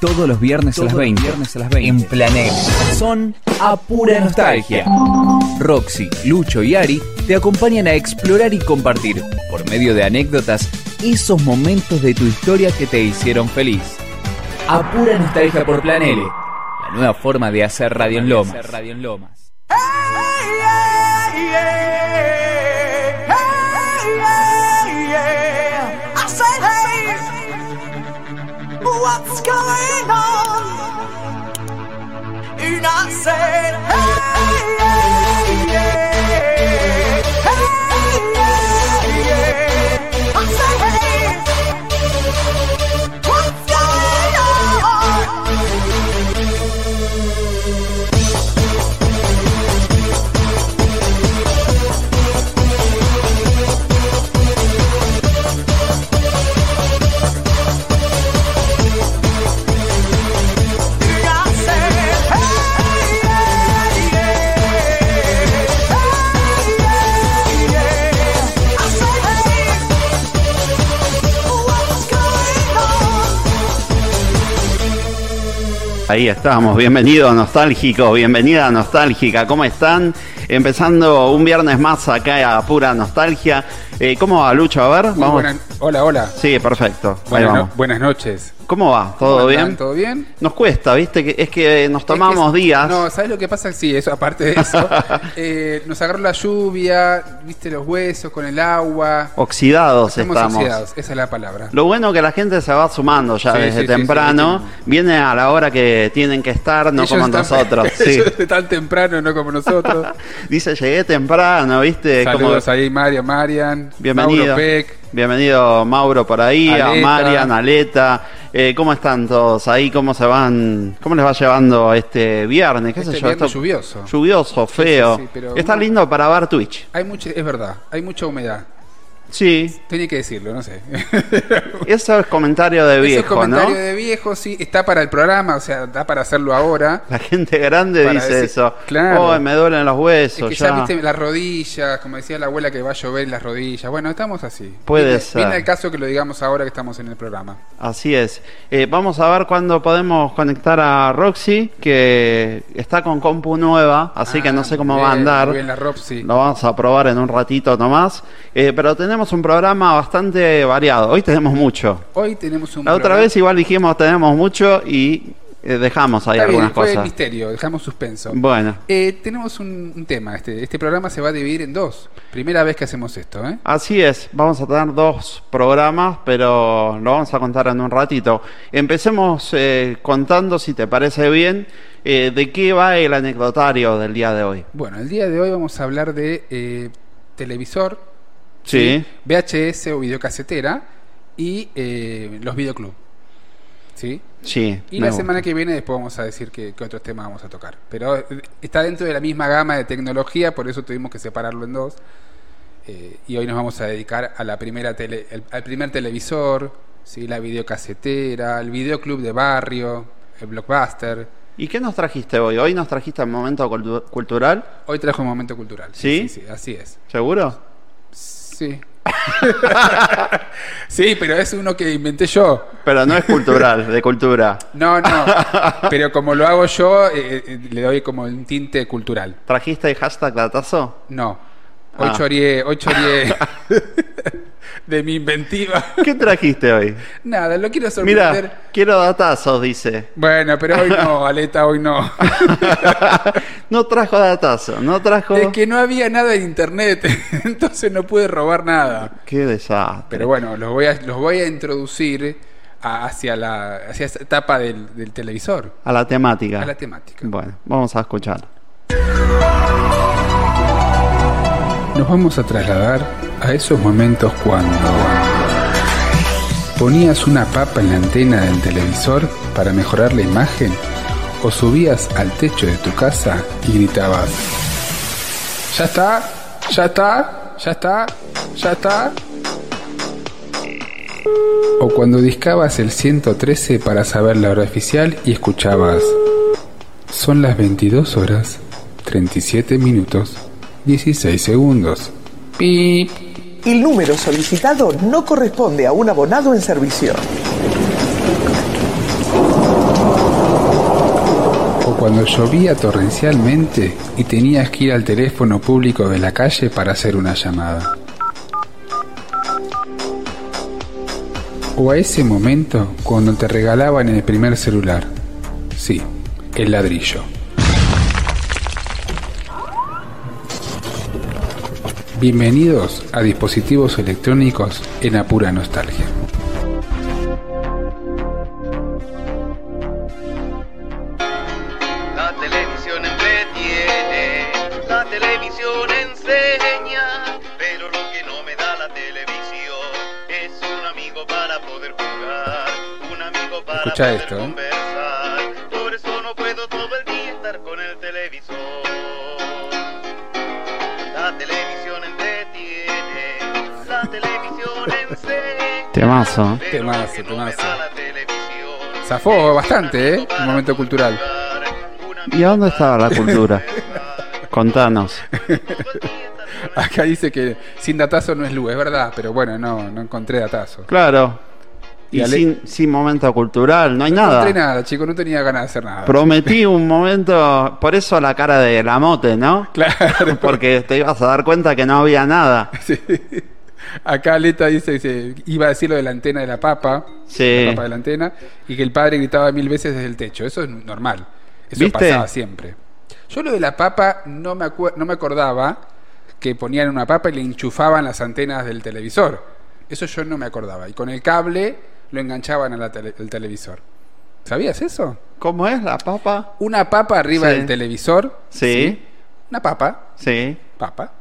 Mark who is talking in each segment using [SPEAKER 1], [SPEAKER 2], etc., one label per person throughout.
[SPEAKER 1] Todos los viernes, a, las 20, viernes a las 20 en Planel. Son a pura nostalgia. Roxy, Lucho y Ari te acompañan a explorar y compartir, por medio de anécdotas, esos momentos de tu historia que te hicieron feliz. A pura nostalgia por Planele. La nueva forma de hacer radio en Lomas.
[SPEAKER 2] what's going on. You're not saying.
[SPEAKER 3] Ahí estamos, bienvenido nostálgico, bienvenida nostálgica, ¿cómo están? Empezando un viernes más acá a pura nostalgia. Eh, ¿Cómo va Lucho? A ver, vamos.
[SPEAKER 4] hola, hola.
[SPEAKER 3] Sí, perfecto. Ahí
[SPEAKER 4] no- buenas noches.
[SPEAKER 3] ¿Cómo va? ¿Todo
[SPEAKER 4] ¿Cómo
[SPEAKER 3] bien?
[SPEAKER 4] ¿Todo bien?
[SPEAKER 3] Nos cuesta, ¿viste? Que es que nos
[SPEAKER 4] Es
[SPEAKER 3] tomamos
[SPEAKER 4] que-
[SPEAKER 3] días.
[SPEAKER 4] No, ¿sabes lo que pasa? Sí, eso, aparte de eso, eh, nos agarró la lluvia, viste los huesos con el agua.
[SPEAKER 3] Oxidados
[SPEAKER 4] Estamos
[SPEAKER 3] estamos.
[SPEAKER 4] oxidados, esa es la palabra.
[SPEAKER 3] Lo bueno que la gente se va sumando ya
[SPEAKER 4] Sí,
[SPEAKER 3] desde
[SPEAKER 4] sí,
[SPEAKER 3] temprano.
[SPEAKER 4] sí,
[SPEAKER 3] Viene a la hora que tienen que estar, no
[SPEAKER 4] Ellos
[SPEAKER 3] como
[SPEAKER 4] están-
[SPEAKER 3] nosotros. Sí.
[SPEAKER 4] Están temprano, no como nosotros.
[SPEAKER 3] Dice, llegué temprano, ¿viste? Como-
[SPEAKER 4] Saludos ahí, Mario, Marian,
[SPEAKER 3] Bienvenido.
[SPEAKER 4] Mauro Peck.
[SPEAKER 3] Bienvenido Mauro por ahí, a
[SPEAKER 4] Aleta.
[SPEAKER 3] Marian, Aleta. Eh, ¿Cómo están todos ahí? ¿Cómo se van? ¿Cómo les va llevando este viernes? ¿Qué
[SPEAKER 4] Este
[SPEAKER 3] sé yo?
[SPEAKER 4] viernes
[SPEAKER 3] Esto-
[SPEAKER 4] lluvioso.
[SPEAKER 3] Lluvioso, feo.
[SPEAKER 4] sí, sí, pero
[SPEAKER 3] Está lindo para ver Twitch.
[SPEAKER 4] Hay mucha, es verdad, hay mucha humedad.
[SPEAKER 3] Sí,
[SPEAKER 4] Tenía que decirlo, no sé.
[SPEAKER 3] eso es comentario de viejo,
[SPEAKER 4] comentario
[SPEAKER 3] ¿no?
[SPEAKER 4] de viejo, sí, está para el programa, o sea, da para hacerlo ahora.
[SPEAKER 3] La gente grande dice
[SPEAKER 4] decir-
[SPEAKER 3] eso.
[SPEAKER 4] claro.
[SPEAKER 3] Oh, me duelen los
[SPEAKER 4] Es
[SPEAKER 3] huesos.
[SPEAKER 4] que
[SPEAKER 3] ya.
[SPEAKER 4] ya viste las rodillas, como decía la abuela que va a llover las rodillas. Bueno, estamos así.
[SPEAKER 3] Puede
[SPEAKER 4] viene,
[SPEAKER 3] ser.
[SPEAKER 4] Viene el caso que lo digamos ahora que estamos en el programa.
[SPEAKER 3] Así es. Eh, vamos a ver cuándo podemos conectar a Roxy, que está con compu nueva, así que
[SPEAKER 4] Ah,
[SPEAKER 3] no sé cómo va a andar.
[SPEAKER 4] muy bien la Ropsy.
[SPEAKER 3] Lo vamos a probar en un ratito nomás. Eh, pero tenemos un programa bastante variado. Hoy tenemos mucho.
[SPEAKER 4] Hoy tenemos un
[SPEAKER 3] La otra vez igual dijimos tenemos mucho y eh, dejamos ahí
[SPEAKER 4] Está bien,
[SPEAKER 3] algunas
[SPEAKER 4] fue
[SPEAKER 3] cosas.
[SPEAKER 4] misterio, dejamos suspenso.
[SPEAKER 3] Bueno,
[SPEAKER 4] Eh, tenemos un, un tema. Este, este programa se va a dividir en dos. Primera vez que hacemos esto, ¿eh?
[SPEAKER 3] así es. Vamos a tener dos programas, pero lo vamos a contar en un ratito. Empecemos eh, contando, si te parece bien, eh, de qué va el anecdotario del día de hoy.
[SPEAKER 4] Bueno, el día de hoy vamos a hablar de eh, televisor,
[SPEAKER 3] Sí.
[SPEAKER 4] VHS o videocasetera y eh, los videoclub. ¿Sí?
[SPEAKER 3] Sí.
[SPEAKER 4] Y la
[SPEAKER 3] gusta.
[SPEAKER 4] semana que viene después vamos a decir qué, qué otros temas vamos a tocar. Pero eh, está dentro de la misma gama de tecnología, por eso tuvimos que separarlo en dos. Eh, y hoy nos vamos a dedicar a la primera tele, el- al primer televisor, ¿sí? la videocasetera, el videoclub de barrio, el blockbuster.
[SPEAKER 3] ¿Y qué nos trajiste hoy? Hoy nos trajiste el momento cultu- cultural,
[SPEAKER 4] Hoy trajo un momento cultural.
[SPEAKER 3] ¿Sí?
[SPEAKER 4] Sí, sí, así es.
[SPEAKER 3] ¿seguro?
[SPEAKER 4] Sí. sí, pero es uno que inventé yo.
[SPEAKER 3] Pero no es cultural, de cultura.
[SPEAKER 4] No, no. Pero como lo hago yo, eh, eh, le doy como un tinte cultural.
[SPEAKER 3] ¿Trajiste el hashtag datazo?
[SPEAKER 4] No. Hoy
[SPEAKER 3] Ah.
[SPEAKER 4] choreé, hoy de mi inventiva.
[SPEAKER 3] ¿Qué trajiste hoy?
[SPEAKER 4] Nada, lo quiero sorprender.
[SPEAKER 3] Mira, quiero datazos, dice.
[SPEAKER 4] Bueno, pero hoy no, Aleta, hoy no.
[SPEAKER 3] No trajo datazo, no trajo...
[SPEAKER 4] Es que no había nada en internet, entonces no pude robar nada.
[SPEAKER 3] Qué desastre.
[SPEAKER 4] Pero bueno, los voy a, los voy a introducir a- hacia, la, hacia esa etapa del, del televisor,
[SPEAKER 3] A la temática.
[SPEAKER 4] a la temática.
[SPEAKER 3] Bueno, vamos a escuchar.
[SPEAKER 4] Nos vamos a trasladar a esos momentos cuando ponías una papa en la antena del televisor para mejorar la imagen o subías al techo de tu casa y gritabas, ya está, ya está, ya está, ya está. O cuando discabas el 113 para saber la hora oficial y escuchabas, son las 22 horas, 37 minutos, 16 segundos. Pip.
[SPEAKER 5] El número solicitado no corresponde a un abonado en servicio.
[SPEAKER 4] cuando llovía torrencialmente y tenías que ir al teléfono público de la calle para hacer una llamada. O a ese momento cuando te regalaban el primer celular. Sí, el ladrillo. Bienvenidos a dispositivos electrónicos en apura nostalgia.
[SPEAKER 3] Temazo.
[SPEAKER 4] Temazo,
[SPEAKER 5] no
[SPEAKER 4] temazo. Zafó bastante, ¿eh? Un momento cultural.
[SPEAKER 3] ¿Y a dónde estaba la cultura? Contanos.
[SPEAKER 4] Acá dice que sin datazo no es luz, es verdad, pero bueno, no, no encontré datazo.
[SPEAKER 3] Claro.
[SPEAKER 4] Y
[SPEAKER 3] Y
[SPEAKER 4] Ale-
[SPEAKER 3] sin, sin momento cultural, no hay
[SPEAKER 4] No
[SPEAKER 3] nada.
[SPEAKER 4] encontré nada, chico, no tenía ganas de hacer nada.
[SPEAKER 3] Prometí un momento, por eso la cara de la mote, ¿no?
[SPEAKER 4] Claro,
[SPEAKER 3] Porque te ibas a dar cuenta que no había nada.
[SPEAKER 4] sí. Acá Leta dice, dice, iba a decir lo de la antena de la papa,
[SPEAKER 3] Sí.
[SPEAKER 4] la papa de la antena, y que el padre gritaba mil veces desde el techo. Eso es normal. Eso
[SPEAKER 3] ¿Viste?
[SPEAKER 4] pasaba siempre. Yo lo de la papa no me, no me acordaba que ponían una papa y le enchufaban las antenas del televisor. Eso yo no me acordaba. Y con el cable lo enganchaban al televisor. ¿Sabías eso?
[SPEAKER 3] ¿Cómo es la papa?
[SPEAKER 4] Una papa arriba
[SPEAKER 3] Sí.
[SPEAKER 4] del televisor.
[SPEAKER 3] Sí.
[SPEAKER 4] Una papa,
[SPEAKER 3] Sí.
[SPEAKER 4] papa.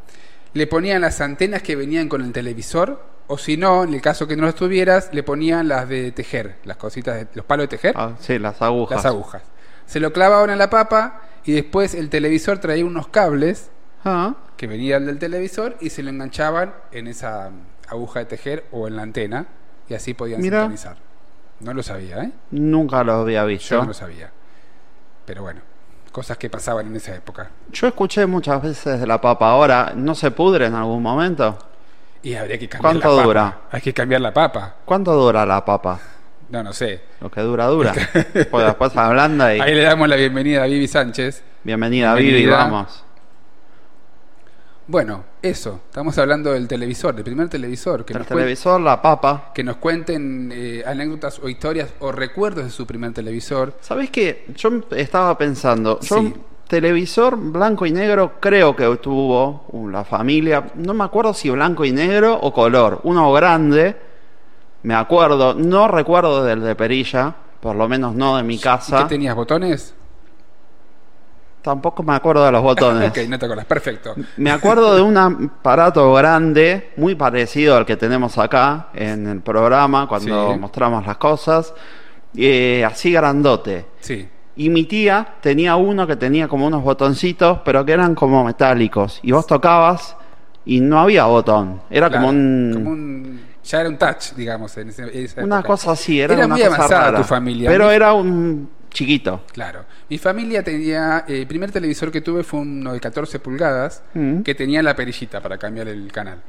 [SPEAKER 4] Le ponían las antenas que venían con el televisor. O si no, en el caso que no las tuvieras, le ponían las de tejer, las cositas, de, los palos de tejer,
[SPEAKER 3] Ah, sí, las agujas.
[SPEAKER 4] las agujas. Se lo clavaban en la papa y después el televisor traía unos cables
[SPEAKER 3] Ah,
[SPEAKER 4] que venían del televisor y se lo enganchaban en esa aguja de tejer o en la antena y así podían
[SPEAKER 3] Mira.
[SPEAKER 4] sintonizar. No lo sabía, ¿eh?
[SPEAKER 3] nunca lo había
[SPEAKER 4] Yo
[SPEAKER 3] visto.
[SPEAKER 4] no lo sabía. Pero bueno, cosas que pasaban en esa época.
[SPEAKER 3] Yo escuché muchas veces de la papa. Ahora, ¿no se pudre en algún momento?
[SPEAKER 4] Y habría que cambiar
[SPEAKER 3] ¿Cuánto
[SPEAKER 4] la papa.
[SPEAKER 3] dura?
[SPEAKER 4] Hay que cambiar la papa.
[SPEAKER 3] ¿Cuánto dura la papa?
[SPEAKER 4] No, no sé.
[SPEAKER 3] Lo que dura, dura. pues después ablanda y...
[SPEAKER 4] Ahí le damos la bienvenida a Vivi Sánchez.
[SPEAKER 3] Bienvenida, Vivi,
[SPEAKER 4] Bienvenida.
[SPEAKER 3] vamos.
[SPEAKER 4] Bueno, eso. Estamos hablando del televisor, del primer televisor. Que,
[SPEAKER 3] El
[SPEAKER 4] nos,
[SPEAKER 3] televisor, la papa.
[SPEAKER 4] que nos cuenten eh, anécdotas o historias o recuerdos de su primer televisor.
[SPEAKER 3] ¿Sabés qué? Yo estaba pensando, yo
[SPEAKER 4] Sí.
[SPEAKER 3] televisor blanco y negro creo que tuvo uh, la familia, no me acuerdo si blanco y negro o color, uno grande, me acuerdo, no recuerdo del de perilla, por lo menos no de mi
[SPEAKER 4] ¿Qué
[SPEAKER 3] casa,
[SPEAKER 4] tenías? ¿Botones?
[SPEAKER 3] Tampoco me acuerdo de los botones.
[SPEAKER 4] ok, no te acuerdas. Perfecto.
[SPEAKER 3] Me acuerdo de un aparato grande, muy parecido al que tenemos acá en el programa cuando
[SPEAKER 4] Sí.
[SPEAKER 3] mostramos las cosas, eh, así grandote.
[SPEAKER 4] Sí.
[SPEAKER 3] Y mi tía tenía uno que tenía como unos botoncitos, pero que eran como metálicos. Y vos tocabas y no había botón. Era
[SPEAKER 4] Claro,
[SPEAKER 3] como un...
[SPEAKER 4] como un- Ya era un touch, digamos, en esa
[SPEAKER 3] Una cosa así, era,
[SPEAKER 4] Era
[SPEAKER 3] una
[SPEAKER 4] muy
[SPEAKER 3] cosa
[SPEAKER 4] avanzada
[SPEAKER 3] rara.
[SPEAKER 4] tu familia.
[SPEAKER 3] Pero era un chiquito.
[SPEAKER 4] Claro. Mi familia tenía. eh, El primer televisor que tuve fue uno de 14 pulgadas
[SPEAKER 3] Mm.
[SPEAKER 4] que tenía la perillita para cambiar el canal.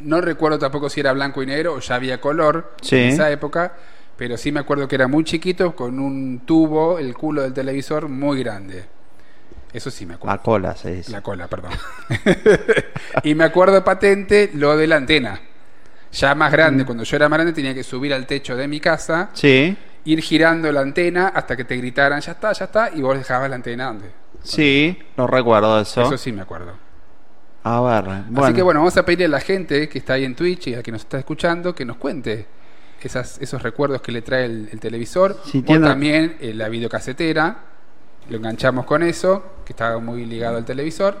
[SPEAKER 4] No recuerdo tampoco si era blanco y negro o ya había color
[SPEAKER 3] Sí.
[SPEAKER 4] en esa época, pero sí me acuerdo que era muy chiquito con un tubo, el culo del televisor muy grande. Eso sí me acuerdo.
[SPEAKER 3] La cola se dice.
[SPEAKER 4] La cola, perdón. y me acuerdo patente lo de la antena. Ya más
[SPEAKER 3] Mm.
[SPEAKER 4] grande, cuando yo era más grande tenía que subir al techo de mi casa,
[SPEAKER 3] Sí,
[SPEAKER 4] ir girando la antena hasta que te gritaran, ya está, ya está, y vos dejabas la antena donde.
[SPEAKER 3] sí, no recuerdo eso.
[SPEAKER 4] Eso sí me acuerdo.
[SPEAKER 3] A ver, bueno.
[SPEAKER 4] Así que bueno, vamos a pedirle a la gente que está ahí en Twitch y a que nos está escuchando que nos cuente esas, esos recuerdos que le trae el, el televisor
[SPEAKER 3] Si
[SPEAKER 4] o
[SPEAKER 3] tiene-
[SPEAKER 4] también eh, la videocasetera. Lo enganchamos con eso, que estaba muy ligado al televisor.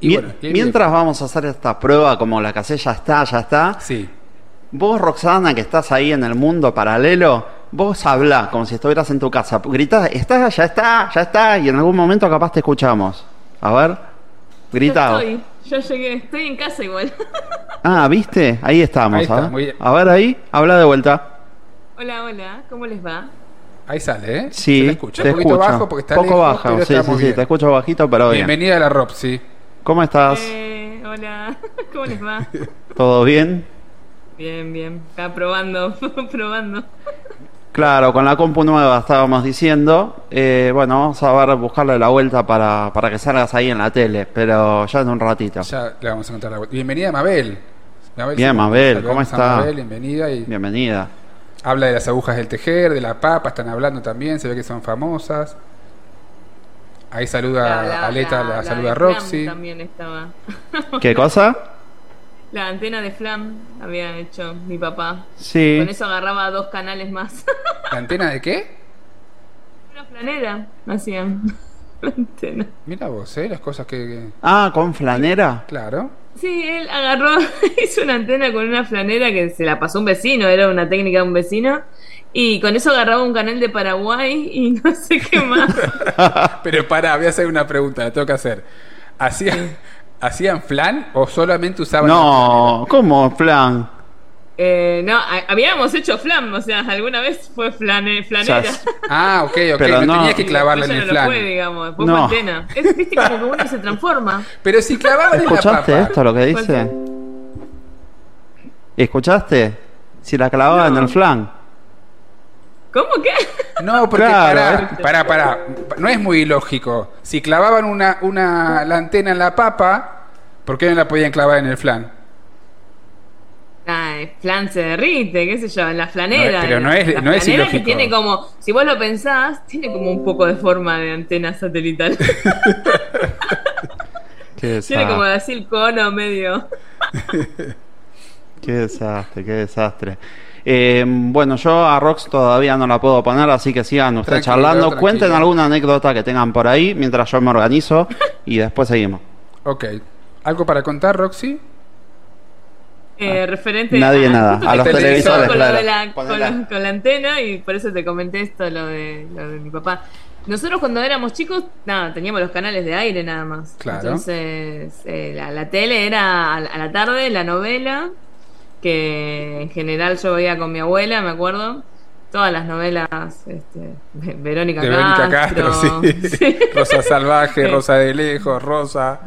[SPEAKER 4] Y
[SPEAKER 3] Mi-
[SPEAKER 4] bueno, y el
[SPEAKER 3] mientras vamos a hacer esta prueba como la ya está, ya está.
[SPEAKER 4] Sí,
[SPEAKER 3] Vos, Roxana, que estás ahí en el mundo paralelo, vos hablá como si estuvieras en tu casa. Gritá, está, ya está, ya está, y en algún momento capaz te escuchamos. A ver, grita.
[SPEAKER 6] Yo estoy, yo llegué, estoy en casa igual.
[SPEAKER 3] Ah, ¿viste? Ahí estamos.
[SPEAKER 4] Ahí está,
[SPEAKER 3] a, ver.
[SPEAKER 4] muy bien.
[SPEAKER 3] a ver ahí, habla de vuelta.
[SPEAKER 6] hola, hola, ¿cómo les va?
[SPEAKER 4] ahí sale, ¿eh?
[SPEAKER 3] Sí,
[SPEAKER 4] Se la escucha.
[SPEAKER 3] te
[SPEAKER 4] Un poquito
[SPEAKER 3] escucho.
[SPEAKER 4] bajo porque está
[SPEAKER 3] Poco
[SPEAKER 4] lejos,
[SPEAKER 3] bajo, sí, sí, sí, te escucho bajito, pero bien.
[SPEAKER 4] Bienvenida a la Ropsy.
[SPEAKER 3] ¿Cómo estás?
[SPEAKER 6] Eh, hola, ¿cómo les va?
[SPEAKER 3] ¿Todo bien?
[SPEAKER 6] Bien, bien, acá probando, probando.
[SPEAKER 3] Claro, con la compu nueva estábamos diciendo. eh, bueno, vamos a ver, buscarle la vuelta para, para que salgas ahí en la tele, pero ya en un ratito.
[SPEAKER 4] Ya le vamos a contar la vuelta. Bienvenida, Mabel. Mabel,
[SPEAKER 3] Bien, Mabel, ¿cómo está?
[SPEAKER 4] Mabel, bienvenida. Y
[SPEAKER 3] Bienvenida.
[SPEAKER 4] habla de las agujas del tejer, de la papa, están hablando también, se ve que son famosas. Ahí saluda
[SPEAKER 6] La-
[SPEAKER 4] a Aleta, la,
[SPEAKER 6] la
[SPEAKER 4] saluda a Roxy.
[SPEAKER 6] También estaba.
[SPEAKER 3] ¿Qué cosa?
[SPEAKER 6] La antena de Flam había hecho mi papá.
[SPEAKER 3] Sí.
[SPEAKER 6] Con eso agarraba dos canales más.
[SPEAKER 4] ¿La antena de qué?
[SPEAKER 6] Una flanera hacían. La antena.
[SPEAKER 4] Mira vos, ¿eh? Las cosas que... que-
[SPEAKER 3] Ah, con flanera.
[SPEAKER 4] Claro.
[SPEAKER 6] Sí, él agarró, hizo una antena con una flanera que se la pasó un vecino, era una técnica de un vecino. Y con eso agarraba un canal de Paraguay y no sé qué más.
[SPEAKER 4] Pero pará, voy a hacer una pregunta, la tengo que hacer. ¿Hacían, ¿hacían flan o solamente usaban...
[SPEAKER 3] No, ¿cómo flan?
[SPEAKER 6] Eh, no, a- habíamos hecho flam, o sea, alguna vez fue flane, flanera.
[SPEAKER 4] Ah, ok, ok,
[SPEAKER 3] Pero
[SPEAKER 4] no,
[SPEAKER 3] no-
[SPEAKER 4] tenía que clavarla en el
[SPEAKER 6] no lo
[SPEAKER 4] flan.
[SPEAKER 6] fue, digamos, después
[SPEAKER 3] No.
[SPEAKER 6] fue antena. Es, viste como que uno se transforma.
[SPEAKER 4] Pero si clavaban en la
[SPEAKER 3] ¿Escuchaste
[SPEAKER 4] papa...
[SPEAKER 3] esto lo que
[SPEAKER 6] ¿Cuál
[SPEAKER 3] dice? ¿Escuchaste? Si la clavaba en el flan.
[SPEAKER 6] ¿Cómo que?
[SPEAKER 4] No, porque
[SPEAKER 3] Claro,
[SPEAKER 4] pará, pará, pará, no es muy lógico. Si clavaban una, una la antena en la papa, ¿por qué no la podían clavar en el flan?
[SPEAKER 6] Ay, flan se derrite, qué sé yo, en la flanera.
[SPEAKER 4] No pero no
[SPEAKER 6] la-
[SPEAKER 4] es-
[SPEAKER 6] la
[SPEAKER 4] no es
[SPEAKER 6] flanera que
[SPEAKER 4] ilógico.
[SPEAKER 6] tiene como, si vos lo pensás, tiene como un poco de forma de antena satelital.
[SPEAKER 3] Qué
[SPEAKER 6] tiene como así el cono medio.
[SPEAKER 3] qué desastre, qué desastre. Eh, bueno, yo a Rox todavía no la puedo poner, así que sigan ustedes
[SPEAKER 4] Tranquilo,
[SPEAKER 3] charlando.
[SPEAKER 4] tranquilo.
[SPEAKER 3] Cuenten alguna anécdota que tengan por ahí mientras yo me organizo y después seguimos.
[SPEAKER 4] Ok. ¿Algo para contar, Roxy?
[SPEAKER 6] Eh, referente
[SPEAKER 3] Nadie
[SPEAKER 6] a,
[SPEAKER 3] nada, a
[SPEAKER 4] los televisores,
[SPEAKER 6] con, lo
[SPEAKER 3] claro.
[SPEAKER 6] de la, con, la, con la antena y por eso te comenté esto lo de, lo de mi papá nosotros cuando éramos chicos nada teníamos los canales de aire nada más
[SPEAKER 4] Claro.
[SPEAKER 6] entonces eh, la, la tele era a, la- a la tarde la novela que en general yo veía con mi abuela me acuerdo todas las novelas este, Verónica,
[SPEAKER 4] De Verónica Castro, sí.
[SPEAKER 6] sí.
[SPEAKER 4] Rosa Salvaje. Rosa de Lejos, Rosa.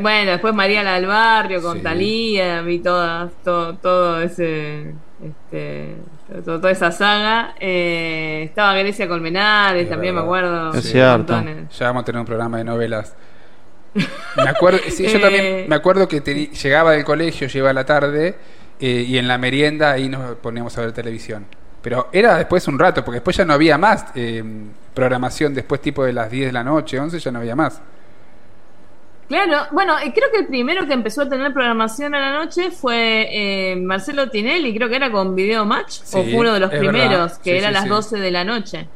[SPEAKER 6] Bueno, después María la del Barrio con
[SPEAKER 4] Sí.
[SPEAKER 6] Talía, vi todas, todo, todo ese, este, todo- toda esa saga. Eh, estaba Grecia Colmenares,
[SPEAKER 4] Es
[SPEAKER 6] también
[SPEAKER 4] verdad.
[SPEAKER 6] me acuerdo.
[SPEAKER 3] Es cierto.
[SPEAKER 6] montones.
[SPEAKER 4] Ya vamos a tener un programa de novelas. Me acuerdo, sí, yo
[SPEAKER 6] Eh.
[SPEAKER 4] también me acuerdo que teni- llegaba del colegio, llegaba a la tarde eh, y en la merienda ahí nos poníamos a ver televisión. Pero era después un rato, porque después ya no había más eh, programación, después tipo de las 10 de la noche, 11 ya no había más.
[SPEAKER 6] Claro, bueno, eh, creo que el primero que empezó a tener programación a la noche fue eh, Marcelo Tinelli, creo que era con Video Match, o fue uno de los primeros, que
[SPEAKER 4] Sí,
[SPEAKER 6] era a las
[SPEAKER 4] sí.
[SPEAKER 6] 12 de la noche.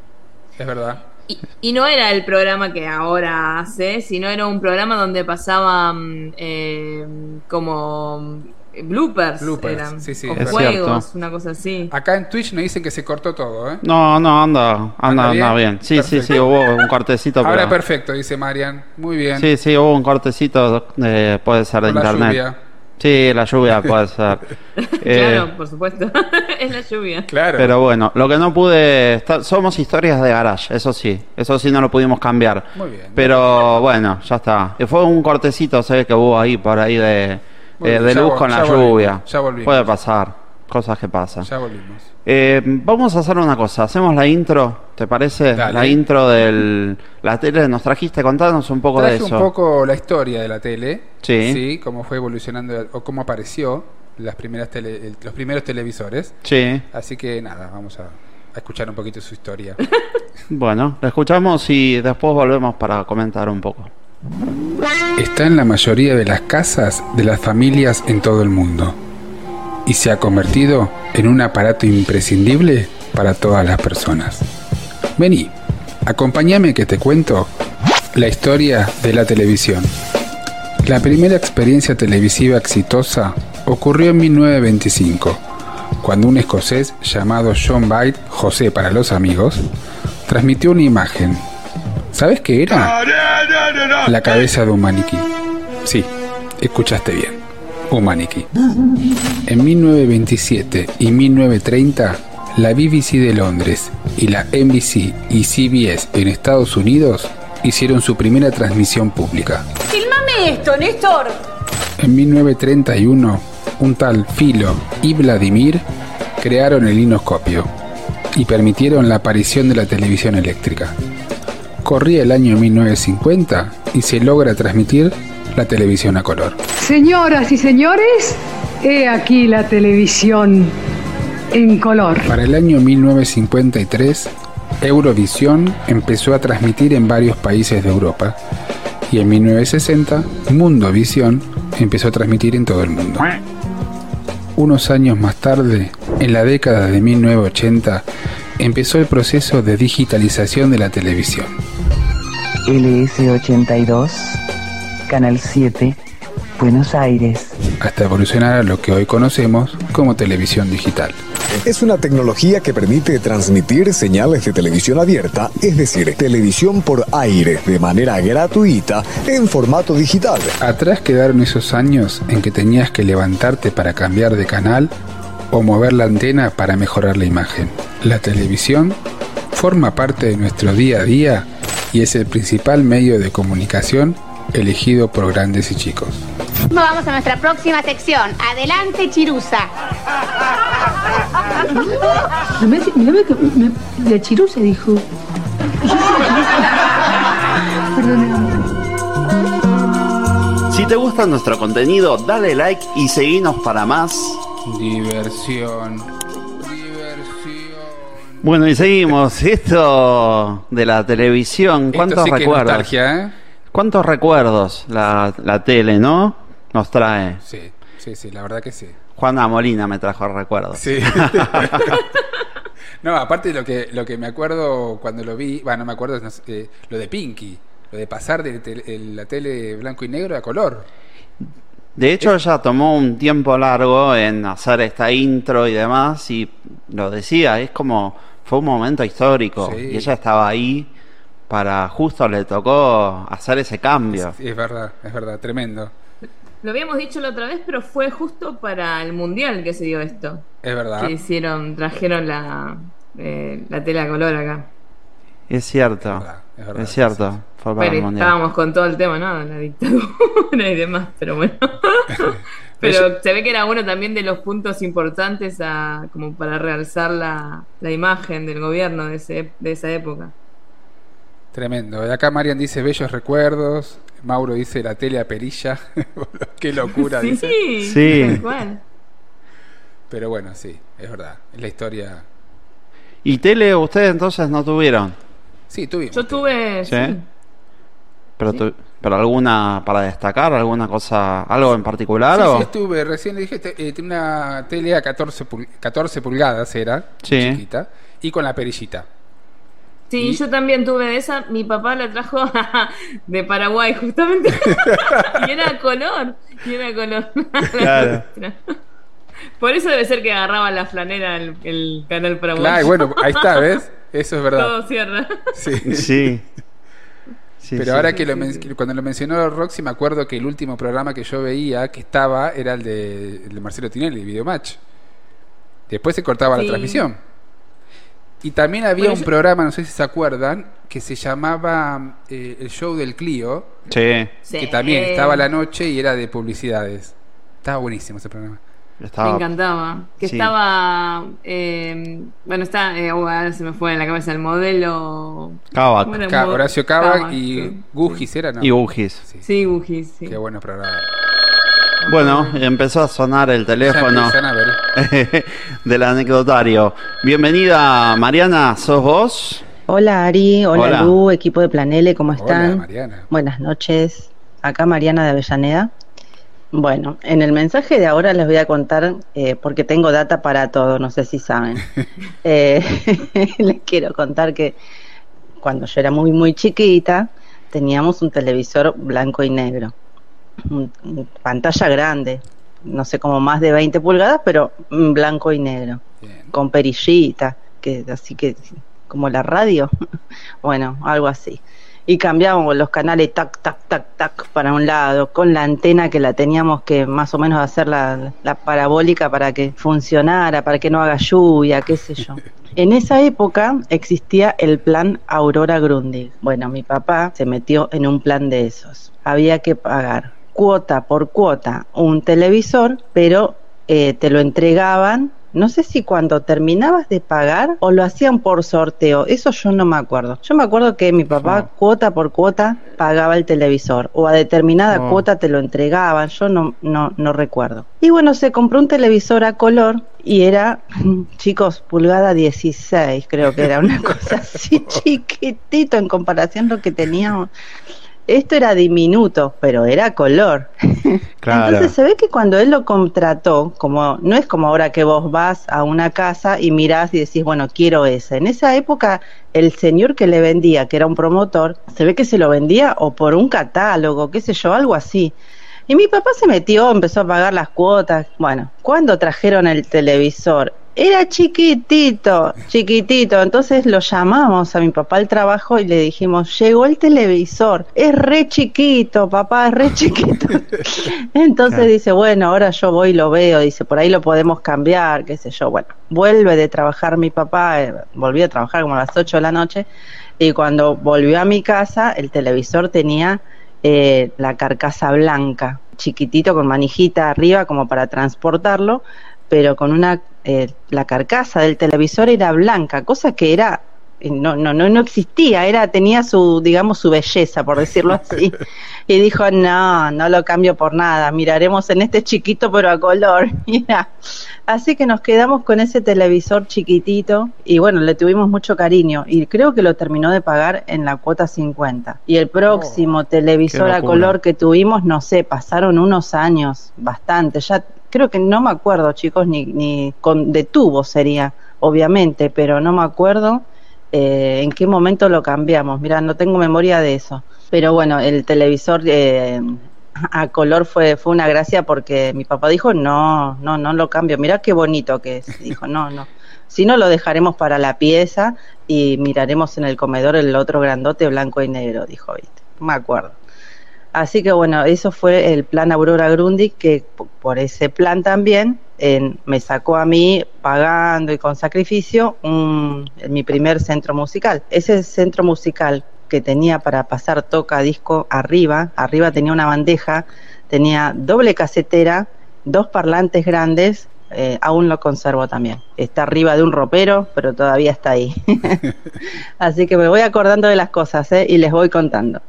[SPEAKER 4] Es verdad.
[SPEAKER 6] Y, y no era el programa que ahora hace, sino era un programa donde pasaban eh, como bloopers,
[SPEAKER 4] Bloopers,
[SPEAKER 6] eran,
[SPEAKER 4] sí, sí,
[SPEAKER 6] o
[SPEAKER 4] es
[SPEAKER 3] cierto.
[SPEAKER 6] juegos, una cosa así.
[SPEAKER 4] Acá en Twitch nos dicen que se cortó todo, ¿eh?
[SPEAKER 3] No, no, anda, anda,
[SPEAKER 4] ¿Anda bien?
[SPEAKER 3] anda bien. Sí, sí, sí, hubo un cortecito.
[SPEAKER 4] Ahora
[SPEAKER 3] pero-
[SPEAKER 4] perfecto, dice Marian. Muy bien.
[SPEAKER 3] Sí, sí, hubo un cortecito, eh, puede ser de
[SPEAKER 4] Por la
[SPEAKER 3] internet.
[SPEAKER 4] lluvia.
[SPEAKER 3] Sí, la lluvia puede ser. Eh,
[SPEAKER 6] claro, por supuesto. es la lluvia.
[SPEAKER 4] Claro.
[SPEAKER 3] Pero bueno, lo que no pude. somos historias de garage, eso sí. Eso sí no lo pudimos cambiar.
[SPEAKER 4] Muy bien.
[SPEAKER 3] Pero bueno, ya está. Fue un cortecito, ve que hubo ahí por ahí de, eh, de luz con la
[SPEAKER 4] volvimos,
[SPEAKER 3] lluvia.
[SPEAKER 4] ya volvimos.
[SPEAKER 3] Puede pasar, cosas que pasan.
[SPEAKER 4] Ya volvimos.
[SPEAKER 3] Eh, vamos a hacer una cosa, hacemos la intro, ¿te parece?
[SPEAKER 4] Dale.
[SPEAKER 3] La intro de la tele, nos trajiste, contanos un poco
[SPEAKER 4] Traje
[SPEAKER 3] de eso.
[SPEAKER 4] un poco la historia de la tele.
[SPEAKER 3] Sí.
[SPEAKER 4] cómo fue evolucionando o cómo apareció las primeras tele- el- los primeros televisores.
[SPEAKER 3] Sí,
[SPEAKER 4] Así que nada, vamos a, a escuchar un poquito su historia.
[SPEAKER 3] bueno, la escuchamos y después volvemos para comentar un poco.
[SPEAKER 4] Está en la mayoría de las casas de las familias en todo el mundo y se ha convertido en un aparato imprescindible para todas las personas. Vení, acompáñame que te cuento la historia de la televisión. La primera experiencia televisiva exitosa ocurrió en 1925, cuando un escocés llamado John Byte, José para los amigos, transmitió una imagen. ¿Sabes qué era? La cabeza de un maniquí. Sí, escuchaste bien. Un maniquí. En 1927 y 1930, la BBC de Londres y la NBC y CBS en Estados Unidos hicieron su primera transmisión pública.
[SPEAKER 2] Filmame esto, Néstor.
[SPEAKER 4] En 1931, un tal Filo y Vladimir crearon el linoscopio, y permitieron la aparición de la televisión eléctrica. Corría el año 1950 y se logra transmitir la televisión a color.
[SPEAKER 7] Señoras y señores, he aquí la televisión en color.
[SPEAKER 4] Para el año 1953, Eurovisión empezó a transmitir en varios países de Europa y en 1960, Mundovisión empezó a transmitir en todo el mundo. Unos años más tarde, en la década de 1980, empezó el proceso de digitalización de la televisión.
[SPEAKER 8] LS82, Canal 7, Buenos Aires.
[SPEAKER 4] hasta evolucionar a lo que hoy conocemos como televisión digital.
[SPEAKER 9] Es una tecnología que permite transmitir señales de televisión abierta, es decir, televisión por aire, de manera gratuita, en formato digital.
[SPEAKER 4] Atrás quedaron esos años en que tenías que levantarte para cambiar de canal o mover la antena para mejorar la imagen. La televisión forma parte de nuestro día a día y es el principal medio de comunicación elegido por grandes y chicos.
[SPEAKER 10] Vamos a nuestra próxima sección. Adelante, Chirusa.
[SPEAKER 7] Mirá que me- Chirú se dijo. Perdón,
[SPEAKER 3] Si te gusta nuestro contenido, dale like y seguinos para más.
[SPEAKER 4] Diversión.
[SPEAKER 3] Bueno, y seguimos. Esto de la televisión, ¿cuántos
[SPEAKER 4] Esto sí que es
[SPEAKER 3] recuerdos?
[SPEAKER 4] nostalgia, ¿eh?
[SPEAKER 3] ¿Cuántos recuerdos la, la tele, no? Nos trae.
[SPEAKER 4] Sí, sí, sí, la verdad que sí.
[SPEAKER 3] Juana Molina me trajo recuerdos.
[SPEAKER 4] Sí. no, aparte de lo que, lo que me acuerdo cuando lo vi, bueno, no me acuerdo, no sé, eh, lo de Pinky, lo de pasar de el- la tele blanco y negro a color.
[SPEAKER 3] De hecho, ella tomó un tiempo largo en hacer esta intro y demás, y lo decía, es como, fue un momento histórico,
[SPEAKER 4] Sí.
[SPEAKER 3] y ella estaba ahí para, justo le tocó hacer ese cambio.
[SPEAKER 4] Sí, es verdad, es verdad, tremendo.
[SPEAKER 6] Lo habíamos dicho la otra vez, pero fue justo para el mundial que se dio esto.
[SPEAKER 4] Es verdad.
[SPEAKER 6] Que hicieron, trajeron la, eh, la tela color acá.
[SPEAKER 3] Es cierto,
[SPEAKER 4] Es verdad, es verdad,
[SPEAKER 3] es cierto,
[SPEAKER 4] sí,
[SPEAKER 3] fue para el mundial.
[SPEAKER 6] estábamos con todo el tema, ¿no? La dictadura y demás, pero bueno. pero se ve que era uno también de los puntos importantes a, como para realzar la, la imagen del gobierno de, ese, de esa época.
[SPEAKER 4] Tremendo. Acá Marian dice bellos recuerdos. Mauro dice la tele a perilla. Qué locura,
[SPEAKER 6] sí,
[SPEAKER 4] dice.
[SPEAKER 3] Sí.
[SPEAKER 6] tal cual.
[SPEAKER 4] Pero bueno, sí, es verdad. Es la historia.
[SPEAKER 3] ¿Y tele ustedes entonces no tuvieron?
[SPEAKER 4] Sí, tuvimos.
[SPEAKER 6] Yo tuve.
[SPEAKER 3] ¿Sí?
[SPEAKER 6] sí.
[SPEAKER 3] ¿Pero, tu- pero alguna para destacar, alguna cosa, algo en particular?
[SPEAKER 4] Sí,
[SPEAKER 3] o?
[SPEAKER 4] sí, estuve, recién le dije, te- eh, tiene una tele a 14, pul- 14 pulgadas era,
[SPEAKER 3] Sí.
[SPEAKER 4] chiquita, y con la perillita.
[SPEAKER 6] Sí,
[SPEAKER 4] Y-
[SPEAKER 6] yo también tuve de esa. Mi papá la trajo de Paraguay, justamente. y era color. Y era color.
[SPEAKER 3] Claro.
[SPEAKER 6] Por eso debe ser que agarraba la flanera el, el canal Paraguay.
[SPEAKER 4] Claro, bueno, ahí está, ¿ves? Eso es verdad.
[SPEAKER 6] Todo cierra.
[SPEAKER 4] Sí.
[SPEAKER 3] Sí. Sí,
[SPEAKER 4] Pero
[SPEAKER 3] sí.
[SPEAKER 4] ahora que lo men- cuando lo mencionó Roxy, me acuerdo que el último programa que yo veía que estaba era el de, el de Marcelo Tinelli, Videomatch. Después se cortaba la transmisión. Y también había
[SPEAKER 6] Bueno,
[SPEAKER 4] un
[SPEAKER 6] yo-
[SPEAKER 4] programa, no sé si se acuerdan, que se llamaba eh, El Show del Clio,
[SPEAKER 3] Sí,
[SPEAKER 6] Sí.
[SPEAKER 4] que también estaba a la noche y era de publicidades. Estaba buenísimo ese programa.
[SPEAKER 6] Me encantaba. Que
[SPEAKER 3] Sí.
[SPEAKER 6] estaba. eh, bueno, está. eh, ahora se me fue en la cabeza el modelo.
[SPEAKER 3] Kavak.
[SPEAKER 4] Ca-
[SPEAKER 6] Mo-
[SPEAKER 4] Horacio Cava
[SPEAKER 6] Kavak,
[SPEAKER 4] y
[SPEAKER 6] sí.
[SPEAKER 4] Gugis era, ¿no?
[SPEAKER 3] Y Bugis.
[SPEAKER 4] Sí.
[SPEAKER 6] Sí, Bugis, sí.
[SPEAKER 4] Qué buenos programas.
[SPEAKER 3] Bueno, empezó a sonar el teléfono
[SPEAKER 4] empiezan a ver.
[SPEAKER 3] del anecdotario. Bienvenida, Mariana, ¿sos vos?
[SPEAKER 8] Hola Ari, hola,
[SPEAKER 3] Hola.
[SPEAKER 8] Lu, equipo de Planele, ¿cómo están?
[SPEAKER 4] Hola, Mariana.
[SPEAKER 8] Buenas noches. Acá Mariana de Avellaneda. Bueno, en el mensaje de ahora les voy a contar, eh, porque tengo data para todo, no sé si saben. Eh, les quiero contar que cuando yo era muy, muy chiquita, teníamos un televisor blanco y negro. Un- un- pantalla grande, no sé, como más de 20 pulgadas, pero blanco y negro
[SPEAKER 4] Bien.
[SPEAKER 8] con perillita, que así que como la radio, bueno, algo así. Y cambiábamos los canales tac, tac, tac, tac para un lado, con la antena que la teníamos que más o menos hacer la, la parabólica para que funcionara, para que no haga lluvia, qué sé yo. En esa época existía el plan Aurora Grundig. Bueno, mi papá se metió en un plan de esos. Había que pagar cuota por cuota un televisor, pero eh, te lo entregaban no sé si cuando terminabas de pagar o lo hacían por sorteo, eso yo no me acuerdo. Yo me acuerdo que mi papá cuota por cuota pagaba el televisor o a determinada cuota te lo entregaban, yo no, no, no recuerdo. Y bueno, se compró un televisor a color y era, chicos, pulgada 16, creo que era una cosa así chiquitito en comparación a lo que teníamos. Esto era diminuto, pero era color.
[SPEAKER 3] Claro.
[SPEAKER 8] Entonces se ve que cuando él lo contrató, como no es como ahora que vos vas a una casa y mirás y decís, bueno, quiero ese. En esa época el señor que le vendía, que era un promotor, se ve que se lo vendía o por un catálogo, qué sé yo, algo así. Y mi papá se metió, empezó a pagar las cuotas. Bueno, cuando trajeron el televisor, era chiquitito, chiquitito. Entonces lo llamamos a mi papá al trabajo y le dijimos, llegó el televisor, es re chiquito, papá, es re chiquito. Entonces
[SPEAKER 3] Claro.
[SPEAKER 8] dice, bueno, ahora yo voy y lo veo, dice, por ahí lo podemos cambiar, qué sé yo. Bueno, vuelve de trabajar mi papá, eh, volvió a trabajar como a las 8 de la noche, y cuando volvió a mi casa, el televisor tenía eh, la carcasa blanca, chiquitito con manijita arriba como para transportarlo, pero con una, eh, la carcasa del televisor era blanca, cosa que era eh, no, no, no, no existía, era, tenía su, digamos, su belleza, por decirlo así. Y dijo, no, no lo cambio por nada, miraremos en este chiquito pero a color. Mira. Así que nos quedamos con ese televisor chiquitito y bueno, le tuvimos mucho cariño y creo que lo terminó de pagar en la cuota 50. Y el próximo televisor a color que tuvimos, no sé, pasaron unos años, bastante, ya creo que no me acuerdo chicos, ni, ni con de tubo sería, obviamente, pero no me acuerdo eh, en qué momento lo cambiamos. Mira, no tengo memoria de eso. Pero bueno, el televisor eh, a color fue, fue una gracia porque mi papá dijo, no, no, no lo cambio. Mira qué bonito que es. Dijo, no, no. Si no, lo dejaremos para la pieza y miraremos en el comedor el otro grandote blanco y negro, dijo, viste. Me acuerdo. Así que bueno, eso fue el plan Aurora Grundig, que por ese plan también en- me sacó a mí, pagando y con sacrificio, un- mi primer centro musical. Ese centro musical que tenía para pasar toca disco arriba, arriba tenía una bandeja, tenía doble casetera, dos parlantes grandes, eh, aún lo conservo también. Está arriba de un ropero, pero todavía está ahí. Así que me voy acordando de las cosas ¿eh? y les voy contando.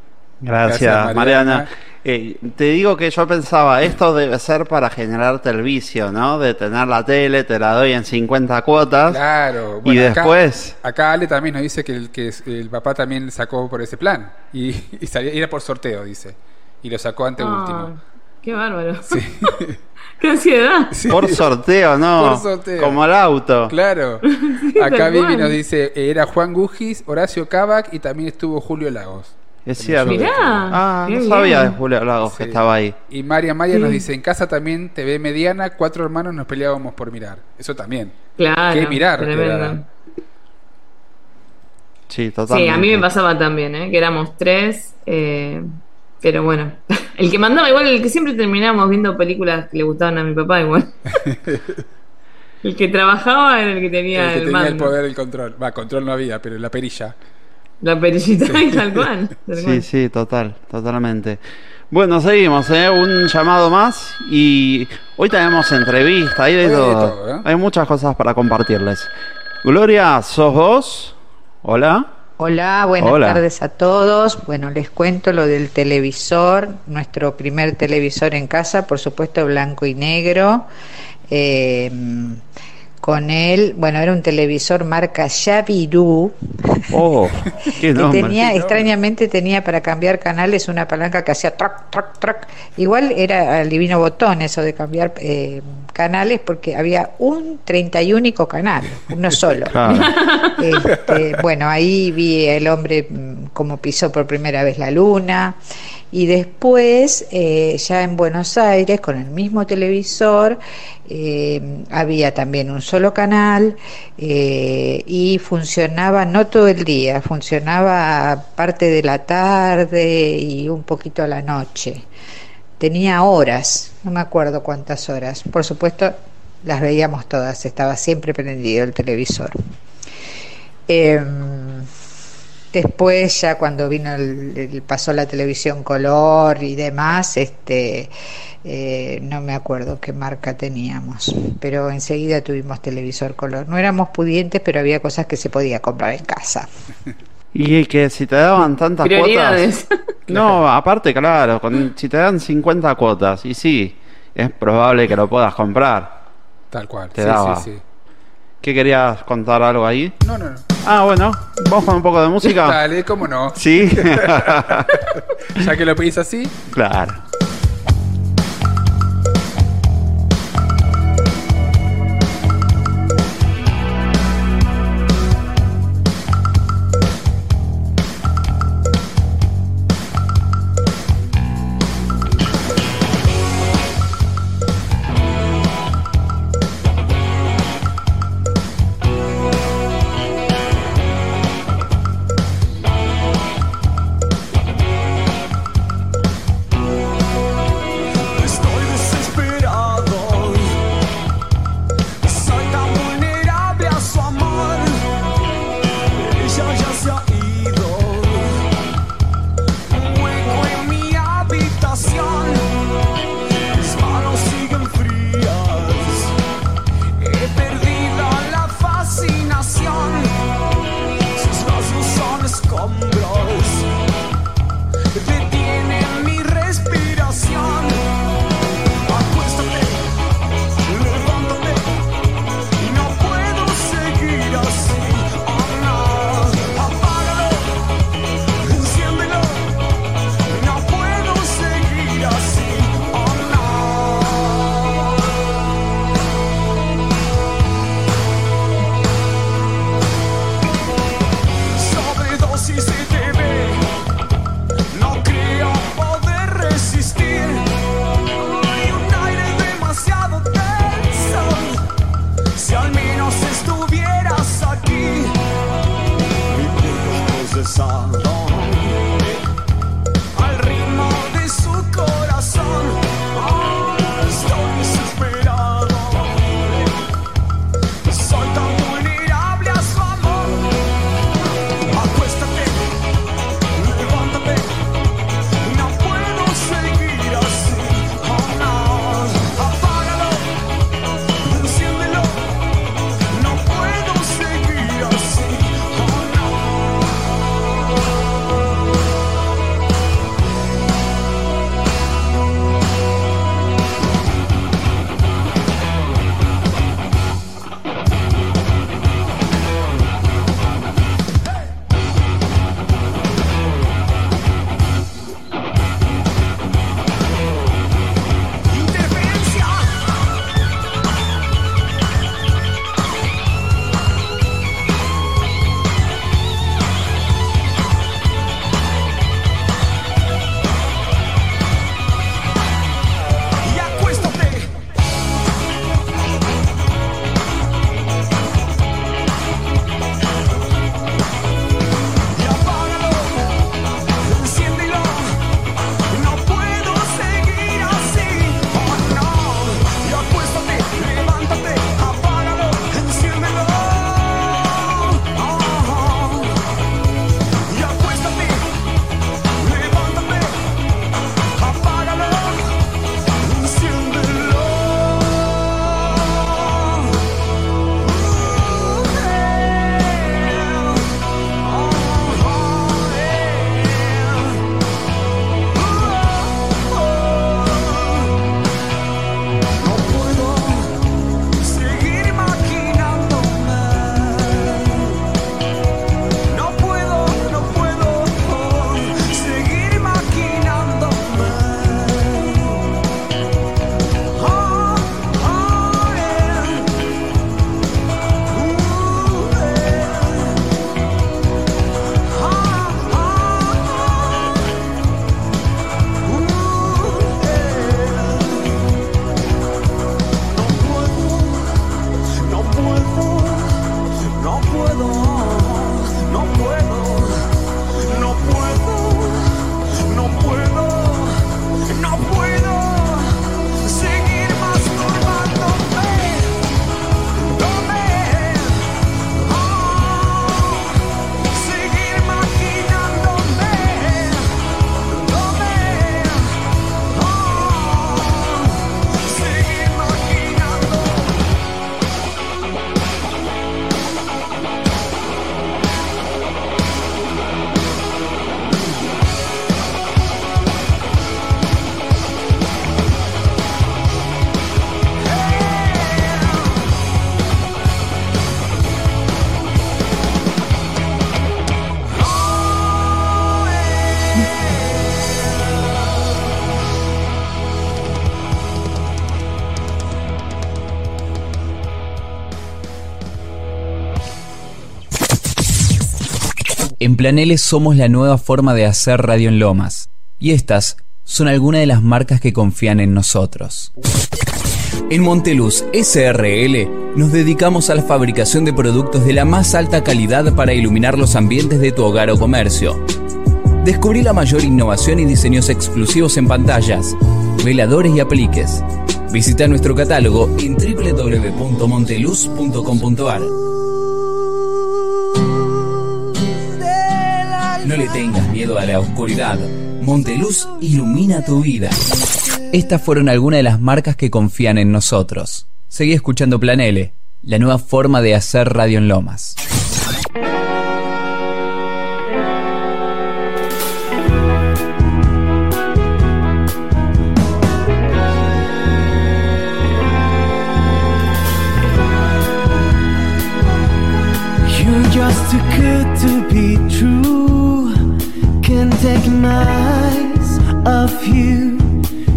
[SPEAKER 3] Gracias,
[SPEAKER 4] Gracias,
[SPEAKER 3] Mariana.
[SPEAKER 4] Mariana.
[SPEAKER 3] Eh, te digo que yo pensaba, esto debe ser para generarte el vicio, ¿no? De tener la tele, te la doy en 50 cuotas.
[SPEAKER 4] Claro.
[SPEAKER 3] Y
[SPEAKER 4] acá-
[SPEAKER 3] después-
[SPEAKER 4] Acá, Ale también nos dice que el, que es- el papá también sacó por ese plan. Y, y salía, era por sorteo, dice. Y lo sacó ante
[SPEAKER 6] Ah,
[SPEAKER 4] último.
[SPEAKER 6] Qué bárbaro. qué ansiedad.
[SPEAKER 3] Por sorteo, ¿no?
[SPEAKER 4] Por sorteo.
[SPEAKER 3] Como el auto.
[SPEAKER 4] Claro.
[SPEAKER 6] Sí,
[SPEAKER 4] Acá Vivi nos dice, era Juan Gugis, Horacio Cabac y también estuvo Julio Lagos.
[SPEAKER 3] Es cierto.
[SPEAKER 6] Mirá,
[SPEAKER 3] Ah, no sabía
[SPEAKER 6] bien.
[SPEAKER 3] de Julio Lagos que
[SPEAKER 4] Sí.
[SPEAKER 3] estaba ahí.
[SPEAKER 4] Y María Maya nos
[SPEAKER 6] Sí.
[SPEAKER 4] dice, en casa también TV mediana, cuatro hermanos nos peleábamos por mirar. Eso también.
[SPEAKER 6] Claro.
[SPEAKER 4] ¿Qué mirar?
[SPEAKER 6] tremendo.
[SPEAKER 3] Sí,
[SPEAKER 6] Sí,
[SPEAKER 3] totalmente.
[SPEAKER 6] a mí me pasaba también, ¿eh? que éramos tres, eh, pero bueno, el que mandaba igual, el que siempre terminábamos viendo películas que le gustaban a mi papá igual. el que trabajaba era el que tenía
[SPEAKER 4] el
[SPEAKER 6] el,
[SPEAKER 4] el poder del control. Va, control no había, pero la perilla.
[SPEAKER 6] La perillita y tal cual. tal
[SPEAKER 3] Sí,
[SPEAKER 6] cual.
[SPEAKER 3] sí, total, totalmente. Bueno, seguimos, ¿eh? Un llamado más y hoy tenemos entrevista, hay de
[SPEAKER 4] Hoy hay de
[SPEAKER 3] todo.
[SPEAKER 4] todo, ¿eh?
[SPEAKER 3] Hay muchas cosas para compartirles. Gloria, ¿sos vos? Hola.
[SPEAKER 11] Hola, buenas
[SPEAKER 3] Hola.
[SPEAKER 11] tardes a todos. Bueno, les cuento lo del televisor, nuestro primer televisor en casa, por supuesto blanco y negro. Eh, con él, bueno, era un televisor marca Yaviru,
[SPEAKER 3] Oh, qué
[SPEAKER 11] que
[SPEAKER 3] nombre.
[SPEAKER 11] tenía, extrañamente tenía para cambiar canales una palanca que hacía trac, trac, trac. Igual era el divino botón eso de cambiar eh, canales porque había un 31 canal, uno solo.
[SPEAKER 3] Claro.
[SPEAKER 11] Este, bueno, ahí vi el hombre mm, como pisó por primera vez la luna y después eh, ya en Buenos Aires con el mismo televisor eh, había también un solo canal eh, y funcionaba no todo el día, funcionaba parte de la tarde y un poquito a la noche. Tenía horas, no me acuerdo cuántas horas. Por supuesto, las veíamos todas, estaba siempre prendido el televisor. Em, Después, ya cuando vino el, el- pasó la televisión color y demás, este, eh, no me acuerdo qué marca teníamos, pero enseguida tuvimos televisor color. No éramos pudientes, pero había cosas que se podía comprar en casa.
[SPEAKER 3] Y que si te daban tantas
[SPEAKER 6] Prioridades.
[SPEAKER 3] cuotas. No, aparte, claro, con- si te dan 50 cuotas, y sí, es probable que lo puedas comprar.
[SPEAKER 4] Tal cual.
[SPEAKER 3] Te
[SPEAKER 4] sí,
[SPEAKER 3] daba.
[SPEAKER 4] sí, sí.
[SPEAKER 3] ¿Qué querías contar algo ahí?
[SPEAKER 4] No, no, no.
[SPEAKER 3] Ah, bueno, vamos con un poco de música.
[SPEAKER 4] Dale, cómo no.
[SPEAKER 3] Sí,
[SPEAKER 4] Ya que lo pedís así,
[SPEAKER 3] claro.
[SPEAKER 1] Planeles somos la nueva forma de hacer radio en Lomas. Y estas son algunas de las marcas que confían en nosotros. En Monteluz SRL nos dedicamos a la fabricación de productos de la más alta calidad para iluminar los ambientes de tu hogar o comercio. Descubrí la mayor innovación y diseños exclusivos en pantallas, veladores y apliques. Visita nuestro catálogo en www.monteluz.com.ar. No le tengas miedo a la oscuridad. Monteluz ilumina tu vida. Estas fueron algunas de las marcas que confían en nosotros. Seguí escuchando Plan L, la nueva forma de hacer radio en Lomas.
[SPEAKER 12] Off you.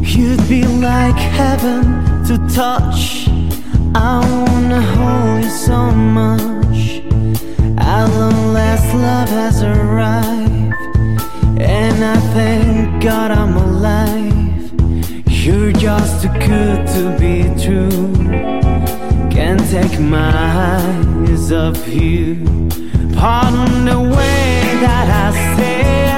[SPEAKER 12] You'd be like heaven to touch. I wanna hold you so much. Long last, love has arrived, and I thank God I'm alive. You're just too good to be true. Can't take my eyes off you. Pardon the way that I stare.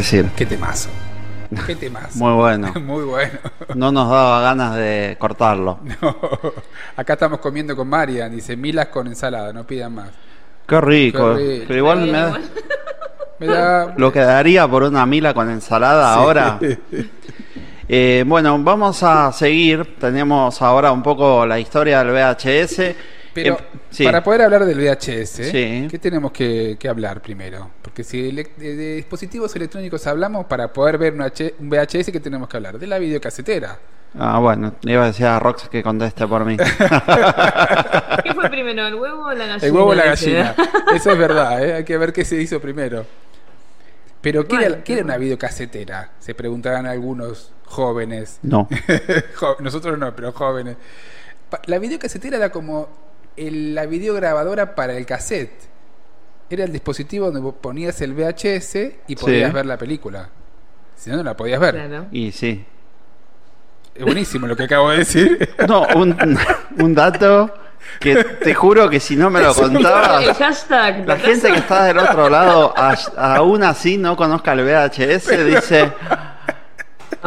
[SPEAKER 3] Decir?
[SPEAKER 4] Qué temazo. Qué temazo.
[SPEAKER 3] Muy bueno.
[SPEAKER 4] Muy bueno.
[SPEAKER 3] No nos daba ganas de cortarlo.
[SPEAKER 4] No. Acá estamos comiendo con Marian. Dice milas con ensalada, no pidan más.
[SPEAKER 3] Qué rico.
[SPEAKER 4] Qué rico.
[SPEAKER 3] Pero igual me da-
[SPEAKER 4] Me da.
[SPEAKER 3] lo que daría por una mila con ensalada
[SPEAKER 4] Sí.
[SPEAKER 3] ahora. Eh, bueno, vamos a seguir. Tenemos ahora un poco la historia del VHS.
[SPEAKER 4] Pero
[SPEAKER 3] Em- Sí.
[SPEAKER 4] Para poder hablar del VHS,
[SPEAKER 3] Sí.
[SPEAKER 4] ¿qué tenemos que, que hablar primero? Porque si de, de dispositivos electrónicos hablamos, para poder ver un, H- un VHS, ¿qué tenemos que hablar? De la videocasetera.
[SPEAKER 3] Ah, bueno, le iba a decir a Rox que conteste por mí.
[SPEAKER 6] ¿Qué fue primero, el huevo o la gallina?
[SPEAKER 4] El huevo o la gallina. Eso es verdad, ¿eh? hay que ver qué se hizo primero. Pero, ¿qué, era,
[SPEAKER 6] Bueno,
[SPEAKER 4] qué era una videocasetera? Se preguntaban algunos jóvenes.
[SPEAKER 3] No.
[SPEAKER 4] Nosotros no, pero jóvenes. La videocasetera era como el- la videograbadora para el cassette. Era el dispositivo donde vos ponías el VHS y podías
[SPEAKER 3] Sí.
[SPEAKER 4] ver la película. Si no, no la podías ver.
[SPEAKER 6] Claro.
[SPEAKER 3] Y sí.
[SPEAKER 4] Es buenísimo lo que acabo de decir.
[SPEAKER 3] No, un, un dato que te juro que si no me lo
[SPEAKER 6] El
[SPEAKER 3] contabas,
[SPEAKER 6] hashtag.
[SPEAKER 3] la gente que está del otro lado, a- aún así no conozca el VHS, dice,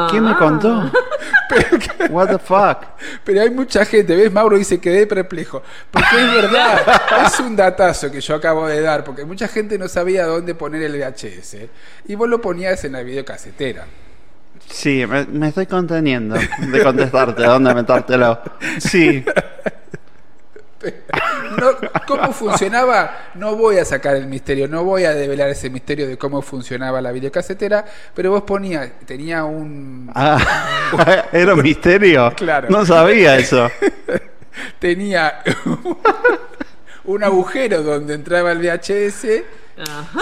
[SPEAKER 3] ¿quién me
[SPEAKER 6] Ah.
[SPEAKER 3] contó? What the fuck?
[SPEAKER 4] Pero hay mucha gente, ¿ves? Mauro dice quedé perplejo. Porque es verdad, es un datazo que yo acabo de dar, porque mucha gente no sabía dónde poner el VHS. Y vos lo ponías en la videocasetera.
[SPEAKER 3] Sí, me, me estoy conteniendo de contestarte dónde metértelo. Sí,
[SPEAKER 4] No, ¿Cómo funcionaba? No voy a sacar el misterio, no voy a develar ese misterio de cómo funcionaba la videocasetera, pero vos ponías, tenía un...
[SPEAKER 3] Ah, era un misterio.
[SPEAKER 4] Claro.
[SPEAKER 3] No sabía eso.
[SPEAKER 4] tenía un agujero donde entraba el VHS,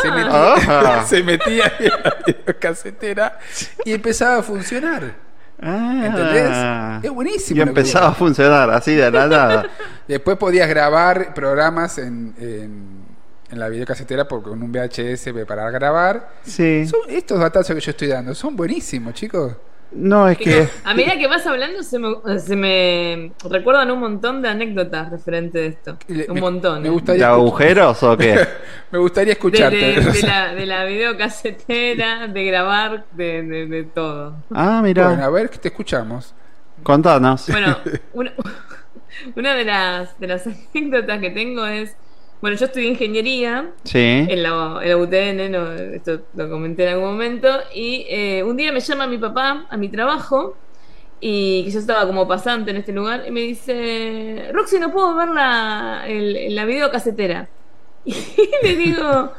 [SPEAKER 4] se metía,
[SPEAKER 3] Ajá.
[SPEAKER 4] se metía en la videocasetera y empezaba a funcionar. ¿Entendés?
[SPEAKER 3] Ah.
[SPEAKER 4] Es buenísimo.
[SPEAKER 3] Y empezaba a funcionar así de la nada.
[SPEAKER 4] Después podías grabar programas en, en, en la videocasetera porque con un VHS para grabar.
[SPEAKER 3] Sí.
[SPEAKER 4] Son estos datazos que yo estoy dando son buenísimos, chicos.
[SPEAKER 3] No, es que.
[SPEAKER 6] A medida que vas hablando se me, se me recuerdan un montón de anécdotas referente de esto. Un montón.
[SPEAKER 4] Me
[SPEAKER 6] ¿eh?
[SPEAKER 4] gustaría,
[SPEAKER 3] ¿De agujeros o qué?
[SPEAKER 4] me gustaría
[SPEAKER 6] de,
[SPEAKER 4] escucharte.
[SPEAKER 6] de- de la, de la videocasetera, de grabar, de, de, de todo.
[SPEAKER 3] Ah, mira.
[SPEAKER 4] Bueno, a ver, que te escuchamos.
[SPEAKER 3] Contanos.
[SPEAKER 6] Bueno, una, una de las, de las anécdotas que tengo es, bueno, yo estudié ingeniería
[SPEAKER 3] Sí.
[SPEAKER 6] en la, en la UTN, no, esto lo comenté en algún momento, y eh, un día me llama mi papá a mi trabajo, y que yo estaba como pasante en este lugar, y me dice, Roxy, no puedo ver la, el, la videocasetera. Y le digo,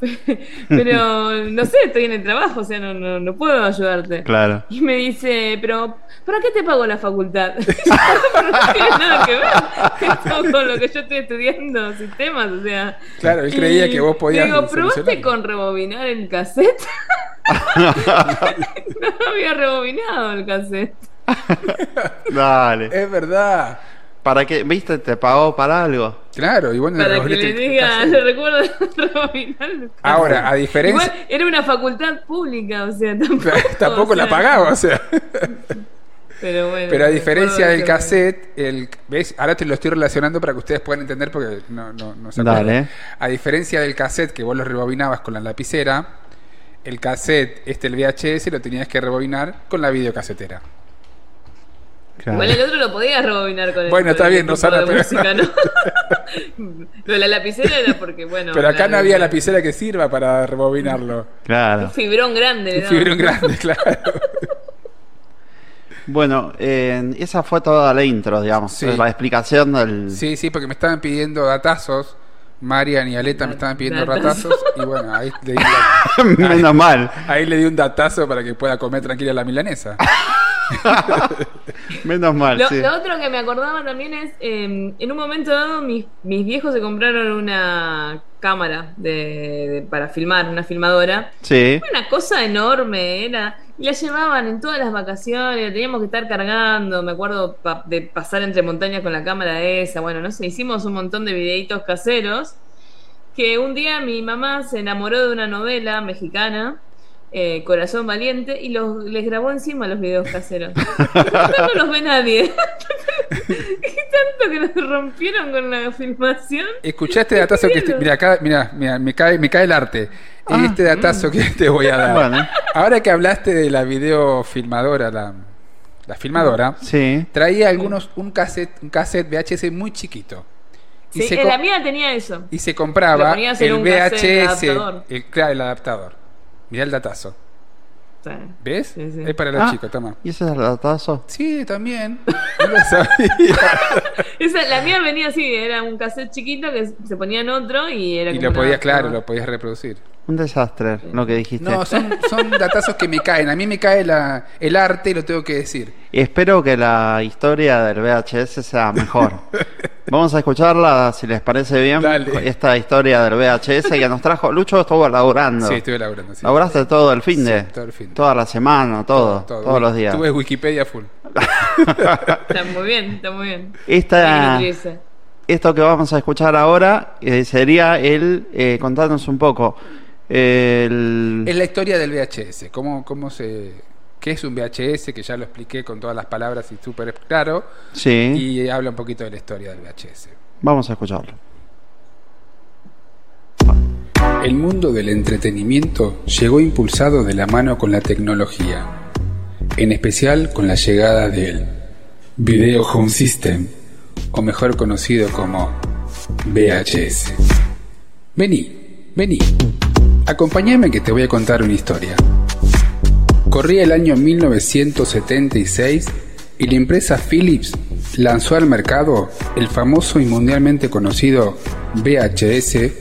[SPEAKER 6] pero no sé, estoy en el trabajo, o sea, no, no, no puedo ayudarte.
[SPEAKER 3] Claro.
[SPEAKER 6] Y me dice, pero ¿para qué te pago la facultad? Pero no tiene nada que ver esto con lo que yo estoy estudiando, sistemas, o sea.
[SPEAKER 4] Claro, él creía
[SPEAKER 6] Y
[SPEAKER 4] que vos podías
[SPEAKER 6] Digo, ¿probaste
[SPEAKER 4] solucionarlo".
[SPEAKER 6] con rebobinar el cassette? no había rebobinado el cassette.
[SPEAKER 3] Dale.
[SPEAKER 4] Es verdad.
[SPEAKER 3] ¿Para qué? ¿Viste? Te pagó para algo.
[SPEAKER 4] Claro, y bueno,
[SPEAKER 6] Para que le diga, recuerdo.
[SPEAKER 4] Ahora, a diferencia.
[SPEAKER 6] Igual era una facultad pública, o sea, tampoco.
[SPEAKER 4] Tampoco
[SPEAKER 6] o
[SPEAKER 4] la pagaba, o sea.
[SPEAKER 6] Pero bueno.
[SPEAKER 4] Pero a
[SPEAKER 6] me
[SPEAKER 4] diferencia del
[SPEAKER 6] de-
[SPEAKER 4] cassette, el, ¿ves? Ahora te lo estoy relacionando para que ustedes puedan entender porque no, no, no se acuerdan.
[SPEAKER 3] Dale.
[SPEAKER 4] A diferencia del cassette que vos lo rebobinabas con la lapicera, el cassette, este el VHS, lo tenías que rebobinar con la videocasetera.
[SPEAKER 6] Igual el otro lo podías rebobinar con el
[SPEAKER 4] Bueno, está bien, no
[SPEAKER 6] de
[SPEAKER 4] pero-
[SPEAKER 6] música, ¿no? Lo de la lapicera era porque, bueno.
[SPEAKER 4] Pero acá
[SPEAKER 6] la-
[SPEAKER 4] no había lapicera que sirva para rebobinarlo.
[SPEAKER 6] Un
[SPEAKER 3] Claro.
[SPEAKER 6] fibrón grande.
[SPEAKER 4] Un
[SPEAKER 6] daban.
[SPEAKER 4] fibrón grande, claro.
[SPEAKER 3] Bueno, eh, esa fue toda la intro, digamos.
[SPEAKER 4] Sí.
[SPEAKER 3] La explicación del.
[SPEAKER 4] Sí, sí, porque me estaban pidiendo datazos. Marian y Aleta me estaban pidiendo
[SPEAKER 6] Datazos.
[SPEAKER 4] datazos. Y bueno, ahí le, di un dat-
[SPEAKER 3] Menos mal.
[SPEAKER 4] ahí le di un datazo para que pueda comer tranquila la milanesa.
[SPEAKER 3] Menos mal,
[SPEAKER 6] Lo,
[SPEAKER 3] sí.
[SPEAKER 6] lo otro que me acordaba también es, eh, en un momento dado mis, mis viejos se compraron una cámara de, de- para filmar, una filmadora.
[SPEAKER 3] Sí.
[SPEAKER 6] Una cosa enorme era. Y la llevaban en todas las vacaciones, la teníamos que estar cargando. Me acuerdo pa- de pasar entre montañas con la cámara esa. Bueno, no sé, hicimos un montón de videitos caseros. Que un día mi mamá se enamoró de una novela mexicana, eh, Corazón Valiente, y los, les grabó encima los videos caseros. no los ve nadie. Tanto que nos rompieron con la filmación.
[SPEAKER 4] ¿Escuchaste datazo que este, mira acá, mira, mira, me cae, me cae el arte. este datazo que te voy a dar.
[SPEAKER 3] Bueno.
[SPEAKER 4] Ahora que hablaste de la videofilmadora, la, la filmadora,
[SPEAKER 3] Sí.
[SPEAKER 4] traía algunos un cassette, un cassette VHS muy chiquito. Y
[SPEAKER 6] Sí,
[SPEAKER 4] se
[SPEAKER 6] eh, la mía tenía eso.
[SPEAKER 4] y se compraba el VHS,
[SPEAKER 6] adaptador.
[SPEAKER 4] el, claro, el adaptador. Mirá el datazo.
[SPEAKER 6] Sí.
[SPEAKER 4] ¿Ves?
[SPEAKER 6] Sí, sí.
[SPEAKER 4] Es para los
[SPEAKER 3] Ah,
[SPEAKER 4] chicos, toma.
[SPEAKER 3] ¿Y ese es el datazo?
[SPEAKER 4] Sí, también. No lo sabía.
[SPEAKER 6] Esa, la mía venía así, era un cassette chiquito que se ponía en otro y era
[SPEAKER 4] y
[SPEAKER 6] como
[SPEAKER 4] lo
[SPEAKER 6] una-
[SPEAKER 4] podías, claro, lo podías reproducir.
[SPEAKER 3] Un desastre lo que dijiste.
[SPEAKER 4] No, son, son datazos que me caen. A mí me cae la, el arte y lo tengo que decir.
[SPEAKER 3] Espero que la historia del VHS sea mejor. Vamos a escucharla, si les parece bien,
[SPEAKER 4] Dale.
[SPEAKER 3] esta historia del VHS que nos trajo. Lucho estuvo laburando.
[SPEAKER 4] Sí, estuve laburando. Sí.
[SPEAKER 3] Laburaste todo el fin de,
[SPEAKER 4] Sí, todo el fin de.
[SPEAKER 3] toda la semana, todo,
[SPEAKER 4] Todo.
[SPEAKER 3] todos los días.
[SPEAKER 4] Tuve Wikipedia full.
[SPEAKER 6] Está muy bien, está muy bien.
[SPEAKER 3] Esta, esto que vamos a escuchar ahora eh, sería el, eh, contarnos un poco, el,
[SPEAKER 4] Es la historia del VHS. ¿Cómo, cómo se, ¿Qué es un VHS? Que ya lo expliqué con todas las palabras y súper claro.
[SPEAKER 3] Sí.
[SPEAKER 4] Y habla un poquito de la historia del VHS.
[SPEAKER 3] vamos a escucharlo.
[SPEAKER 4] El mundo del entretenimiento llegó impulsado de la mano con la tecnología, en especial con la llegada del Video Home System, o mejor conocido como VHS. Vení, vení, acompáñame que te voy a contar una historia. Corría el año 1976 y la empresa Philips lanzó al mercado el famoso y mundialmente conocido VHS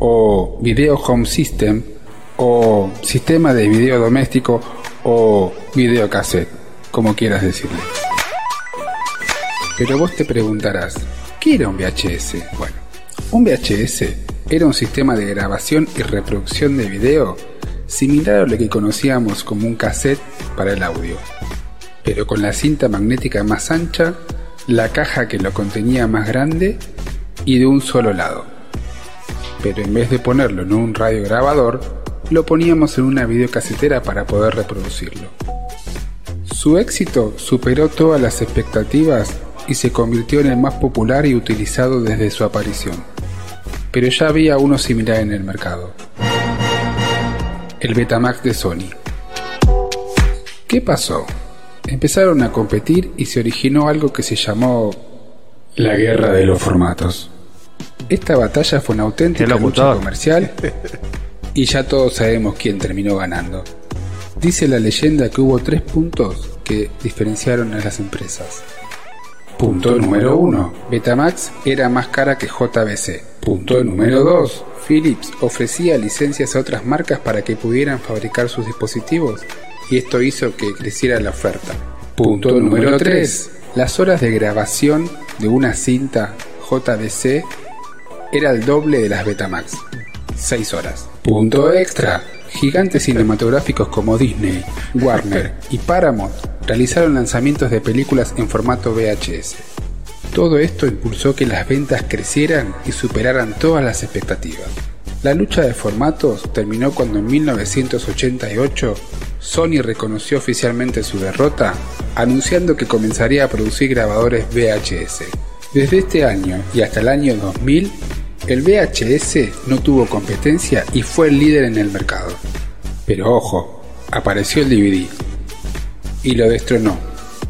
[SPEAKER 4] o Video Home System o sistema de video doméstico o videocassette, como quieras decirle. Pero vos te preguntarás, ¿qué era un VHS? Bueno, un VHS era un sistema de grabación y reproducción de video similar a lo que conocíamos como un cassette para el audio, pero con la cinta magnética más ancha, la caja que lo contenía más grande y de un solo lado. Pero en vez de ponerlo en un radio grabador, lo poníamos en una videocasetera para poder reproducirlo. Su éxito superó todas las expectativas y se convirtió en el más popular y utilizado desde su aparición. Pero ya había uno similar en el mercado. El Betamax de Sony. ¿Qué pasó? Empezaron a competir y se originó algo que se llamó la guerra de los formatos. Esta batalla fue una auténtica lucha comercial y ya todos sabemos quién terminó ganando. Dice la leyenda que hubo tres puntos que diferenciaron a las empresas. Punto número 1. Betamax era más cara que JBC. Punto número 2. Philips ofrecía licencias a otras marcas para que pudieran fabricar sus dispositivos y esto hizo que creciera la oferta. Punto número 3. Las horas de grabación de una cinta JBC era el doble de las Betamax. 6 horas. Punto extra. Gigantes cinematográficos como Disney, Warner y Paramount realizaron lanzamientos de películas en formato VHS. Todo esto impulsó que las ventas crecieran y superaran todas las expectativas. La lucha de formatos terminó cuando en 1988 Sony reconoció oficialmente su derrota, anunciando que comenzaría a producir grabadores VHS. Desde este año y hasta el año 2000, el VHS no tuvo competencia y fue el líder en el mercado. Pero ojo, apareció el DVD y lo destronó,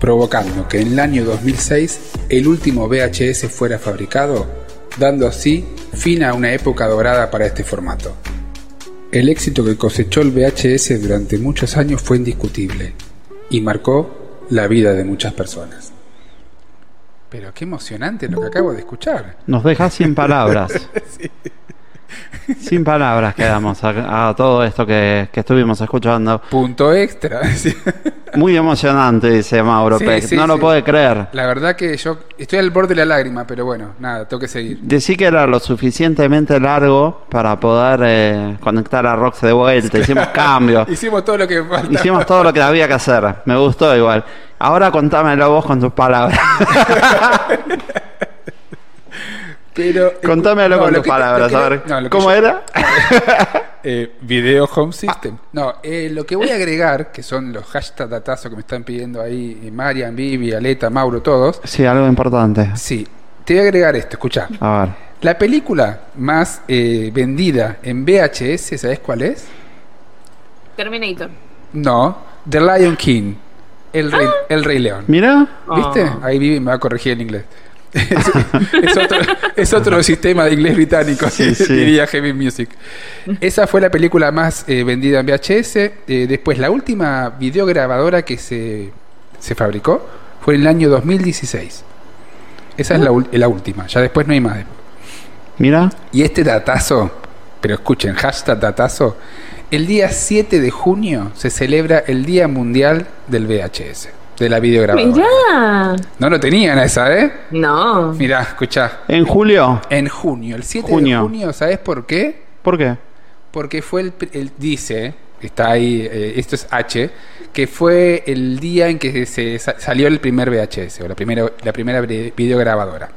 [SPEAKER 4] provocando que en el año 2006 el último VHS fuera fabricado, dando así fin a una época dorada para este formato. El éxito que cosechó el VHS durante muchos años fue indiscutible y marcó la vida de muchas personas. Pero qué emocionante lo que acabo de escuchar.
[SPEAKER 3] Nos deja sin palabras. Sin palabras quedamos a, a todo esto que, que estuvimos escuchando.
[SPEAKER 4] Punto extra. Sí.
[SPEAKER 3] Muy emocionante, dice Mauro
[SPEAKER 4] Sí,
[SPEAKER 3] Peck.
[SPEAKER 4] sí,
[SPEAKER 3] no lo puede creer.
[SPEAKER 4] La verdad que yo estoy al borde de la lágrima, pero bueno, nada, tengo que seguir.
[SPEAKER 3] Decí que era lo suficientemente largo para poder eh, conectar a Rox de vuelta. Hicimos cambios.
[SPEAKER 4] Hicimos todo lo que faltaba.
[SPEAKER 3] Hicimos todo lo que había que hacer. Me gustó igual. Ahora contámelo vos con tus palabras.
[SPEAKER 4] Pero,
[SPEAKER 3] Contámelo
[SPEAKER 4] no,
[SPEAKER 3] con tus palabras,
[SPEAKER 4] lo que-
[SPEAKER 3] a ver.
[SPEAKER 4] no,
[SPEAKER 3] ¿Cómo
[SPEAKER 4] yo-
[SPEAKER 3] era?
[SPEAKER 4] Eh, video Home System. No, eh, lo que voy a agregar, que son los hashtag datazos que me están pidiendo ahí eh, Marian, Vivi, Aleta, Mauro, todos.
[SPEAKER 3] Sí, algo importante.
[SPEAKER 4] Sí, te voy a agregar esto, escucha.
[SPEAKER 3] A ver.
[SPEAKER 4] La película más eh, vendida en VHS, ¿sabes cuál es?
[SPEAKER 6] Terminator.
[SPEAKER 4] No, The Lion King, el rey, el rey león.
[SPEAKER 3] Mira.
[SPEAKER 4] ¿Viste?
[SPEAKER 6] Ah.
[SPEAKER 4] Ahí Vivi me va a corregir en inglés. Es, otro, es otro sistema de inglés británico,
[SPEAKER 3] Sí, sí.
[SPEAKER 4] diría Heavy Music. Esa fue la película más eh, vendida en VHS. Eh, después, la última videograbadora que se, se fabricó fue en el año 2016. Esa es la, la última, ya después no hay más.
[SPEAKER 3] Mira,
[SPEAKER 4] Y este datazo, pero escuchen, hashtag datazo, el día 7 de junio se celebra el Día Mundial del VHS, de la videograbadora.
[SPEAKER 6] Mirá.
[SPEAKER 4] No lo tenían esa, ¿eh?
[SPEAKER 6] No.
[SPEAKER 4] Mirá, escuchá.
[SPEAKER 3] en julio.
[SPEAKER 4] En junio, el 7
[SPEAKER 3] Junio.
[SPEAKER 4] de junio, ¿sabes por qué?
[SPEAKER 3] ¿Por qué?
[SPEAKER 4] Porque fue el, el- dice, está ahí, eh, esto es H, que fue el día en que se sa- salió el primer VHS, o la primera, la primera videograbadora.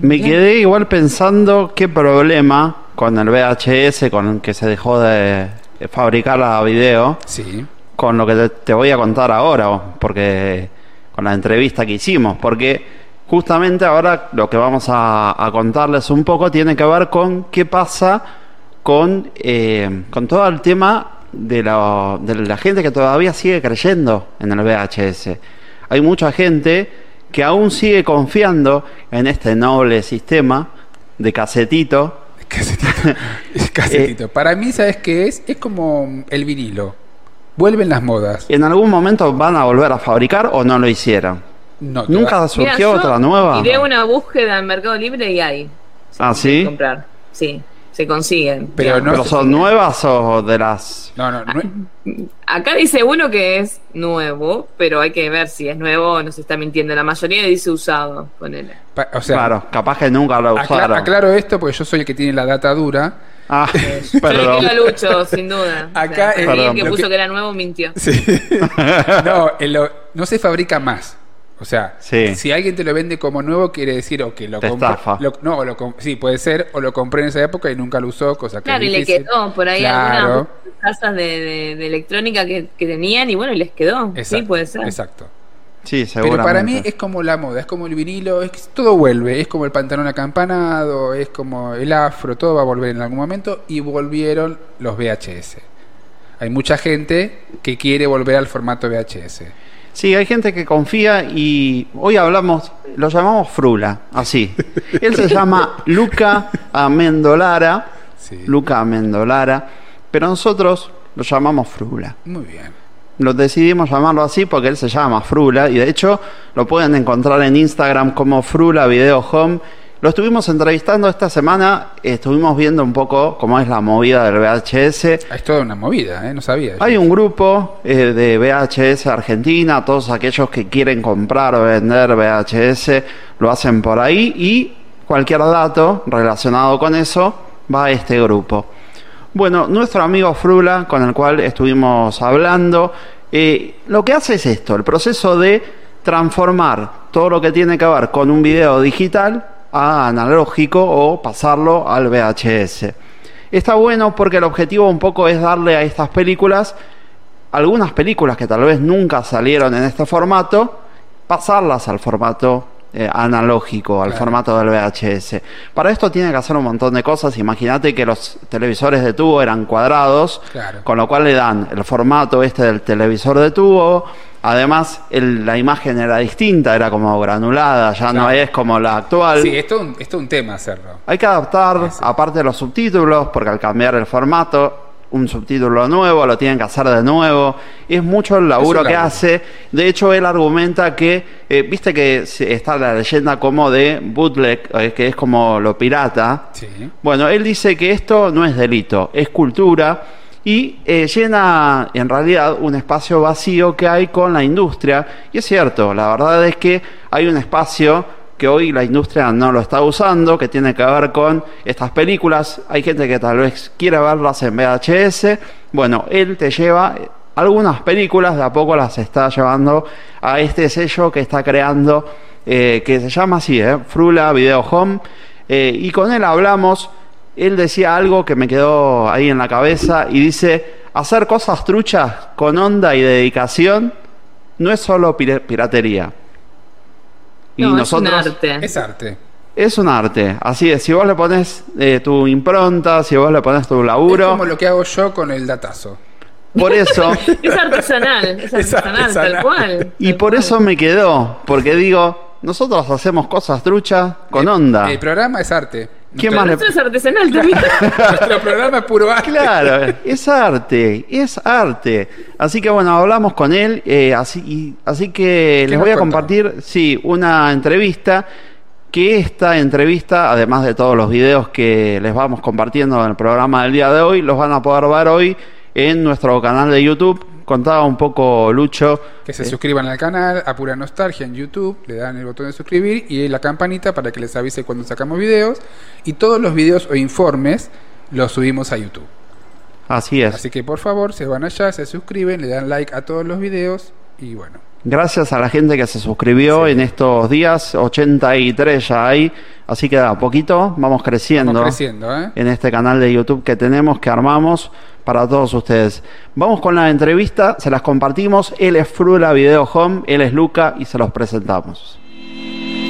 [SPEAKER 3] Me quedé igual pensando qué problema con el VHS, con el que se dejó de fabricar la video,
[SPEAKER 4] Sí.
[SPEAKER 3] Con lo que te, voy a contar ahora, porque con la entrevista que hicimos, porque justamente ahora lo que vamos a, a contarles un poco tiene que ver con qué pasa con, eh, con todo el tema de la, de la gente que todavía sigue creyendo en el VHS. Hay mucha gente que aún sigue confiando en este noble sistema de casetito.
[SPEAKER 4] Casetito. Casetito. Para mí, ¿sabes qué es? Es como el vinilo. Vuelven las modas.
[SPEAKER 3] ¿En algún momento van a volver a fabricar o no lo hicieron?
[SPEAKER 4] No,
[SPEAKER 3] ¿Nunca surgió
[SPEAKER 6] Mira,
[SPEAKER 3] otra nueva?
[SPEAKER 6] Iré a una búsqueda en Mercado Libre y hay.
[SPEAKER 3] Ah, ¿sí?
[SPEAKER 6] Comprar. Sí, se consiguen.
[SPEAKER 4] Pero no-
[SPEAKER 3] ¿Pero son nuevas o de las...?
[SPEAKER 4] No, no, no-
[SPEAKER 6] Acá dice uno que es nuevo, pero hay que ver si es nuevo o nos está mintiendo. La mayoría dice usado, ponele.
[SPEAKER 4] o sea,
[SPEAKER 3] claro, capaz que nunca lo usaron.
[SPEAKER 4] aclaro esto porque yo soy el que tiene la data dura.
[SPEAKER 3] Ah,
[SPEAKER 6] Yo le
[SPEAKER 3] perdón.
[SPEAKER 6] quiero a Lucho, sin duda.
[SPEAKER 4] Acá,
[SPEAKER 6] o sea, el
[SPEAKER 3] Perdón.
[SPEAKER 6] que puso
[SPEAKER 4] que-
[SPEAKER 6] que... era nuevo mintió.
[SPEAKER 4] No, lo- no se fabrica más. O sea,
[SPEAKER 3] Sí.
[SPEAKER 4] si alguien te lo vende como nuevo, quiere decir o que lo
[SPEAKER 3] Te
[SPEAKER 4] compré-
[SPEAKER 3] estafa.
[SPEAKER 4] lo- no, o lo sí, puede ser, o lo compré en esa época y nunca lo usó, cosa que
[SPEAKER 6] Claro,
[SPEAKER 4] es
[SPEAKER 6] y le quedó por ahí
[SPEAKER 4] Claro.
[SPEAKER 6] algunas casas de, de- de electrónica que, que tenían y bueno, y les quedó. sí, puede ser.
[SPEAKER 4] Exacto.
[SPEAKER 3] Sí,
[SPEAKER 4] Pero para mí es como la moda, es como el vinilo, es que todo vuelve, es como el pantalón acampanado, es como el afro, todo va a volver en algún momento y volvieron los VHS. Hay mucha gente que quiere volver al formato VHS.
[SPEAKER 3] Sí, hay gente que confía y hoy hablamos, lo llamamos Frula, así. Él se llama Luca Amendolara,
[SPEAKER 4] Sí.
[SPEAKER 3] Luca Amendolara, pero nosotros lo llamamos Frula.
[SPEAKER 4] Muy bien.
[SPEAKER 3] Lo decidimos llamarlo así porque él se llama Frula y de hecho lo pueden encontrar en Instagram como Frula Video Home. Lo estuvimos entrevistando esta semana, estuvimos viendo un poco cómo es la movida del VHS.
[SPEAKER 4] Es toda una movida, ¿eh? no sabía.
[SPEAKER 3] Hay un grupo eh, de VHS Argentina, todos aquellos que quieren comprar o vender VHS lo hacen por ahí y cualquier dato relacionado con eso va a este grupo. Bueno, nuestro amigo Frula, con el cual estuvimos hablando, eh, lo que hace es esto, el proceso de transformar todo lo que tiene que ver con un video digital a analógico o pasarlo al VHS. Está bueno porque el objetivo un poco es darle a estas películas, algunas películas que tal vez nunca salieron en este formato, pasarlas al formato eh, analógico, al
[SPEAKER 4] Claro.
[SPEAKER 3] formato del VHS. Para esto tiene que hacer un montón de cosas. Imagínate que los televisores de tubo eran cuadrados,
[SPEAKER 4] Claro.
[SPEAKER 3] con lo cual le dan el formato este del televisor de tubo. Además, el- la imagen era distinta, era como granulada, ya no es como la actual.
[SPEAKER 4] Sí, esto es un, esto es un tema hacerlo.
[SPEAKER 3] Hay que adaptar, aparte de los subtítulos, porque al cambiar el formato, un subtítulo nuevo, lo tienen que hacer de nuevo. Es mucho el laburo que
[SPEAKER 4] laburo.
[SPEAKER 3] hace. De hecho, él argumenta que, eh, viste que está la leyenda como de bootleg, eh, que es como lo pirata.
[SPEAKER 4] Sí.
[SPEAKER 3] Bueno, él dice que esto no es delito, es cultura y eh, llena en realidad un espacio vacío que hay con la industria. Y es cierto, la verdad es que hay un espacio que hoy la industria no lo está usando, que tiene que ver con estas películas. Hay gente que tal vez quiere verlas en VHS. Bueno, él te lleva algunas películas, de a poco las está llevando a este sello que está creando, eh, que se llama así, eh, Frula Video Home. Eh, y con él hablamos, él decía algo que me quedó ahí en la cabeza y dice, hacer cosas truchas con onda y dedicación no es solo pir- piratería. Y
[SPEAKER 6] No,
[SPEAKER 3] nosotros
[SPEAKER 6] es un arte.
[SPEAKER 4] Es arte.
[SPEAKER 3] es un arte, así es, si vos le pones eh, tu impronta, si vos le pones tu
[SPEAKER 4] Es
[SPEAKER 3] laburo,
[SPEAKER 4] como lo que hago yo con el datazo.
[SPEAKER 3] por eso,
[SPEAKER 6] Es artesanal, es artesanal,
[SPEAKER 4] artesanal.
[SPEAKER 6] tal cual.
[SPEAKER 3] y
[SPEAKER 6] tal
[SPEAKER 3] por
[SPEAKER 6] cual.
[SPEAKER 3] eso me quedó, porque digo, nosotros hacemos cosas truchas con onda.
[SPEAKER 4] El programa es arte.
[SPEAKER 3] ¿Quién
[SPEAKER 4] Nuestro-
[SPEAKER 3] más
[SPEAKER 6] Esto es artesanal también.
[SPEAKER 4] Nuestro programa es puro arte.
[SPEAKER 3] Claro, es arte, es arte. Así que bueno, hablamos con él, eh, así, y- así que les voy a
[SPEAKER 4] contó?
[SPEAKER 3] compartir, sí, una entrevista, que esta entrevista, además de todos los videos que les vamos compartiendo en el programa del día de hoy, los van a poder ver hoy en nuestro canal de YouTube. Contaba un poco Lucho.
[SPEAKER 4] Que se
[SPEAKER 3] eh,
[SPEAKER 4] suscriban al canal, a Pura Nostalgia en YouTube, le dan el botón de suscribir y la campanita para que les avise cuando sacamos videos. Y todos los videos o informes los subimos a YouTube.
[SPEAKER 3] Así es.
[SPEAKER 4] Así que por favor, se van allá, se suscriben, le dan like a todos los videos y bueno.
[SPEAKER 3] Gracias a la gente que se suscribió en estos días, 83 ya hay, así que a poquito vamos creciendo,
[SPEAKER 4] Vamos creciendo, ¿eh?
[SPEAKER 3] en este canal de YouTube que tenemos, que armamos para todos ustedes. Vamos con la entrevista, se las compartimos, él es Frula Video Home, él es Luca y se los presentamos.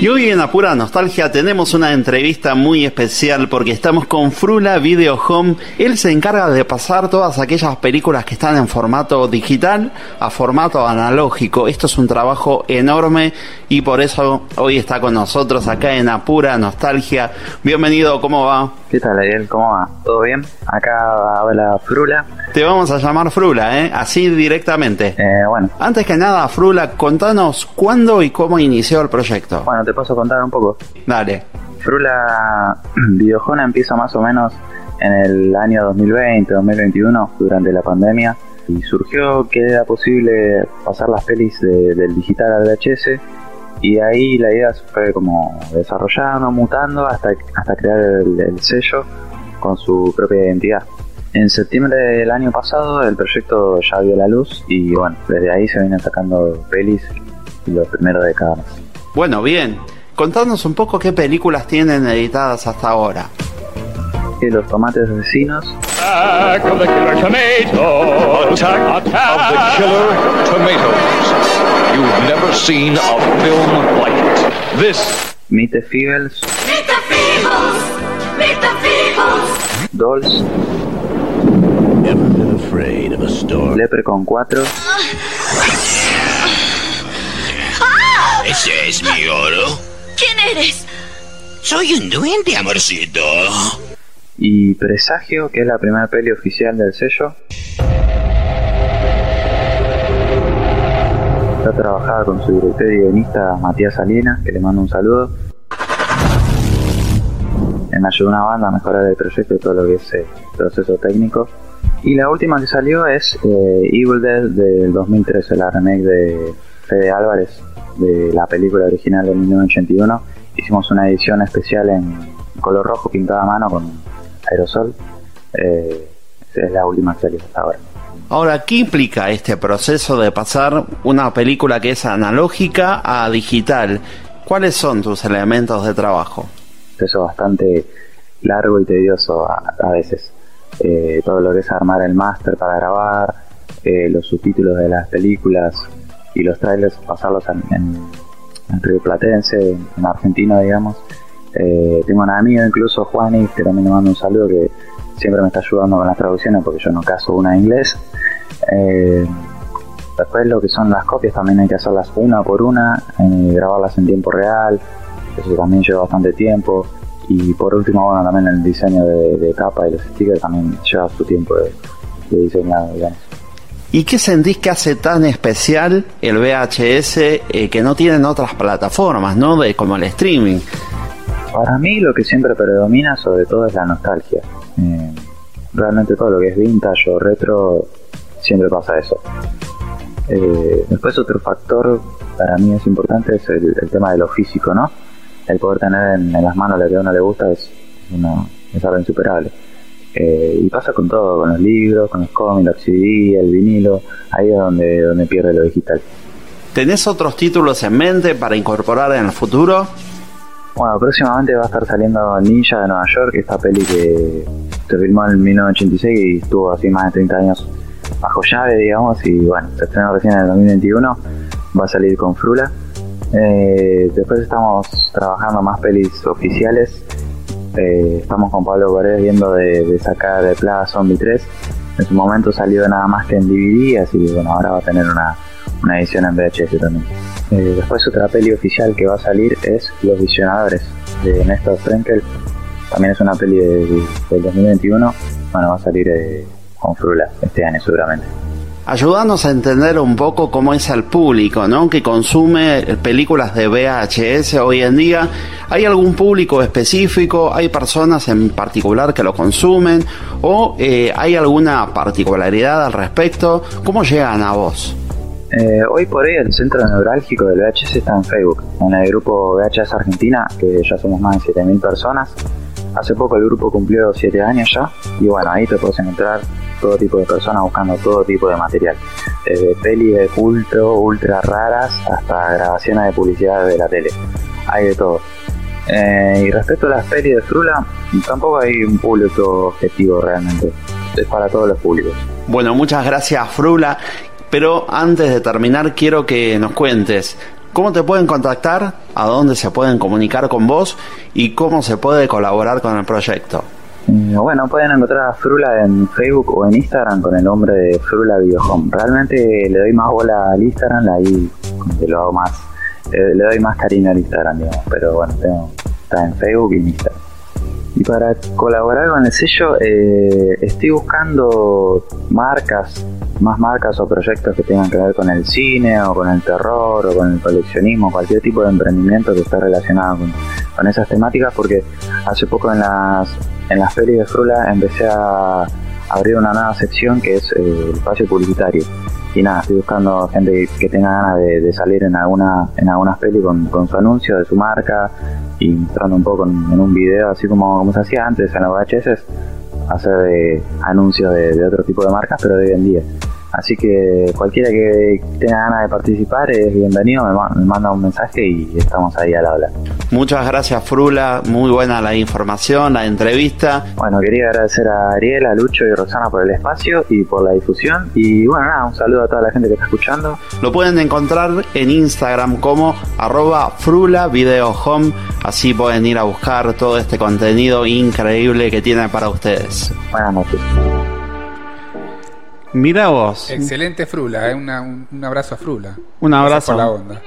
[SPEAKER 3] Y hoy en Apura Nostalgia tenemos una entrevista muy especial porque estamos con Frula Video Home. Él se encarga de pasar todas aquellas películas que están en formato digital a formato analógico. Esto es un trabajo enorme y por eso hoy está con nosotros acá en Apura Nostalgia. Bienvenido, ¿cómo va?
[SPEAKER 13] ¿Qué tal, Ariel? ¿Cómo va? ¿Todo bien? Acá habla Frula.
[SPEAKER 3] Te vamos a llamar Frula, ¿eh? Así directamente.
[SPEAKER 13] Eh, bueno.
[SPEAKER 3] Antes que nada, Frula, contanos cuándo y cómo inició el proyecto.
[SPEAKER 13] Bueno, te paso a contar un poco.
[SPEAKER 3] Dale.
[SPEAKER 13] Frula Videojona empieza más o menos en el año 2020, 2021, durante la pandemia. Y surgió que era posible pasar las pelis de- del digital al VHS. Y ahí la idea se fue como desarrollando, mutando, hasta, hasta crear el, el sello con su propia identidad. En septiembre del año pasado el proyecto ya vio la luz y bueno, desde ahí se vienen sacando pelis y los primeros de cada mes.
[SPEAKER 3] Bueno, bien. Contanos un poco qué películas tienen editadas hasta ahora.
[SPEAKER 13] Y los tomates asesinos,
[SPEAKER 14] Attack of the Killer Tomatoes. Attack, of the Killer Tomatoes. You've never seen a film like it. This
[SPEAKER 13] Meet the Feebles, Dolls,
[SPEAKER 14] Never been afraid of a storm.
[SPEAKER 13] Leprechaun 4,
[SPEAKER 15] Ese es mi oro. ¿Quién eres? Soy un duende, amorcito.
[SPEAKER 13] y Presagio, que es la primera peli oficial del sello. Está trabajada con su director y guionista Matías Salinas, que le mando un saludo. Él me ayudó una banda a mejorar el proyecto y todo lo que es eh, proceso técnico. Y la última que salió es eh, Evil Dead del 2013, la remake de Fede Álvarez de la película original de 1981. Hicimos una edición especial en color rojo pintada a mano con aerosol. Eh, es la última que salió hasta ahora.
[SPEAKER 3] Ahora, ¿qué implica este proceso de pasar una película que es analógica a digital? ¿Cuáles son tus elementos de trabajo?
[SPEAKER 13] proceso bastante largo y tedioso a, a veces. Eh, todo lo que es armar el máster para grabar, eh, los subtítulos de las películas y los trailers, pasarlos en, en, en Río Platense, en argentino, digamos. Eh, tengo un amigo, incluso Juanis, que también le mando un saludo, que siempre me está ayudando con las traducciones porque yo no caso una en inglés. Eh, después lo que son las copias también hay que hacerlas una por una, eh, grabarlas en tiempo real, eso también lleva bastante tiempo. Y por último, bueno, también el diseño de, de y los stickers también lleva su tiempo de, de diseñado, digamos.
[SPEAKER 3] ¿Y qué sentís que hace tan especial el VHS eh, que no tienen otras plataformas, ¿no? De, como el streaming.
[SPEAKER 13] Para mí lo que siempre predomina sobre todo es la nostalgia. Eh, realmente todo lo que es vintage o retro siempre pasa eso. Eh, después otro factor para mí es importante es el, tema de lo físico, ¿no? El poder tener en, en las manos lo que a uno le gusta es, una, es algo insuperable. Eh, y pasa con todo, con los libros, con los cómics, los CD, el vinilo, ahí es donde, donde pierde lo digital.
[SPEAKER 3] ¿Tenés otros títulos en mente para incorporar en el futuro?
[SPEAKER 13] Bueno, próximamente va a estar saliendo Ninja de Nueva York, esta peli que se filmó en 1986 y estuvo así más de 30 años bajo llave, digamos, y bueno, se estrenó recién en el 2021, va a salir con Frula. Eh, después estamos trabajando más pelis oficiales, eh, estamos con Pablo Corés viendo de, sacar de Plaga Zombie 3, en su momento salió nada más que en DVD, así que bueno, ahora va a tener una, una edición en VHS también. Eh, después otra peli oficial que va a salir es Los Visionadores de Néstor Frenkel. También es una peli de- del 2021. Bueno, va a salir eh, con Frula este año seguramente.
[SPEAKER 3] Ayúdanos a entender un poco cómo es el público, ¿no? Que consume películas de VHS hoy en día. ¿Hay algún público específico? ¿Hay personas en particular que lo consumen? ¿O eh, hay alguna particularidad al respecto? ¿Cómo llegan a vos?
[SPEAKER 13] Eh, hoy por hoy el centro neurálgico del VHS está en Facebook, en el grupo VHS Argentina, que ya somos más de 7.000 personas. Hace poco el grupo cumplió 7 años ya, y bueno, ahí te puedes encontrar todo tipo de personas buscando todo tipo de material, desde pelis de culto, ultra raras, hasta grabaciones de publicidad de la tele. Hay de todo. Eh, y respecto a las pelis de Frula, tampoco hay un público objetivo realmente, es para todos los públicos.
[SPEAKER 3] Bueno, muchas gracias, Frula. Pero antes de terminar, quiero que nos cuentes cómo te pueden contactar, a dónde se pueden comunicar con vos y cómo se puede colaborar con el proyecto.
[SPEAKER 13] Eh, Bueno, pueden encontrar a Frula en Facebook o en Instagram con el nombre de Frula Videohome. Realmente le doy más bola al Instagram, ahí lo hago más, eh, le doy más cariño al Instagram, digamos, pero bueno, tengo- está en Facebook y en Instagram. Y para colaborar con el sello, eh, estoy buscando marcas, más marcas o proyectos que tengan que ver con el cine o con el terror o con el coleccionismo, cualquier tipo de emprendimiento que esté relacionado con, esas temáticas, porque hace poco en las, en las pelis de Frula empecé a abrir una nueva sección que es eh, el espacio publicitario. Y nada, estoy buscando gente que, tenga ganas de, de salir en alguna en algunas pelis con, con su anuncio de su marca y mostrando un poco en, un video, así como, como se hacía antes en los VHS, hacer de anuncios de otro tipo de marcas, pero de hoy en día. Así que cualquiera que tenga ganas de participar es bienvenido, me, ma- me manda un mensaje y estamos ahí al habla.
[SPEAKER 3] Muchas gracias, Frula. Muy buena la información, la entrevista.
[SPEAKER 13] Bueno, quería agradecer a Ariel, a Lucho y Rosana por el espacio y por la difusión. Y bueno, nada, un saludo a toda la gente que está escuchando.
[SPEAKER 3] Lo pueden encontrar en Instagram como arroba Frula Video Home. Así pueden ir a buscar todo este contenido increíble que tiene para ustedes.
[SPEAKER 13] Buenas noches.
[SPEAKER 3] Mira vos.
[SPEAKER 4] Excelente Frula, eh, una- un, un abrazo a Frula.
[SPEAKER 3] Un abrazo.
[SPEAKER 4] por la onda.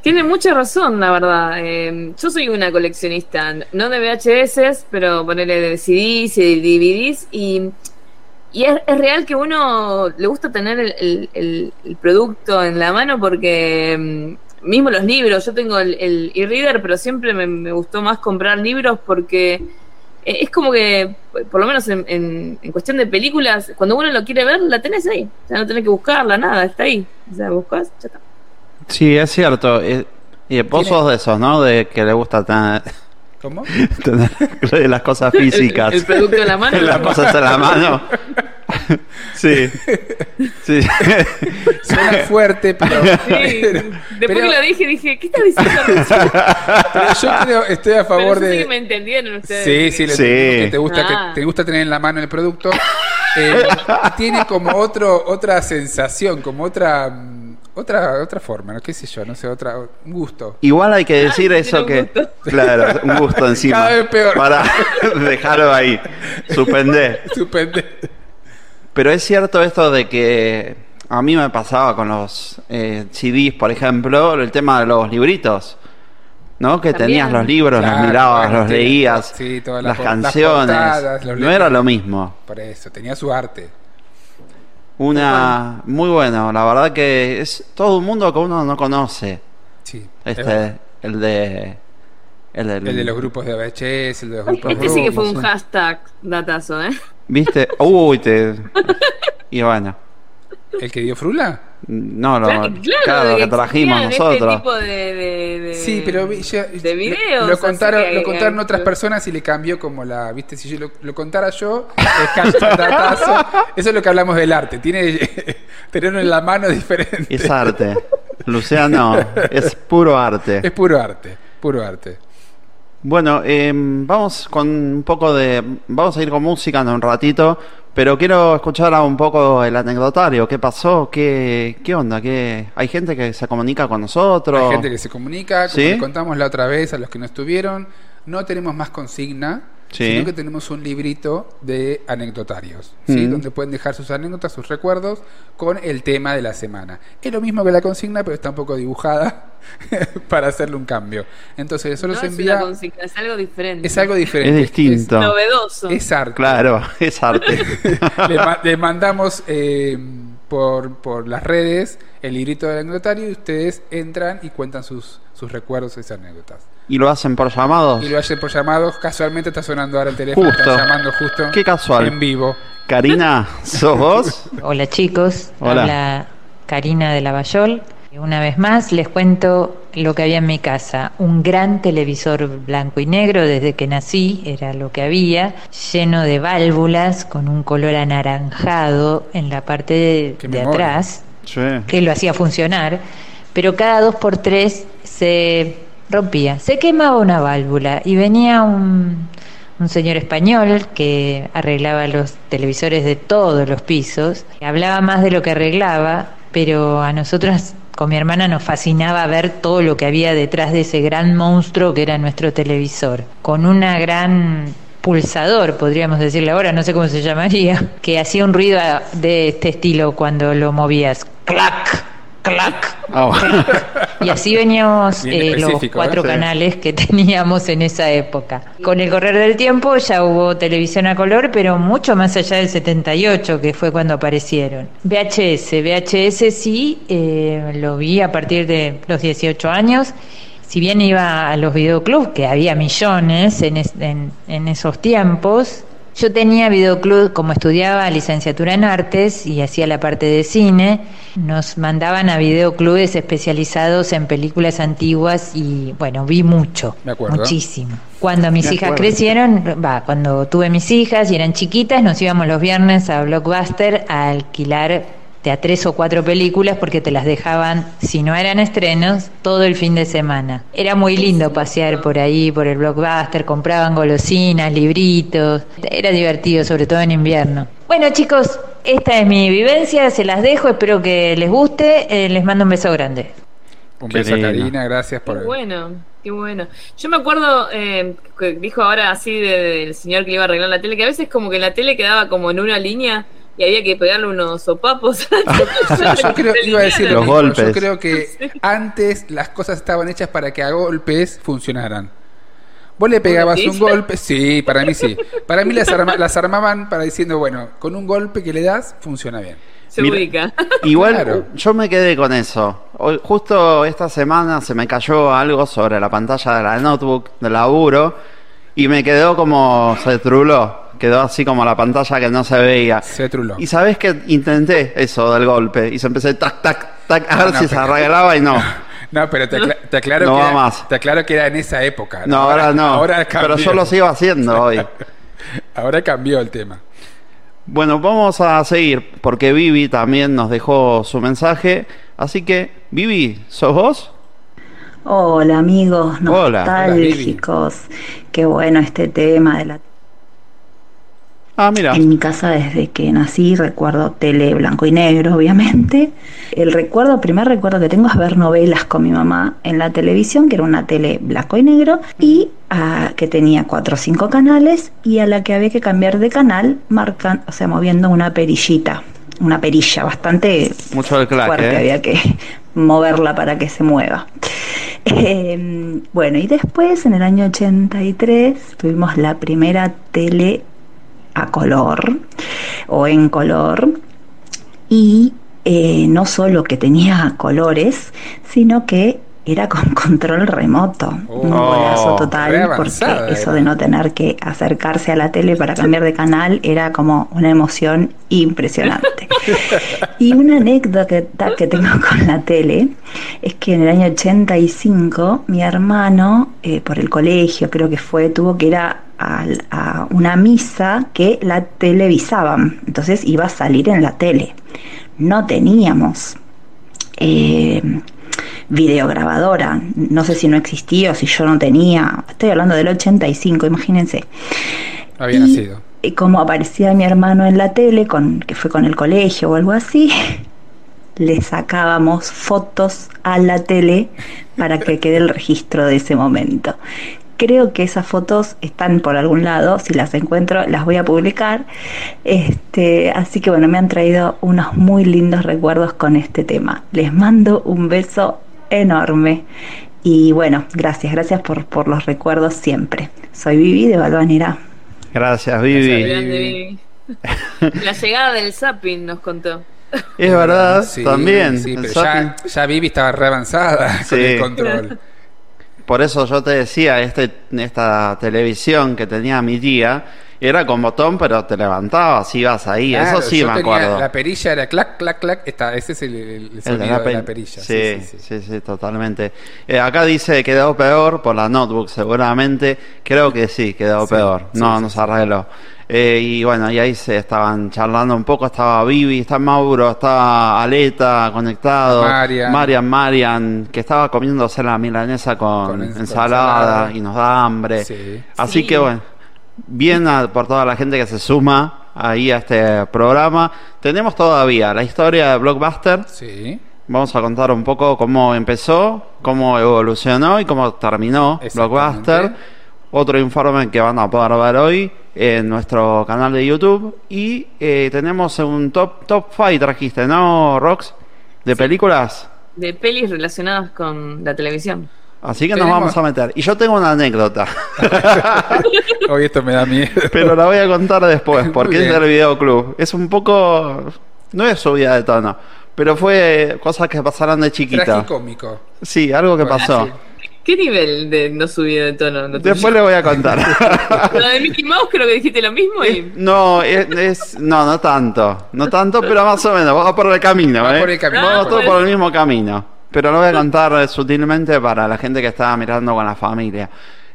[SPEAKER 6] Tiene mucha razón, la verdad. Eh, yo soy una coleccionista, no de VHS, pero ponerle de CDs y DVDs. Y, y es, es real que uno le gusta tener el, el- el- el producto en la mano porque mm, mismo los libros, yo tengo el, el e-reader, pero siempre me, me gustó más comprar libros porque es como que, por lo menos en, en- en cuestión de películas, cuando uno lo quiere ver, la tenés ahí. O sea, no tenés que buscarla, nada, está ahí. O sea, buscas, ya está.
[SPEAKER 3] Sí, es cierto. Eh, Y vos sos de esos, ¿no? De que le gusta tener,
[SPEAKER 4] ¿Cómo?
[SPEAKER 3] tener las cosas físicas.
[SPEAKER 6] El- el producto en la mano.
[SPEAKER 3] las cosas en la mano. Sí. Sí.
[SPEAKER 4] Suena fuerte, pero.
[SPEAKER 6] Sí,
[SPEAKER 4] pero-
[SPEAKER 6] después
[SPEAKER 4] pero-
[SPEAKER 6] que lo dije, dije, ¿qué estás diciendo?
[SPEAKER 4] pero yo creo, estoy a favor
[SPEAKER 6] Pero
[SPEAKER 4] de.
[SPEAKER 6] que me entendieron ustedes.
[SPEAKER 4] Sí, sí,
[SPEAKER 3] Sí.
[SPEAKER 4] que te gusta
[SPEAKER 6] Ah.
[SPEAKER 4] que te gusta tener en la mano el producto. Eh, y tiene como otro otra sensación, como otra mm, otra otra forma, ¿no? qué sé yo, no sé, otra un gusto.
[SPEAKER 3] Igual hay que decir
[SPEAKER 6] Ah,
[SPEAKER 3] eso que.
[SPEAKER 6] un
[SPEAKER 3] Claro, un gusto encima.
[SPEAKER 4] Cada vez peor.
[SPEAKER 3] Para dejarlo ahí. Suspender.
[SPEAKER 4] Suspende.
[SPEAKER 3] Pero es cierto esto de que a mí me pasaba con los eh, CDs, por ejemplo, el tema de los libritos. ¿No? Que
[SPEAKER 6] También.
[SPEAKER 3] tenías los libros,
[SPEAKER 4] Claro,
[SPEAKER 3] los mirabas,
[SPEAKER 4] bueno,
[SPEAKER 3] los leías,
[SPEAKER 4] sí, todas
[SPEAKER 3] las canciones.
[SPEAKER 4] portadas, los
[SPEAKER 3] no era lo mismo.
[SPEAKER 4] Por eso, tenía su arte.
[SPEAKER 3] Una muy bueno, la verdad que es todo un mundo que uno no conoce.
[SPEAKER 4] Sí. es
[SPEAKER 3] Este, el de el, del-
[SPEAKER 4] el de los grupos de VHS, el de los grupos
[SPEAKER 6] Este sí que fue un
[SPEAKER 3] sí.
[SPEAKER 6] hashtag datazo, ¿eh?
[SPEAKER 3] ¿Viste? Uy, te y bueno,
[SPEAKER 4] ¿El que dio Frula?
[SPEAKER 3] no lo
[SPEAKER 6] Claro, claro, de
[SPEAKER 3] que trajimos nosotros.
[SPEAKER 6] Este tipo de, de- de-
[SPEAKER 4] Sí, pero ya-
[SPEAKER 6] de videos.
[SPEAKER 4] lo contaron,
[SPEAKER 6] que-
[SPEAKER 4] lo contaron otras personas y le cambió como la, viste, si yo lo, lo contara yo, es hashtag datazo. Eso es lo que hablamos del arte, tiene tenerlo en la mano diferente.
[SPEAKER 3] Es arte. Luciano, es puro arte.
[SPEAKER 4] Es puro arte, puro arte.
[SPEAKER 3] Bueno, eh, vamos con un poco de. Vamos a ir con música en un ratito, pero quiero escuchar un poco el anecdotario. ¿Qué pasó? ¿Qué, qué onda? ¿Qué, ¿Hay gente que se comunica con nosotros?
[SPEAKER 4] Hay gente que se comunica, como
[SPEAKER 3] ¿Sí?
[SPEAKER 4] le contamos la otra vez a los que no estuvieron, no tenemos más consigna.
[SPEAKER 3] Sí.
[SPEAKER 4] sino que tenemos un librito de anecdotarios, ¿sí?
[SPEAKER 3] Mm.
[SPEAKER 4] donde pueden dejar sus anécdotas, sus recuerdos con el tema de la semana. Es lo mismo que la consigna, pero está un poco dibujada para hacerle un cambio. Entonces, eso
[SPEAKER 6] No
[SPEAKER 4] los
[SPEAKER 6] es
[SPEAKER 4] envía.
[SPEAKER 6] una consigna, es algo diferente.
[SPEAKER 4] Es algo diferente.
[SPEAKER 3] Es distinto.
[SPEAKER 6] Es novedoso.
[SPEAKER 4] Es arte.
[SPEAKER 3] Claro, es arte.
[SPEAKER 4] le, ma- le mandamos eh, por, por las redes el librito del anecdotario y ustedes entran y cuentan sus, sus recuerdos, esas anécdotas.
[SPEAKER 3] ¿Y lo hacen por llamados?
[SPEAKER 4] Y lo hacen por llamados. Casualmente está sonando ahora el teléfono.
[SPEAKER 3] Justo.
[SPEAKER 4] Están llamando justo.
[SPEAKER 3] Qué casual.
[SPEAKER 4] En vivo.
[SPEAKER 3] Karina, ¿sos vos?
[SPEAKER 16] Hola chicos,
[SPEAKER 3] Hola.
[SPEAKER 16] habla Karina de Lavallol. Una vez más les cuento lo que había en mi casa. Un gran televisor blanco y negro desde que nací, era lo que había, lleno de válvulas con un color anaranjado en la parte de, de atrás
[SPEAKER 3] Sí.
[SPEAKER 16] que lo hacía funcionar, pero cada dos por tres se rompía, se quemaba una válvula y venía un, un señor español que arreglaba los televisores de todos los pisos, hablaba más de lo que arreglaba, pero a nosotras con mi hermana nos fascinaba ver todo lo que había detrás de ese gran monstruo que era nuestro televisor, con una gran pulsador, podríamos decirle ahora, no sé cómo se llamaría, que hacía un ruido de este estilo cuando lo movías. ¡Clac! ¡Clac! Y así veníamos eh, los cuatro
[SPEAKER 17] ¿eh? Sí.
[SPEAKER 16] canales que teníamos en esa época. Con el correr del tiempo ya hubo televisión a color, pero mucho más allá del 78, que fue cuando aparecieron. VHS, VHS sí, eh, lo vi a partir de los 18 años. Si bien iba a los videoclubs, que había millones en, es- en- en esos tiempos, yo tenía videoclub, como estudiaba licenciatura en artes y hacía la parte de cine, nos mandaban a videoclubes especializados en películas antiguas y bueno, vi mucho,
[SPEAKER 4] Me acuerdo.
[SPEAKER 16] muchísimo. Cuando mis
[SPEAKER 4] Me
[SPEAKER 16] hijas
[SPEAKER 4] acuerdo.
[SPEAKER 16] crecieron, va, cuando tuve mis hijas y eran chiquitas, nos íbamos los viernes a Blockbuster a alquilar de a tres o cuatro películas porque te las dejaban, si no eran estrenos, todo el fin de semana. Era muy lindo pasear por ahí, por el blockbuster, compraban golosinas, libritos, era divertido, sobre todo en invierno. Bueno chicos, esta es mi vivencia, se las dejo, espero que les guste, eh, les mando un beso grande.
[SPEAKER 4] Un
[SPEAKER 3] Qué
[SPEAKER 4] beso
[SPEAKER 3] lindo.
[SPEAKER 4] Karina, gracias por
[SPEAKER 6] Qué bueno, qué bueno. Yo me acuerdo eh, que dijo ahora así de- del señor que le iba a arreglar la tele, que a veces como que la tele quedaba como en una línea y había que pegarle unos sopapos.
[SPEAKER 4] Yo creo, iba a decir lo
[SPEAKER 3] Los golpes.
[SPEAKER 4] Yo creo que antes las cosas estaban hechas para que a golpes funcionaran. Vos le pegabas un golpe, sí, para mí sí. Para mí las, arma- las armaban para diciendo, bueno, con un golpe que le das, funciona bien.
[SPEAKER 6] Se
[SPEAKER 3] Mira,
[SPEAKER 6] ubica.
[SPEAKER 3] Igual
[SPEAKER 4] Claro.
[SPEAKER 3] yo me quedé con eso. Hoy- justo esta semana se me cayó algo sobre la pantalla de la notebook del laburo y me quedó como se truló. Quedó así como la pantalla que no se veía.
[SPEAKER 4] Se truló.
[SPEAKER 3] Y sabes que intenté eso del golpe y se empecé tac, tac, tac, a
[SPEAKER 4] No,
[SPEAKER 3] ver
[SPEAKER 4] no,
[SPEAKER 3] si se arreglaba y no.
[SPEAKER 4] No, pero te, acla- te aclaro
[SPEAKER 3] No
[SPEAKER 4] que era,
[SPEAKER 3] más.
[SPEAKER 4] te aclaro que era en esa época.
[SPEAKER 3] No, ahora, no.
[SPEAKER 4] Ahora
[SPEAKER 3] pero yo lo sigo haciendo hoy.
[SPEAKER 4] Ahora cambió el tema.
[SPEAKER 3] Bueno, vamos a seguir porque Vivi también nos dejó su mensaje. Así que, Vivi, ¿sos vos?
[SPEAKER 17] Hola amigos
[SPEAKER 3] Hola.
[SPEAKER 17] nostálgicos. Qué bueno este tema de la
[SPEAKER 3] Ah, mira.
[SPEAKER 17] En mi casa desde que nací recuerdo tele blanco y negro, obviamente. El recuerdo, el primer recuerdo que tengo es ver novelas con mi mamá en la televisión, que era una tele blanco y negro, y que tenía cuatro o cinco canales, y a la que había que cambiar de canal, marcan, o sea, moviendo una perillita, una perilla bastante
[SPEAKER 3] Mucho del claque,
[SPEAKER 17] fuerte,
[SPEAKER 3] ¿eh?
[SPEAKER 17] había que moverla para que se mueva. Eh, bueno, y después en el año 83 tuvimos la primera tele a color o en color. Y eh, no solo que tenía colores, sino que era con control remoto. un
[SPEAKER 4] Oh,
[SPEAKER 17] golazo total, porque eso de no tener que acercarse a la tele para cambiar de canal era como una emoción impresionante. Y una anécdota que tengo con la tele es que en el año 85 mi hermano, eh, por el colegio creo que fue, tuvo que ir a una misa que la televisaban, entonces iba a salir en la tele. No teníamos eh, videograbadora, no sé si no existía o si yo no tenía, estoy hablando del 85, imagínense.
[SPEAKER 4] Había
[SPEAKER 17] Y-
[SPEAKER 4] nacido.
[SPEAKER 17] Y como aparecía mi hermano en la tele, con, que fue con el colegio o algo así, le sacábamos fotos a la tele para que quede el registro de ese momento. creo que esas fotos están por algún lado, si las encuentro las voy a publicar. Este, así que bueno, me han traído unos muy lindos recuerdos con este tema. Les mando un beso enorme. Y bueno, gracias, gracias por, por los recuerdos siempre. Soy Vivi de Balvanera.
[SPEAKER 3] Gracias, Vivi.
[SPEAKER 6] Grande, Vivi. La llegada del zapping nos contó.
[SPEAKER 3] Es verdad,
[SPEAKER 4] Sí,
[SPEAKER 3] también.
[SPEAKER 4] Sí, pero ya, ya Vivi estaba re avanzada con el control.
[SPEAKER 3] Por eso yo te decía, este, esta televisión que tenía mi tía era con botón, pero te levantabas, ibas ahí.
[SPEAKER 4] Claro,
[SPEAKER 3] eso sí
[SPEAKER 4] yo
[SPEAKER 3] me
[SPEAKER 4] tenía-
[SPEAKER 3] acuerdo.
[SPEAKER 4] La perilla era clac, clac, clac. Esta, ese es el, el- el
[SPEAKER 3] El de
[SPEAKER 4] sonido
[SPEAKER 3] la
[SPEAKER 4] de la perilla.
[SPEAKER 3] Sí, sí, sí, totalmente. Eh, acá dice quedó peor por la notebook, seguramente. Creo que sí, quedó
[SPEAKER 4] Sí,
[SPEAKER 3] peor.
[SPEAKER 4] sí,
[SPEAKER 3] No,
[SPEAKER 4] sí,
[SPEAKER 3] no se arregló. Eh, y bueno, y ahí se estaban charlando un poco. Estaba Vivi, está Mauro, estaba Aleta conectado.
[SPEAKER 4] Marian.
[SPEAKER 3] Marian, Marian, que estaba comiéndose la milanesa con,
[SPEAKER 4] Con ens- con
[SPEAKER 3] ensalada,
[SPEAKER 4] ensalada.
[SPEAKER 3] y nos da hambre.
[SPEAKER 4] Sí.
[SPEAKER 3] Así
[SPEAKER 6] Sí.
[SPEAKER 3] que bueno, bien a- por toda la gente que se suma ahí a este programa. Tenemos todavía la historia de Blockbuster.
[SPEAKER 4] Sí.
[SPEAKER 3] Vamos a contar un poco cómo empezó, cómo evolucionó y cómo terminó. Blockbuster. Otro informe que van a poder ver hoy en nuestro canal de YouTube. Y eh, tenemos un top top 5 trajiste, ¿no, Rox? De películas.
[SPEAKER 6] De pelis relacionadas con la televisión.
[SPEAKER 3] Así que nos vamos a meter. Y yo tengo una anécdota,
[SPEAKER 4] Hoy esto me da miedo.
[SPEAKER 3] pero la voy a contar después, porque es del videoclub. Es un poco. No es subida de tono, pero fue cosas que pasaron de chiquita.
[SPEAKER 4] Tragicómico.
[SPEAKER 3] Sí, algo que
[SPEAKER 4] Bueno,
[SPEAKER 3] pasó.
[SPEAKER 4] sí.
[SPEAKER 6] ¿Qué nivel de no subida de tono?
[SPEAKER 3] Después le voy a contar.
[SPEAKER 6] Lo de Mickey Mouse creo que dijiste lo mismo y...
[SPEAKER 3] No, es, es- no, no tanto, no tanto, pero más o menos, vamos por el camino, ¿eh?
[SPEAKER 4] por el camino.
[SPEAKER 3] Vamos
[SPEAKER 6] Ah,
[SPEAKER 3] todos
[SPEAKER 6] bueno.
[SPEAKER 3] por el mismo camino, pero lo voy a contar eh, sutilmente para la gente que está mirando con la familia.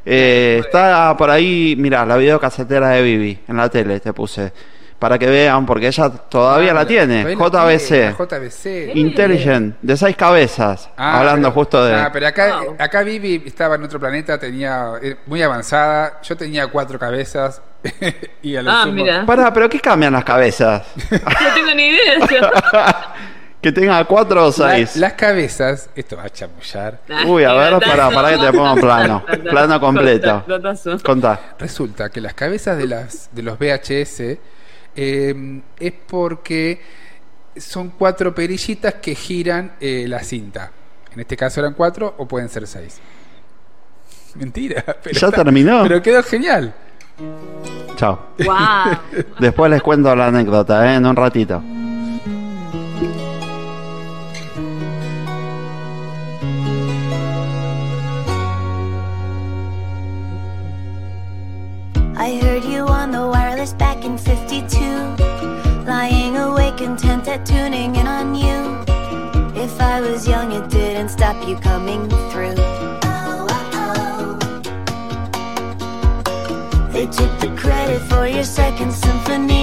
[SPEAKER 3] Eh, está por ahí, mira, la videocasetera de Vivi en la tele, te puse, para que vean, porque ella todavía
[SPEAKER 4] Ah,
[SPEAKER 3] la tiene,
[SPEAKER 4] todavía la tiene,
[SPEAKER 3] JBC,
[SPEAKER 4] la JBC.
[SPEAKER 3] Intelligent, de seis cabezas,
[SPEAKER 4] Ah,
[SPEAKER 3] hablando
[SPEAKER 4] pero-
[SPEAKER 3] justo de...
[SPEAKER 4] Ah, pero acá, acá Vivi estaba en otro planeta, tenía eh, muy avanzada. Yo tenía cuatro cabezas. y a lo
[SPEAKER 6] Ah,
[SPEAKER 4] sumo-
[SPEAKER 6] mira.
[SPEAKER 3] Pará, pero ¿qué cambian las cabezas?
[SPEAKER 6] No tengo ni idea.
[SPEAKER 3] que tenga cuatro o
[SPEAKER 4] La-
[SPEAKER 3] seis.
[SPEAKER 4] las cabezas, esto va a chamullar.
[SPEAKER 3] Uy, a ver, pará, pará que te pongo plano. Plano completo. Contá.
[SPEAKER 4] Resulta que las cabezas de, las, de los VHS eh, es porque son cuatro perillitas que giran eh, la cinta. En este caso eran cuatro o pueden ser seis. Mentira. Pero
[SPEAKER 3] ¿Ya terminó?
[SPEAKER 4] Pero quedó genial.
[SPEAKER 3] Chao.
[SPEAKER 6] Wow.
[SPEAKER 3] Después les cuento la anécdota, ¿eh? En un ratito.
[SPEAKER 18] Wireless back in 52. Lying awake, content at tuning in on you. If I was young, it didn't stop you coming through. They took the credit for your second symphony.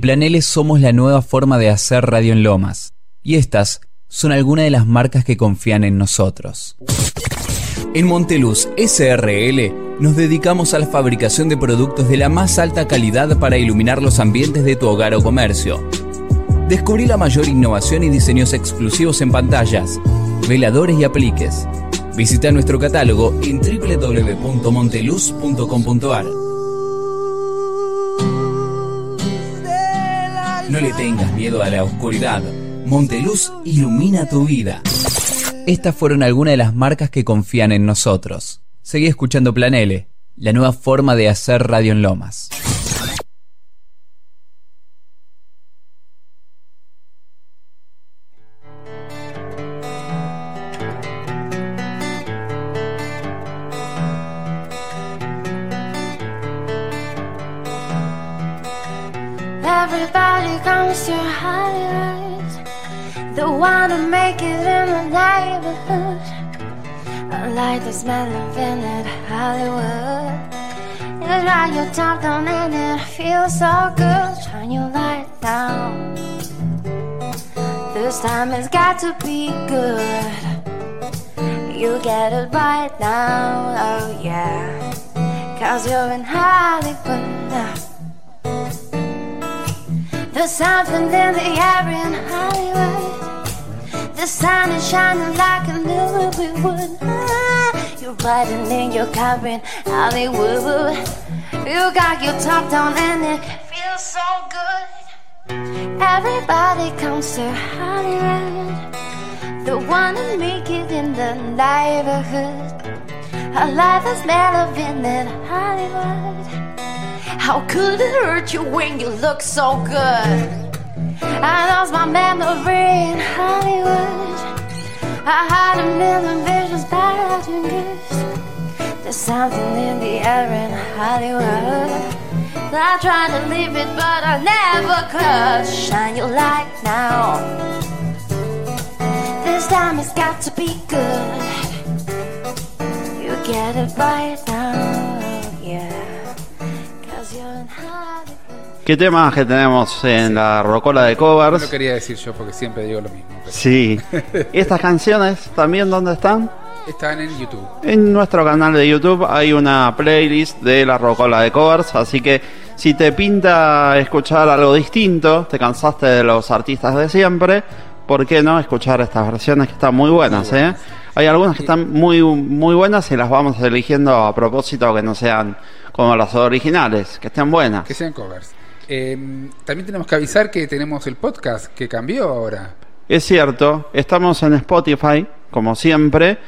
[SPEAKER 1] Planeles somos la nueva forma de hacer radio en Lomas. Y estas son algunas de las marcas que confían en nosotros. En Monteluz SRL nos dedicamos a la fabricación de productos de la más alta calidad para iluminar los ambientes de tu hogar o comercio. Descubrí la mayor innovación y diseños exclusivos en pantallas, veladores y apliques. Visita nuestro catálogo en www.monteluz.com.ar. No le tengas miedo a la oscuridad. Monteluz ilumina tu vida. Estas fueron algunas de las marcas que confían en nosotros. Seguí escuchando Plan L, la nueva forma de hacer radio en Lomas.
[SPEAKER 18] Got to be good. You get it right now, oh yeah. Cause you're in Hollywood. There's something in the air in Hollywood. The sun is shining like a new wood. Ah, You're riding in your car in Hollywood. You got your top down and it feels so good. Everybody comes to Hollywood. The one to make it in the neighborhood. A life is made of in that Hollywood. How could it hurt you when you look so good? I lost my memory in Hollywood. I had a million visions, bad and good. There's something in the air in Hollywood. I tried to leave it, but I never could. Shine your light now. This time it's got to be good. You get it right now, yeah. Cause you're in Hollywood.
[SPEAKER 3] ¿Qué temas que tenemos en la rocola de
[SPEAKER 4] No
[SPEAKER 3] covers?
[SPEAKER 4] lo quería decir yo porque siempre digo lo mismo. pero
[SPEAKER 3] Sí. ¿Y estas canciones también dónde están?
[SPEAKER 4] Están en YouTube.
[SPEAKER 3] En nuestro canal de YouTube hay una playlist de la rocola de covers, así que si te pinta escuchar algo distinto, te cansaste de los artistas de siempre, ¿por qué no escuchar estas versiones que están muy buenas, eh? Hay algunas que están muy muy buenas y las vamos eligiendo a propósito que no sean como las originales, que estén buenas.
[SPEAKER 4] Que sean covers. Eh, también tenemos que avisar que tenemos el podcast que cambió ahora.
[SPEAKER 3] Es cierto, estamos en Spotify, como siempre,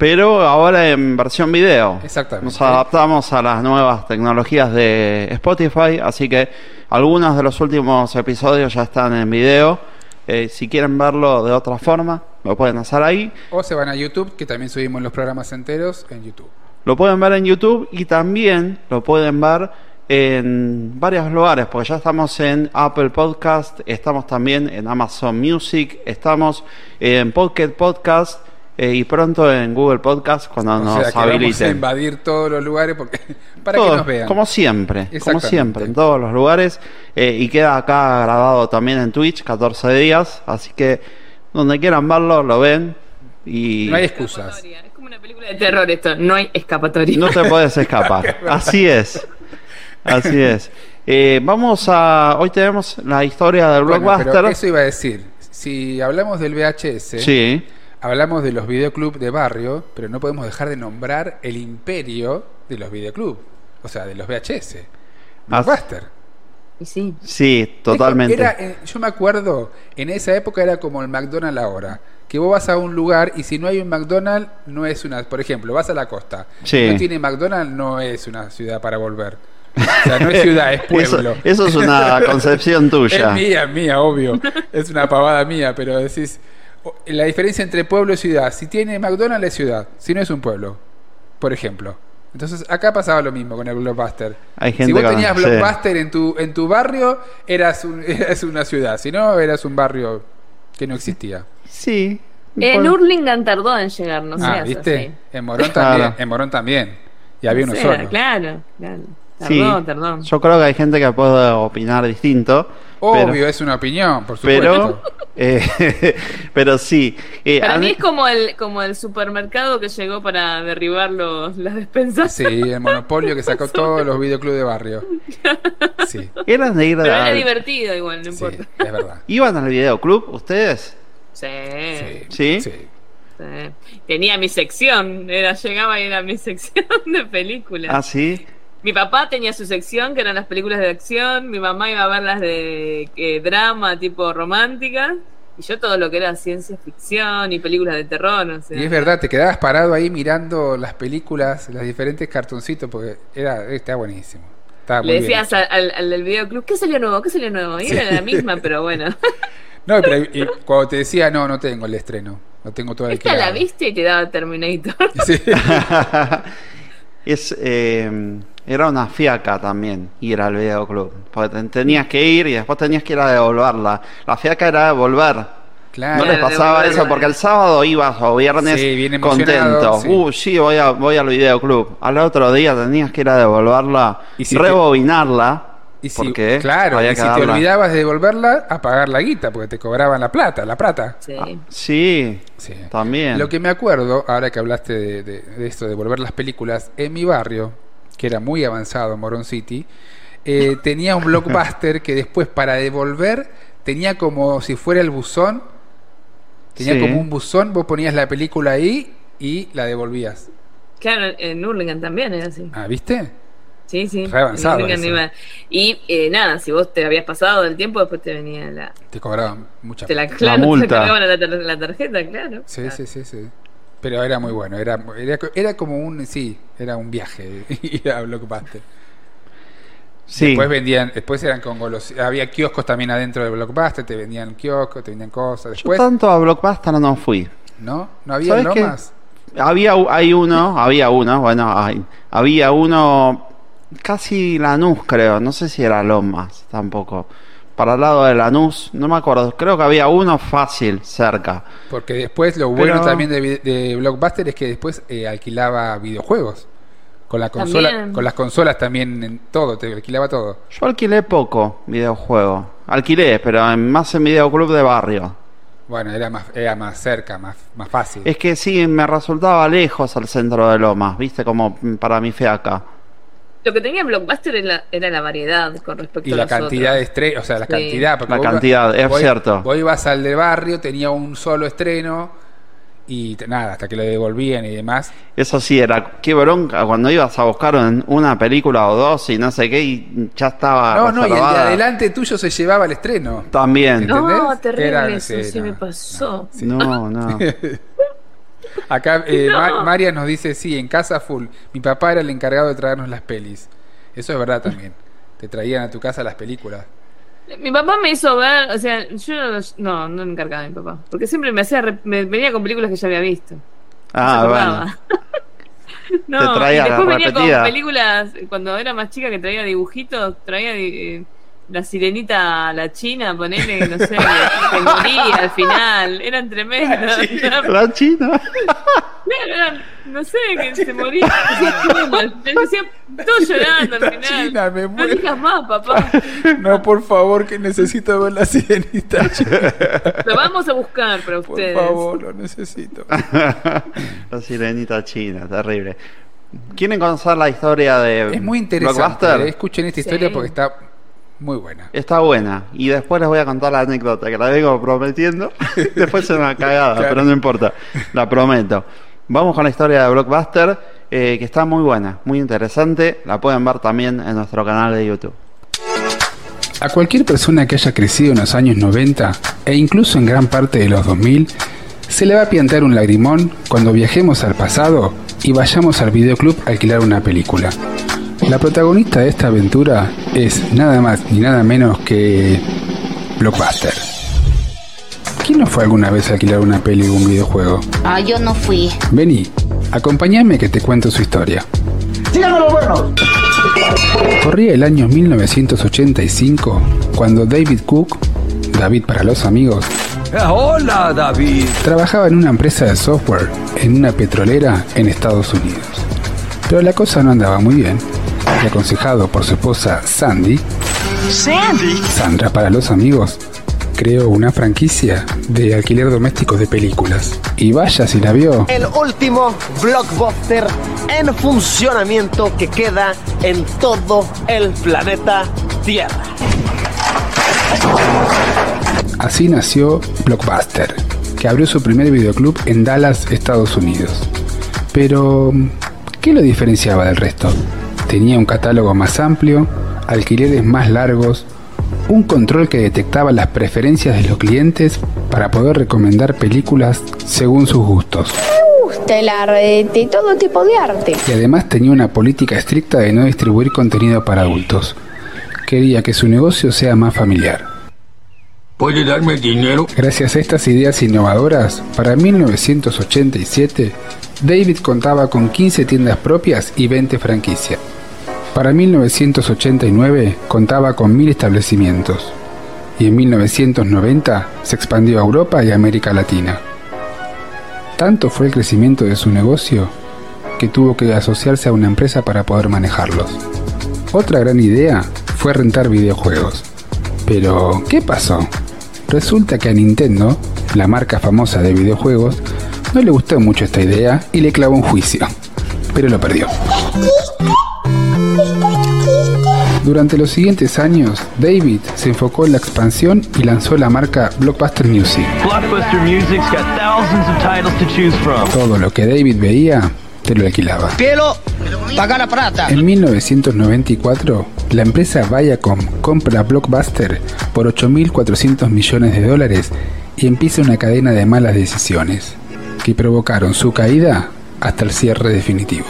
[SPEAKER 3] pero ahora en versión video.
[SPEAKER 4] Exactamente.
[SPEAKER 3] Nos adaptamos a las nuevas tecnologías de Spotify, así que algunos de los últimos episodios ya están en video. Eh, si quieren verlo de otra forma, lo pueden hacer ahí.
[SPEAKER 4] O se van a YouTube, que también subimos los programas enteros en YouTube.
[SPEAKER 3] Lo pueden ver en YouTube y también lo pueden ver en varios lugares, porque ya estamos en Apple Podcast, estamos también en Amazon Music, estamos en Pocket Podcast eh, y pronto en Google Podcast cuando
[SPEAKER 4] o
[SPEAKER 3] nos
[SPEAKER 4] sea que vamos a
[SPEAKER 3] habiliten.
[SPEAKER 4] invadir todos los lugares porque para que nos vean.
[SPEAKER 3] Como siempre, como siempre, en todos los lugares. eh, y queda acá grabado también en Twitch, 14 días. Así que donde quieran verlo, lo ven. Y
[SPEAKER 4] No hay excusas.
[SPEAKER 6] Es como una película de terror esto, no hay escapatoria.
[SPEAKER 3] no te puedes escapar. Así es. Así es. Eh, vamos a. Hoy tenemos la historia del
[SPEAKER 4] Bueno,
[SPEAKER 3] blockbuster.
[SPEAKER 4] pero eso iba a decir. Si hablamos del VHS,
[SPEAKER 3] Sí.
[SPEAKER 4] Hablamos de los videoclubs de barrio, pero no podemos dejar de nombrar el imperio de los videoclubs. O sea, de los VHS.
[SPEAKER 3] Ah,
[SPEAKER 4] Blockbuster.
[SPEAKER 6] Y sí.
[SPEAKER 3] Sí, totalmente.
[SPEAKER 4] Era, eh, yo me acuerdo, en esa época era como el McDonald's ahora. Que vos vas a un lugar y si no hay un McDonald's, no es una. Por ejemplo, vas a la costa.
[SPEAKER 3] Sí.
[SPEAKER 4] Si no tiene McDonald's, no es una ciudad para volver. O sea, no es ciudad, es pueblo.
[SPEAKER 3] Eso, eso es una concepción tuya.
[SPEAKER 4] Es mía, mía, obvio. Es una pavada mía, pero decís. La diferencia entre pueblo y ciudad. Si tiene McDonald's es ciudad, si no es un pueblo. Por ejemplo. Entonces acá pasaba lo mismo con el Blockbuster.
[SPEAKER 3] Hay
[SPEAKER 4] si vos
[SPEAKER 3] con-
[SPEAKER 4] tenías
[SPEAKER 3] sí.
[SPEAKER 4] Blockbuster en tu en tu barrio, eras, un- eras una ciudad. Si no, eras un barrio que no existía.
[SPEAKER 3] Sí.
[SPEAKER 6] En Hurlingham tardó en llegar, no
[SPEAKER 4] ah,
[SPEAKER 6] seas
[SPEAKER 4] ¿viste?
[SPEAKER 6] así.
[SPEAKER 4] En Morón
[SPEAKER 3] Claro.
[SPEAKER 4] también. En Morón también. Y había uno solo.
[SPEAKER 6] Claro, claro.
[SPEAKER 3] Sí,
[SPEAKER 6] Tardó, tardó.
[SPEAKER 3] yo creo que hay gente que puede opinar distinto.
[SPEAKER 4] Obvio,
[SPEAKER 3] pero,
[SPEAKER 4] es una opinión, por supuesto.
[SPEAKER 3] pero, eh, pero sí. eh,
[SPEAKER 6] Para
[SPEAKER 3] a
[SPEAKER 6] mí
[SPEAKER 3] mí-
[SPEAKER 6] es como el, como el supermercado que llegó para derribar los, las despensas.
[SPEAKER 4] Sí, el monopolio que sacó todos los videoclubs de barrio. Sí,
[SPEAKER 3] eran de ir
[SPEAKER 6] Pero era divertido igual, no importa.
[SPEAKER 4] es verdad.
[SPEAKER 3] ¿Iban al videoclub ustedes?
[SPEAKER 6] Sí.
[SPEAKER 3] Sí.
[SPEAKER 6] Sí. Tenía mi sección, era, llegaba y era mi sección de películas.
[SPEAKER 3] Ah, sí.
[SPEAKER 6] Mi papá tenía su sección, que eran las películas de acción, mi mamá iba a ver las de eh, drama tipo romántica, y yo todo lo que era ciencia ficción y películas de terror, o sea.
[SPEAKER 4] Y es verdad, te quedabas parado ahí mirando las películas, los diferentes cartoncitos, porque era, estaba buenísimo. Estaba muy
[SPEAKER 6] Le decías al, al- al del videoclub, ¿qué salió nuevo? ¿Qué salió nuevo? Y
[SPEAKER 4] Sí.
[SPEAKER 6] era la misma, pero bueno.
[SPEAKER 4] No, pero y cuando te decía, no, no tengo el estreno, no tengo todo el
[SPEAKER 6] Esta la viste y te daba Terminator.
[SPEAKER 3] es, eh, era una fiaca también ir al videoclub. Porque te- tenías que ir y después tenías que ir a devolverla. La fiaca era devolver.
[SPEAKER 4] Claro.
[SPEAKER 3] no les pasaba eso porque el sábado ibas o viernes
[SPEAKER 4] Sí, bien emocionado,
[SPEAKER 3] contento.
[SPEAKER 4] sí.
[SPEAKER 3] Uh, sí, voy, a, voy al videoclub. Al otro día tenías que ir a devolverla,
[SPEAKER 4] Y si te-
[SPEAKER 3] rebobinarla.
[SPEAKER 4] Y si,
[SPEAKER 3] porque
[SPEAKER 4] claro,
[SPEAKER 3] había
[SPEAKER 4] y
[SPEAKER 3] que
[SPEAKER 4] si te olvidabas de devolverla, a pagar la guita, porque te cobraban la plata, la plata.
[SPEAKER 6] Sí.
[SPEAKER 3] Sí, también.
[SPEAKER 4] Lo que me acuerdo, ahora que hablaste de, de- de esto, de volver las películas, en mi barrio, que era muy avanzado, Moron City, eh, tenía un blockbuster que después para devolver tenía como si fuera el buzón, tenía
[SPEAKER 3] Sí.
[SPEAKER 4] como un buzón, vos ponías la película ahí y la devolvías.
[SPEAKER 6] Claro, en Hurlingham también era así.
[SPEAKER 4] Ah, ¿viste?
[SPEAKER 6] Sí, sí.
[SPEAKER 4] Re avanzado
[SPEAKER 6] Y eh, nada, si vos te habías pasado del tiempo, después te venía la.
[SPEAKER 4] Te cobraban mucha
[SPEAKER 6] Te la, claro, te la, tar- la tarjeta, claro.
[SPEAKER 4] Sí, sí, sí, sí. Pero era muy bueno, era, era, era como un, sí, era un viaje ir a Blockbuster.
[SPEAKER 3] Sí.
[SPEAKER 4] Después vendían, después eran con golos, había kioscos también adentro del Blockbuster, te vendían kioscos, te vendían cosas.
[SPEAKER 3] Yo
[SPEAKER 4] Después,
[SPEAKER 3] tanto a Blockbuster no fui.
[SPEAKER 4] ¿no? ¿No había lomas?
[SPEAKER 3] Había, hay uno, había uno, bueno, hay- había uno casi Lanús, creo, no sé si era Lomas tampoco. Para el lado de Lanús, no me acuerdo, creo que había uno fácil cerca.
[SPEAKER 4] Porque después lo bueno
[SPEAKER 3] Pero-
[SPEAKER 4] también de, de Blockbuster es que después eh, alquilaba videojuegos. Con la consola,
[SPEAKER 6] También.
[SPEAKER 4] con las consolas también en todo, te alquilaba todo.
[SPEAKER 3] Yo alquilé poco videojuego. Alquilé, pero en- más en videoclub de barrio.
[SPEAKER 4] Bueno, era más, era más cerca, más, más fácil.
[SPEAKER 3] Es que sí, me resultaba lejos al centro de Lomas, viste, como para mi feaca.
[SPEAKER 6] Lo que tenía Blockbuster era la, era la variedad con respecto
[SPEAKER 4] Y
[SPEAKER 6] a
[SPEAKER 4] la
[SPEAKER 6] los
[SPEAKER 4] cantidad de estrenos, o sea, la
[SPEAKER 6] Sí.
[SPEAKER 4] cantidad. porque
[SPEAKER 3] La
[SPEAKER 4] iba-
[SPEAKER 3] cantidad, es
[SPEAKER 4] vos-
[SPEAKER 3] cierto.
[SPEAKER 4] Vos ibas al de barrio, tenía un solo estreno y nada, hasta que lo devolvían y demás.
[SPEAKER 3] Eso sí, era qué bronca cuando ibas a buscar un- una película o dos y no sé qué, y ya estaba.
[SPEAKER 4] No, no, y el de adelante tuyo se llevaba el estreno.
[SPEAKER 3] También.
[SPEAKER 4] ¿Entendés?
[SPEAKER 6] No, terrible
[SPEAKER 4] Era-
[SPEAKER 6] eso,
[SPEAKER 4] sí, no.
[SPEAKER 6] me pasó.
[SPEAKER 3] No, no.
[SPEAKER 4] Acá eh,
[SPEAKER 6] No.
[SPEAKER 4] Ma- María nos dice, sí, en casa full. Mi papá era el encargado de traernos las pelis. Eso es verdad también. Te traían a tu casa las películas.
[SPEAKER 6] Mi papá me hizo ver, o sea, yo no, no me encargaba de mi papá, porque siempre me hacía, re- me venía con películas que ya había visto.
[SPEAKER 3] Ah, bueno.
[SPEAKER 6] no,
[SPEAKER 3] Te traía
[SPEAKER 6] y después venía
[SPEAKER 3] repetida.
[SPEAKER 6] con películas, cuando era más chica que traía dibujitos, traía eh, la sirenita a la china, ponele, no sé, que moría al final, eran tremendos.
[SPEAKER 3] La china.
[SPEAKER 6] Claro, eran, no sé, que se moría, decía, todo llorando al final.
[SPEAKER 4] China, me
[SPEAKER 6] no digas más, papá.
[SPEAKER 4] No, por favor, que necesito ver la sirenita.
[SPEAKER 6] Lo vamos a buscar para
[SPEAKER 4] Por
[SPEAKER 6] ustedes.
[SPEAKER 4] favor, lo necesito.
[SPEAKER 3] la sirenita china, terrible. ¿Quieren conocer la historia de
[SPEAKER 4] Es muy interesante.
[SPEAKER 3] Blockbuster?
[SPEAKER 4] eh, Escuchen esta historia porque está muy buena.
[SPEAKER 3] Está buena. Y después les voy a contar la anécdota que la vengo prometiendo. después se me ha cagada,
[SPEAKER 4] Claro.
[SPEAKER 3] pero no importa. La prometo. Vamos con la historia de Blockbuster, eh, que está muy buena, muy interesante. La pueden ver también en nuestro canal de YouTube.
[SPEAKER 4] A cualquier persona que haya crecido en los años 90 e incluso en gran parte de los 2000, se le va a piantar un lagrimón cuando viajemos al pasado y vayamos al videoclub a alquilar una película. La protagonista de esta aventura es nada más ni nada menos que Blockbuster. ¿Quién no fue alguna vez a alquilar una peli o un videojuego?
[SPEAKER 10] Ah, yo no fui.
[SPEAKER 4] Vení, acompáñame que te cuento su historia.
[SPEAKER 10] Síganme los buenos.
[SPEAKER 4] Corría el año 1985 cuando David Cook, David para los amigos,
[SPEAKER 19] Hola, David.
[SPEAKER 4] trabajaba en una empresa de software en una petrolera en Estados Unidos. Pero la cosa no andaba muy bien. Y aconsejado por su esposa Sandy,
[SPEAKER 15] Sandy.
[SPEAKER 4] Sandra para los amigos, creó una franquicia de alquiler doméstico de películas. Y vaya si la vio.
[SPEAKER 20] El último blockbuster en funcionamiento que queda en todo el planeta Tierra.
[SPEAKER 4] Así nació Blockbuster, que abrió su primer videoclub en Dallas, Estados Unidos. Pero, ¿qué lo diferenciaba del resto? Tenía un catálogo más amplio, alquileres más largos, un control que detectaba las preferencias de los clientes para poder recomendar películas según sus gustos.
[SPEAKER 10] gusta el arte, todo tipo de arte.
[SPEAKER 4] Y además tenía una política estricta de no distribuir contenido para adultos. Quería que su negocio sea más familiar.
[SPEAKER 19] ¿Puede darme dinero?
[SPEAKER 4] Gracias a estas ideas innovadoras, para 1987, David contaba con 15 tiendas propias y 20 franquicias. Para 1989 contaba con 1000 establecimientos. Y en 1990 se expandió a Europa y América Latina. Tanto fue el crecimiento de su negocio que tuvo que asociarse a una empresa para poder manejarlos. Otra gran idea fue rentar videojuegos. Pero, ¿qué pasó? Resulta que a Nintendo, la marca famosa de videojuegos, no le gustó mucho esta idea y le clavó un juicio. Pero lo perdió. Durante los siguientes años, David se enfocó en la expansión y lanzó la marca Blockbuster Music.
[SPEAKER 21] Blockbuster Music's got thousands of titles to choose from.
[SPEAKER 4] Todo lo que David veía, te lo alquilaba.
[SPEAKER 20] Pielo, paga la plata.
[SPEAKER 4] En 1994, la empresa Viacom compra Blockbuster por 8.400 millones de dólares y empieza una cadena de malas decisiones, que provocaron su caída hasta el cierre definitivo.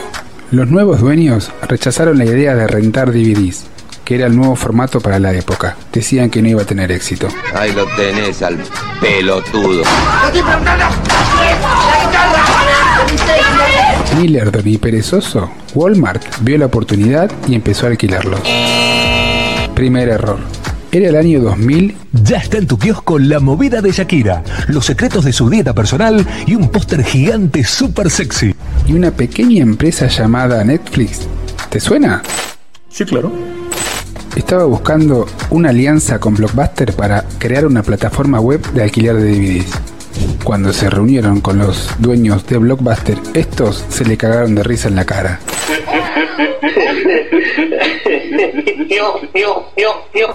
[SPEAKER 4] Los nuevos dueños rechazaron la idea de rentar DVDs, que era el nuevo formato para la época. Decían que no iba a tener éxito.
[SPEAKER 22] Ahí lo tenés al pelotudo.
[SPEAKER 4] Ni lerdo ni perezoso, Walmart vio la oportunidad y empezó a alquilarlos. Primer error. Era el año 2000
[SPEAKER 23] Ya está en tu kiosco la movida de Shakira, los secretos de su dieta personal y un póster gigante súper sexy.
[SPEAKER 4] y una pequeña empresa llamada Netflix. ¿Te suena?
[SPEAKER 23] Sí, claro.
[SPEAKER 4] Estaba buscando una alianza con Blockbuster para crear una plataforma web de alquiler de DVDs. Cuando se reunieron con los dueños de Blockbuster, estos se le cagaron de risa en la cara.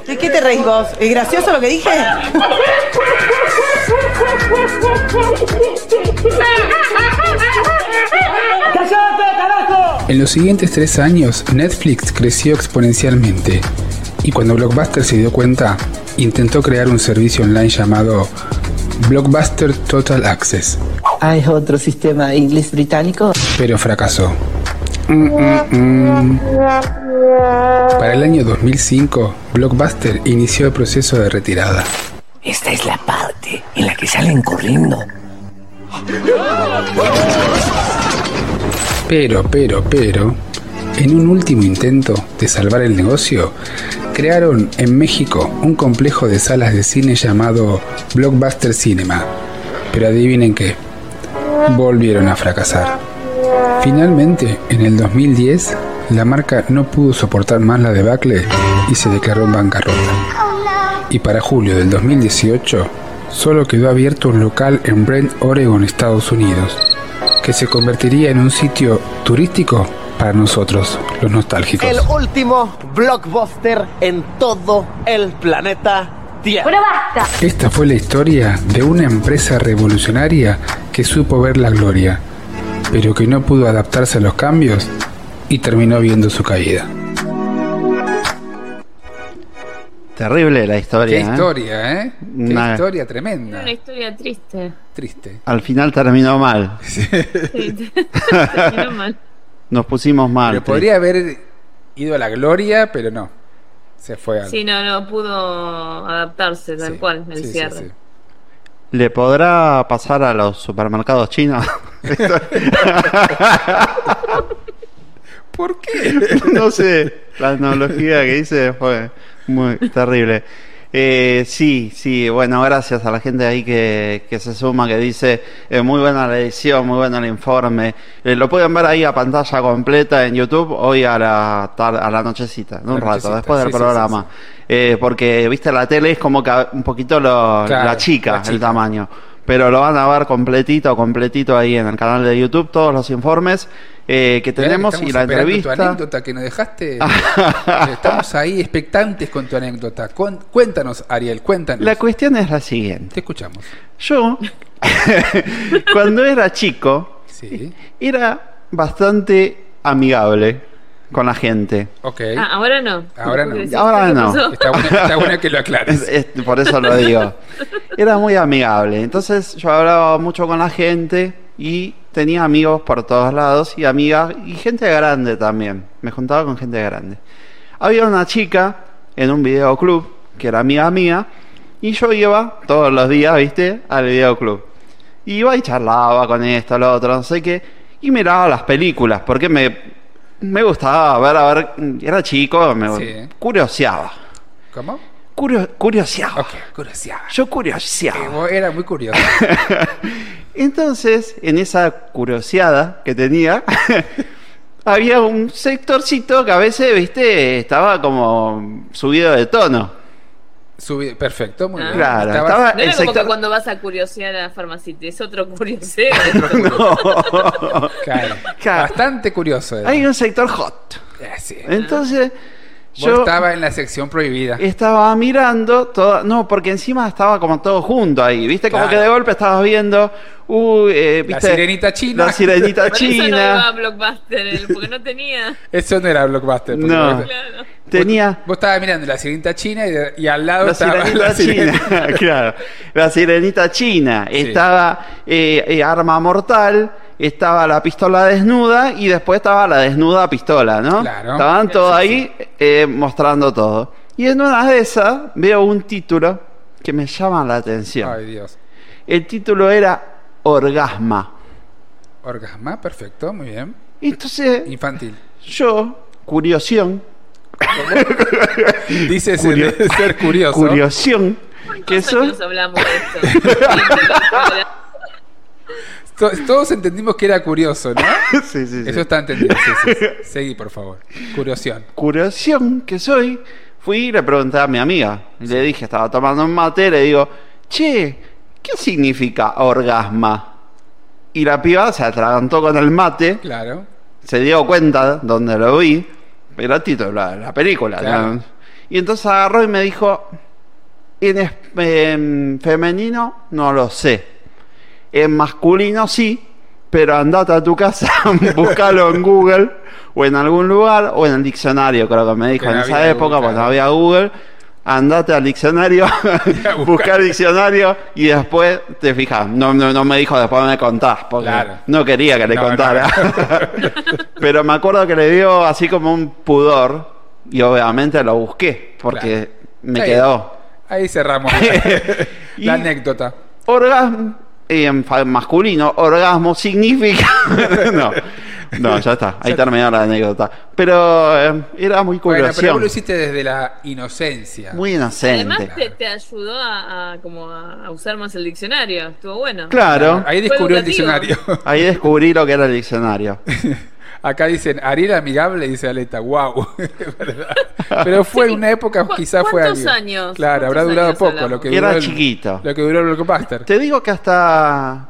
[SPEAKER 24] ¿De qué te reís vos? ¿Es gracioso lo que dije?
[SPEAKER 4] En los siguientes tres años, Netflix creció exponencialmente y cuando Blockbuster se dio cuenta, intentó crear un servicio online llamado Blockbuster Total Access,
[SPEAKER 25] ¿Hay otro sistema inglés británico?
[SPEAKER 4] pero fracasó. Mm, mm, mm. Para el año 2005, Blockbuster inició el proceso de retirada.
[SPEAKER 15] Esta es la parte en la que salen corriendo.
[SPEAKER 4] Pero, pero, pero, en un último intento de salvar el negocio, crearon en México un complejo de salas de cine llamado Blockbuster Cinema. Pero adivinen qué, volvieron a fracasar. Finalmente, en el 2010, la marca no pudo soportar más la debacle y se declaró en bancarrota. Y para julio del 2018, solo quedó abierto un local en Brent, Oregon, Estados Unidos, que se convertiría en un sitio turístico para nosotros, los nostálgicos.
[SPEAKER 20] El último blockbuster en todo el planeta Tierra.
[SPEAKER 10] Pero basta.
[SPEAKER 4] Esta fue la historia de una empresa revolucionaria que supo ver la gloria, pero que no pudo adaptarse a los cambios y terminó viendo su caída.
[SPEAKER 3] Terrible la historia.
[SPEAKER 4] Qué
[SPEAKER 3] ¿eh?
[SPEAKER 4] historia, ¿eh? Qué
[SPEAKER 3] Una-
[SPEAKER 4] historia tremenda.
[SPEAKER 6] Una historia triste.
[SPEAKER 4] Triste.
[SPEAKER 3] Al final terminó mal.
[SPEAKER 6] Sí, terminó mal.
[SPEAKER 3] Nos pusimos mal.
[SPEAKER 4] Pero podría haber ido a la gloria, pero no. Se fue al...
[SPEAKER 6] Sí, no, no pudo adaptarse tal cual el
[SPEAKER 4] sí,
[SPEAKER 6] cierre.
[SPEAKER 4] sí.
[SPEAKER 3] ¿Le podrá pasar a los supermercados chinos?
[SPEAKER 4] ¿Por qué?
[SPEAKER 3] no sé, la analogía que hice fue muy terrible. Eh, sí, sí, bueno, gracias a la gente ahí que, que se suma, que dice, eh, muy buena la edición, muy bueno el informe. Eh, lo pueden ver ahí a pantalla completa en YouTube hoy a la, tar- a la nochecita, en un
[SPEAKER 4] La
[SPEAKER 3] rato, después del
[SPEAKER 4] sí, sí,
[SPEAKER 3] programa. Eh, porque, viste, la tele es como que un poquito lo-
[SPEAKER 4] Claro,
[SPEAKER 3] la chica,
[SPEAKER 4] la
[SPEAKER 3] el
[SPEAKER 4] chica.
[SPEAKER 3] tamaño. Pero lo van a ver completito, completito ahí en el canal de YouTube, todos los informes eh, que tenemos y la entrevista.
[SPEAKER 4] Tu anécdota que nos dejaste. Estamos ahí expectantes con tu anécdota. Cuéntanos, Ariel, cuéntanos.
[SPEAKER 3] La cuestión es la siguiente.
[SPEAKER 4] Te escuchamos.
[SPEAKER 3] Yo, cuando era chico,
[SPEAKER 4] Sí.
[SPEAKER 3] era bastante amigable con la gente.
[SPEAKER 4] Ok.
[SPEAKER 6] Ah, ahora no.
[SPEAKER 4] Ahora no.
[SPEAKER 3] Ahora
[SPEAKER 6] ¿qué
[SPEAKER 3] no.
[SPEAKER 4] Está bueno, está bueno que lo aclares.
[SPEAKER 3] Es- es- por eso lo digo. Era muy amigable. Entonces yo hablaba mucho con la gente y tenía amigos por todos lados y amigas y gente grande también. Me juntaba con gente grande. Había una chica en un videoclub que era amiga mía y yo iba todos los días, viste, al videoclub. Iba y charlaba con esto, lo otro, no sé qué, y miraba las películas porque me, me gustaba ver, a ver, era chico, me
[SPEAKER 4] Sí.
[SPEAKER 3] curioseaba.
[SPEAKER 4] ¿Cómo?
[SPEAKER 3] Curio- curioseaba.
[SPEAKER 4] Ok, curiosidad.
[SPEAKER 3] Yo curioseaba.
[SPEAKER 4] Era muy curioso.
[SPEAKER 3] Entonces, en esa curioseada que tenía, había un sectorcito que a veces, viste, estaba como subido de tono.
[SPEAKER 4] Subi- Perfecto, muy
[SPEAKER 6] Ah.
[SPEAKER 4] bien.
[SPEAKER 3] Claro,
[SPEAKER 4] Estabas-
[SPEAKER 3] estaba
[SPEAKER 6] No
[SPEAKER 3] el
[SPEAKER 6] era como que cuando vas a curiosear a la farmacita, es otro curioseo.
[SPEAKER 3] No.
[SPEAKER 4] Claro.
[SPEAKER 3] Claro.
[SPEAKER 4] Bastante curioso. era.
[SPEAKER 3] Hay un sector hot.
[SPEAKER 4] Sí.
[SPEAKER 3] Entonces, yo
[SPEAKER 4] estaba en la sección prohibida.
[SPEAKER 3] estaba mirando todo, no, porque encima estaba como todo junto ahí, viste, como
[SPEAKER 4] Claro.
[SPEAKER 3] que de golpe estabas viendo, uh, eh,
[SPEAKER 4] La
[SPEAKER 3] viste,
[SPEAKER 4] sirenita china.
[SPEAKER 3] la sirenita
[SPEAKER 6] Por eso no iba
[SPEAKER 3] china,
[SPEAKER 6] a Blockbuster, él, porque no tenía.
[SPEAKER 4] Eso no era Blockbuster. porque
[SPEAKER 3] No.
[SPEAKER 6] Claro.
[SPEAKER 3] tenía
[SPEAKER 4] Vos estabas mirando la sirenita china y, al lado
[SPEAKER 3] la
[SPEAKER 4] estaba
[SPEAKER 3] sirenita
[SPEAKER 4] la sirenita.
[SPEAKER 3] china, claro, la sirenita china,
[SPEAKER 4] Sí.
[SPEAKER 3] estaba eh, eh, arma mortal, estaba la pistola desnuda y después estaba la desnuda pistola, ¿no?
[SPEAKER 4] Claro.
[SPEAKER 3] Estaban todos ahí eh, mostrando todo. Y en una de esas veo un título que me llama la atención.
[SPEAKER 4] Ay, Dios.
[SPEAKER 3] El título era Orgasma.
[SPEAKER 4] Orgasma, perfecto, muy bien.
[SPEAKER 3] Entonces,
[SPEAKER 4] Infantil.
[SPEAKER 3] yo, curiosión,
[SPEAKER 4] Dice
[SPEAKER 3] Curio-
[SPEAKER 4] ser, curioso.
[SPEAKER 3] curioción, que
[SPEAKER 6] ¿Cuántos
[SPEAKER 3] eso,
[SPEAKER 6] hablamos de esto?
[SPEAKER 4] To- Todos entendimos que era curioso, ¿no?
[SPEAKER 3] sí, sí, sí.
[SPEAKER 4] Eso está entendido. Sí, sí. Seguí, por favor. Curioción.
[SPEAKER 3] curioción que soy, fui y le pregunté a mi amiga. Y le dije, estaba tomando un mate, le digo, che, ¿qué significa orgasma? Y la piba se atragantó con el mate,
[SPEAKER 4] Claro.
[SPEAKER 3] se dio cuenta donde lo vi, era el título de la película.
[SPEAKER 4] Claro.
[SPEAKER 3] ¿no? Y entonces agarró y me dijo, en, en femenino no lo sé, en masculino sí, pero andate a tu casa, buscalo en Google o en algún lugar o en el diccionario, creo que me dijo
[SPEAKER 4] Que
[SPEAKER 3] en
[SPEAKER 4] no
[SPEAKER 3] esa época, cuando
[SPEAKER 4] claro.
[SPEAKER 3] había Google. Andate al diccionario, buscar el diccionario y después te fijas. No, no, no me dijo después me contás, porque
[SPEAKER 4] Claro.
[SPEAKER 3] no quería que le
[SPEAKER 4] No, no,
[SPEAKER 3] contara. Pero me acuerdo que le dio así como un pudor y obviamente lo busqué porque me quedó.
[SPEAKER 4] Ahí cerramos
[SPEAKER 3] Y-
[SPEAKER 4] la anécdota.
[SPEAKER 3] Orgasmo en fa- masculino, orgasmo significa. no, no, ya está, ahí terminó la anécdota. Pero eh, era muy
[SPEAKER 4] Bueno, pero
[SPEAKER 3] curioso.
[SPEAKER 4] vos lo hiciste desde la inocencia.
[SPEAKER 3] muy inocente.
[SPEAKER 6] Además te, te ayudó a, a como a, usar más el diccionario. Estuvo bueno.
[SPEAKER 3] Claro,
[SPEAKER 4] Ahí
[SPEAKER 6] Fue
[SPEAKER 4] descubrió el diccionario.
[SPEAKER 3] ahí descubrí lo que era el diccionario.
[SPEAKER 4] Acá dicen Ariel amigable, dice Aleta. Wow. ¿Verdad? Pero fue una época,
[SPEAKER 6] ¿Cu-
[SPEAKER 4] quizás fue
[SPEAKER 6] cuántos años?
[SPEAKER 4] Claro, habrá
[SPEAKER 6] ¿Cuántos
[SPEAKER 4] durado
[SPEAKER 6] años
[SPEAKER 4] poco.
[SPEAKER 6] hablamos?
[SPEAKER 4] Lo que
[SPEAKER 3] Era
[SPEAKER 4] duró el-
[SPEAKER 3] chiquito.
[SPEAKER 4] Lo que duró el Blockbuster.
[SPEAKER 3] Te digo que hasta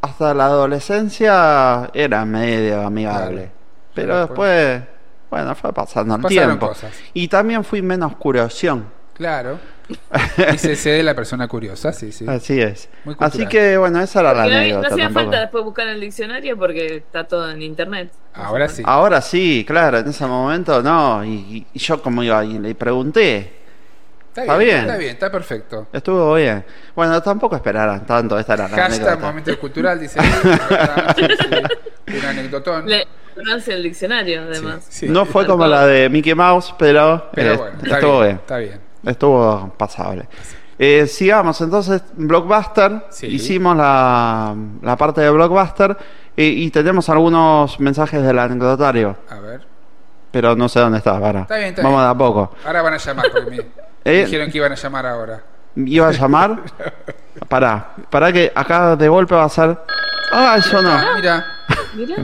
[SPEAKER 3] hasta la adolescencia era medio amigable.
[SPEAKER 4] Claro.
[SPEAKER 3] Pero después, bueno, fue pasando el
[SPEAKER 4] Pasaron
[SPEAKER 3] tiempo.
[SPEAKER 4] cosas.
[SPEAKER 3] Y también fui menos curioción.
[SPEAKER 4] Claro. Y se cede la persona curiosa, sí, sí.
[SPEAKER 3] Así es.
[SPEAKER 4] Muy.
[SPEAKER 3] Así que, bueno, esa era la
[SPEAKER 6] Porque no,
[SPEAKER 3] anécdota.
[SPEAKER 6] hacía
[SPEAKER 3] tampoco.
[SPEAKER 6] falta después buscar en el diccionario porque está todo en internet.
[SPEAKER 4] Ahora sí.
[SPEAKER 3] Ahora sí, claro, en ese momento no. Y, y yo como iba y le pregunté. Está bien.
[SPEAKER 4] Está bien, está perfecto.
[SPEAKER 3] Estuvo bien. Bueno, tampoco esperaran tanto. Esta era la
[SPEAKER 4] Hashtag
[SPEAKER 3] anécdota.
[SPEAKER 4] momento cultural, dice. Sí, sí. Un anecdotón.
[SPEAKER 6] Le pronuncia el diccionario, además.
[SPEAKER 4] Sí.
[SPEAKER 3] No fue como la de Mickey Mouse, pero,
[SPEAKER 4] Pero
[SPEAKER 3] eh,
[SPEAKER 4] bueno, está
[SPEAKER 3] estuvo
[SPEAKER 4] bien,
[SPEAKER 3] bien.
[SPEAKER 4] está bien.
[SPEAKER 3] Estuvo pasable. Eh, sigamos, entonces, Blockbuster.
[SPEAKER 4] Sí.
[SPEAKER 3] Hicimos la, la parte de Blockbuster eh, y tenemos algunos mensajes del anecdotario.
[SPEAKER 4] A ver.
[SPEAKER 3] Pero no sé dónde está, para.
[SPEAKER 4] Está bien, está
[SPEAKER 3] Vamos
[SPEAKER 4] bien.
[SPEAKER 3] de a poco.
[SPEAKER 4] Ahora van a llamar porque mi-
[SPEAKER 3] Eh,
[SPEAKER 4] Dijeron que iban a llamar ahora.
[SPEAKER 3] ¿Iba a llamar? Pará, pará que acá de golpe va a ser... Ah, eso no.
[SPEAKER 4] Mira,
[SPEAKER 6] Mirá.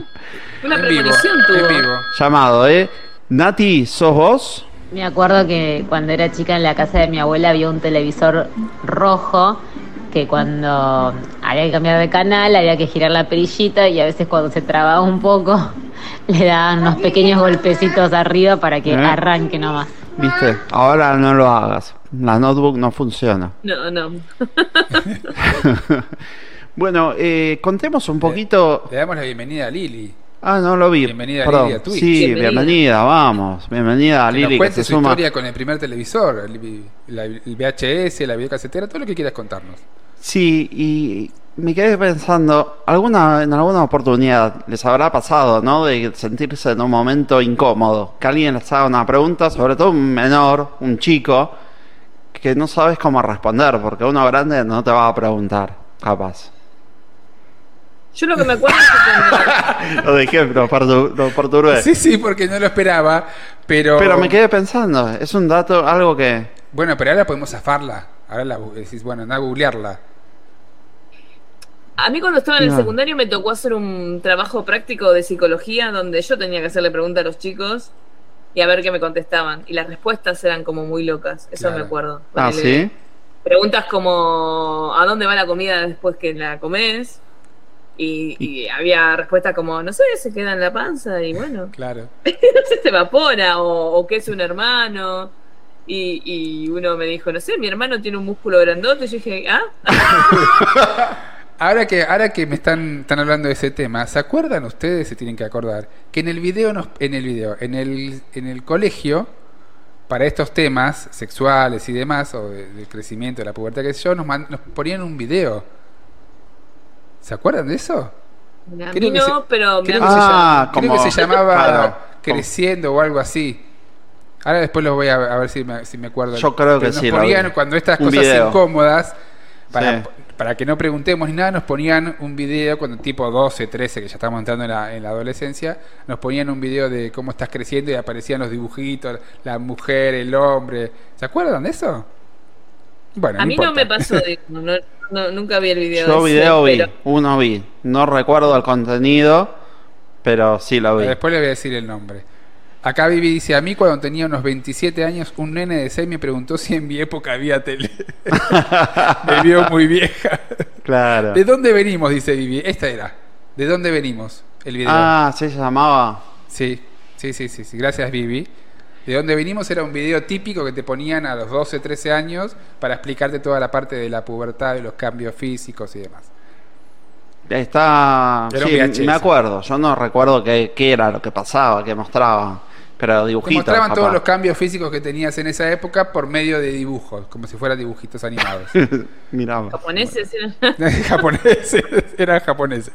[SPEAKER 6] Una premonición tuvo.
[SPEAKER 4] en vivo.
[SPEAKER 3] Llamado, ¿eh? Nati, ¿sos vos?
[SPEAKER 26] Me acuerdo que cuando era chica en la casa de mi abuela había un televisor rojo que cuando había que cambiar de canal había que girar la perillita y a veces cuando se trababa un poco le daban unos pequeños golpecitos arriba para que
[SPEAKER 3] ¿Eh?
[SPEAKER 26] arranque nomás.
[SPEAKER 3] ¿Viste? Ahora no lo hagas. La notebook no funciona.
[SPEAKER 6] No, no.
[SPEAKER 3] Bueno, eh, contemos un poquito...
[SPEAKER 4] Le damos la bienvenida a Lili.
[SPEAKER 3] Ah, no lo vi.
[SPEAKER 4] Bienvenida
[SPEAKER 3] Perdón.
[SPEAKER 4] Lili a Twitch.
[SPEAKER 3] Sí,
[SPEAKER 4] Bienvenida.
[SPEAKER 3] bienvenida. vamos. Bienvenida a
[SPEAKER 4] Que
[SPEAKER 3] Lili
[SPEAKER 4] nos
[SPEAKER 3] que
[SPEAKER 4] cuente
[SPEAKER 3] se
[SPEAKER 4] su
[SPEAKER 3] suma.
[SPEAKER 4] historia con el primer televisor, el, la- el VHS, la videocasetera, todo lo que quieras contarnos.
[SPEAKER 3] Sí, y me quedé pensando, alguna en alguna oportunidad les habrá pasado, ¿no? De sentirse en un momento incómodo, que alguien les haga una pregunta, sobre todo un menor, un chico, que no sabes cómo responder, porque uno grande no te va a preguntar, capaz.
[SPEAKER 6] Yo lo que me acuerdo es que
[SPEAKER 3] Lo dejé, lo, pertur- lo perturbé.
[SPEAKER 4] Sí, sí, porque no lo esperaba, pero...
[SPEAKER 3] Pero me quedé pensando, es un dato, algo que...
[SPEAKER 4] Bueno, pero ahora podemos zafarla. Ahora la, decís, bueno, anda a googlearla.
[SPEAKER 6] A mí cuando estaba en el
[SPEAKER 3] No.
[SPEAKER 6] secundario me tocó hacer un trabajo práctico de psicología donde yo tenía que hacerle preguntas a los chicos y a ver qué me contestaban. Y las respuestas eran como muy locas, eso
[SPEAKER 3] Claro.
[SPEAKER 6] me acuerdo.
[SPEAKER 3] Ah, ¿sí?
[SPEAKER 6] Preguntas como ¿a dónde va la comida después que la comes? Y, y había respuestas como, no sé, se queda en la panza y bueno,
[SPEAKER 4] Claro.
[SPEAKER 6] no sé, se evapora o, o qué es un hermano. Y, y uno me dijo, no sé, mi hermano tiene un músculo grandote. Y yo dije, ah,
[SPEAKER 4] Ahora que, ahora que me están, están hablando de ese tema, ¿se acuerdan ustedes? Se tienen que acordar que en el video, nos, en el video, en el, en el colegio, para estos temas sexuales y demás, o de- del crecimiento, de la pubertad, que sé yo, nos, man- nos ponían un video. ¿Se acuerdan de eso?
[SPEAKER 6] a
[SPEAKER 4] Creo
[SPEAKER 6] mí
[SPEAKER 4] que
[SPEAKER 6] no,
[SPEAKER 4] se-
[SPEAKER 6] pero me
[SPEAKER 4] Creo,
[SPEAKER 6] han-
[SPEAKER 4] que, se,
[SPEAKER 3] Ah,
[SPEAKER 4] llama- creo que se llamaba
[SPEAKER 3] claro.
[SPEAKER 4] Creciendo o algo así. Ahora después los voy a, a ver si me, si me acuerdo.
[SPEAKER 3] Yo creo que
[SPEAKER 4] Pero nos
[SPEAKER 3] sí, lo
[SPEAKER 4] ponían cuando estas
[SPEAKER 3] Un
[SPEAKER 4] cosas
[SPEAKER 3] video.
[SPEAKER 4] incómodas, para,
[SPEAKER 3] Sí.
[SPEAKER 4] para que no preguntemos ni nada, nos ponían un video cuando tipo 12, 13, que ya estamos entrando en la, en la adolescencia, nos ponían un video de cómo estás creciendo y aparecían los dibujitos, la mujer, el hombre. ¿Se acuerdan de eso? Bueno,
[SPEAKER 6] a mí no me pasó, no- no- nunca vi el video.
[SPEAKER 3] Yo
[SPEAKER 6] ese,
[SPEAKER 3] video vi,
[SPEAKER 6] pero-
[SPEAKER 3] uno vi. No recuerdo el contenido, pero sí lo vi.
[SPEAKER 4] Después le voy a decir el nombre. Acá Vivi dice, a mí cuando tenía unos 27 años, un nene de 6 me preguntó si en mi época había tele. me vio muy vieja.
[SPEAKER 3] Claro.
[SPEAKER 4] ¿De dónde venimos? Dice Vivi. Esta era. ¿De dónde venimos? El video.
[SPEAKER 3] Ah, sí se llamaba.
[SPEAKER 4] Sí, sí, sí, sí, sí. Gracias Vivi. De dónde venimos era un video típico que te ponían a los 12, 13 años para explicarte toda la parte de la pubertad, de los cambios físicos y demás.
[SPEAKER 3] Está.
[SPEAKER 4] Era
[SPEAKER 3] sí, me acuerdo. Yo no recuerdo qué, qué era lo que pasaba, qué mostraba. Pero
[SPEAKER 4] Te
[SPEAKER 3] dibujitos.
[SPEAKER 4] mostraban todos los cambios físicos que tenías en esa época por medio de dibujos, como si fueran dibujitos animados.
[SPEAKER 3] Mirá.
[SPEAKER 6] japoneses eran-
[SPEAKER 4] japoneses, eran japoneses.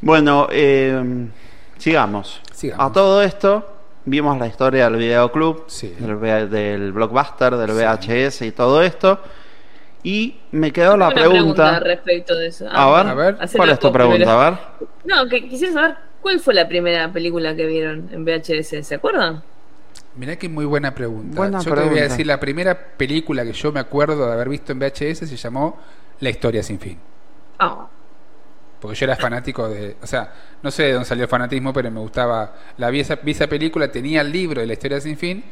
[SPEAKER 3] Bueno, eh, sigamos.
[SPEAKER 4] Sigamos.
[SPEAKER 3] A todo esto, vimos la historia del videoclub,
[SPEAKER 4] Sí.
[SPEAKER 3] del, blockbuster, del VHS y todo esto. Y me quedó la
[SPEAKER 6] una
[SPEAKER 3] pregunta.
[SPEAKER 6] respecto de eso.
[SPEAKER 3] A ver,
[SPEAKER 4] A ver,
[SPEAKER 6] hacelo
[SPEAKER 3] ¿cuál es tu pregunta?
[SPEAKER 6] primero.
[SPEAKER 3] A ver.
[SPEAKER 6] No, que quisiera saber cuál fue la primera película que vieron en VHS, ¿se acuerdan?
[SPEAKER 4] Mirá que muy buena pregunta.
[SPEAKER 3] Buena
[SPEAKER 4] yo te voy
[SPEAKER 3] pregunta.
[SPEAKER 4] a decir, la primera película que yo me acuerdo de haber visto en VHS se llamó La historia sin fin.
[SPEAKER 6] Ah,
[SPEAKER 4] Porque yo era fanático de. O sea, no sé de dónde salió el fanatismo, pero me gustaba. La vi esa, vi esa película, tenía el libro de la historia sin fin,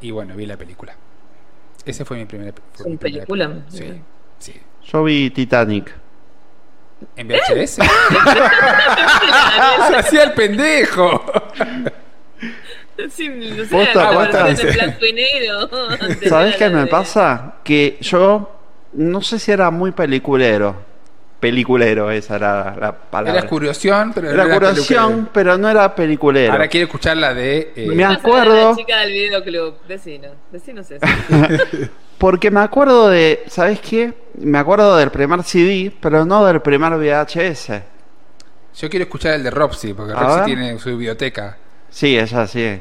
[SPEAKER 4] y bueno, vi la película. Ese fue mi primer. fue
[SPEAKER 6] un
[SPEAKER 4] mi primera
[SPEAKER 6] película.
[SPEAKER 4] Sí, sí.
[SPEAKER 3] Yo vi Titanic.
[SPEAKER 4] ¿En VHS? ¡Ah, hacía el pendejo!
[SPEAKER 6] Sí, no sé,
[SPEAKER 3] Posta,
[SPEAKER 6] la
[SPEAKER 3] posta.
[SPEAKER 6] versión en blanco y negro.
[SPEAKER 3] ¿Sabes qué me pasa? Que yo no sé si era muy peliculero. Peliculero, esa era la palabra.
[SPEAKER 4] Era curiosión, pero
[SPEAKER 3] Era
[SPEAKER 4] no era
[SPEAKER 3] pero no era peliculero.
[SPEAKER 4] Ahora quiero escuchar la de. eh,
[SPEAKER 3] Me acuerdo.
[SPEAKER 6] La chica del videoclub, decinos, decinos eso.
[SPEAKER 3] Porque me acuerdo de, ¿sabes qué? Me acuerdo del primer CD, pero no del primer VHS.
[SPEAKER 4] Yo quiero escuchar el de Roxy, porque
[SPEAKER 3] ver.
[SPEAKER 4] tiene su biblioteca.
[SPEAKER 3] Sí, ella sí.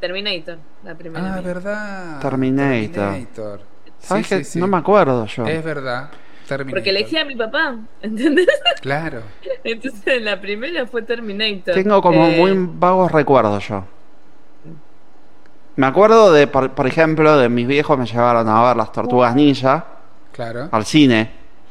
[SPEAKER 6] Terminator, la primera.
[SPEAKER 4] Ah, verdad.
[SPEAKER 3] Terminator.
[SPEAKER 4] Terminator.
[SPEAKER 3] ¿Sabes
[SPEAKER 4] Sí,
[SPEAKER 3] qué?
[SPEAKER 4] sí, sí.
[SPEAKER 3] No me acuerdo yo.
[SPEAKER 4] Es verdad. Terminator.
[SPEAKER 6] Porque elegí a mi papá, ¿entendés?
[SPEAKER 4] Claro.
[SPEAKER 6] Entonces la primera fue Terminator.
[SPEAKER 3] Tengo como
[SPEAKER 6] Eh,
[SPEAKER 3] muy vagos recuerdos yo. Me acuerdo de, por, por ejemplo, de mis viejos me llevaron a ver las Tortugas Ninja
[SPEAKER 4] Claro.
[SPEAKER 3] al cine,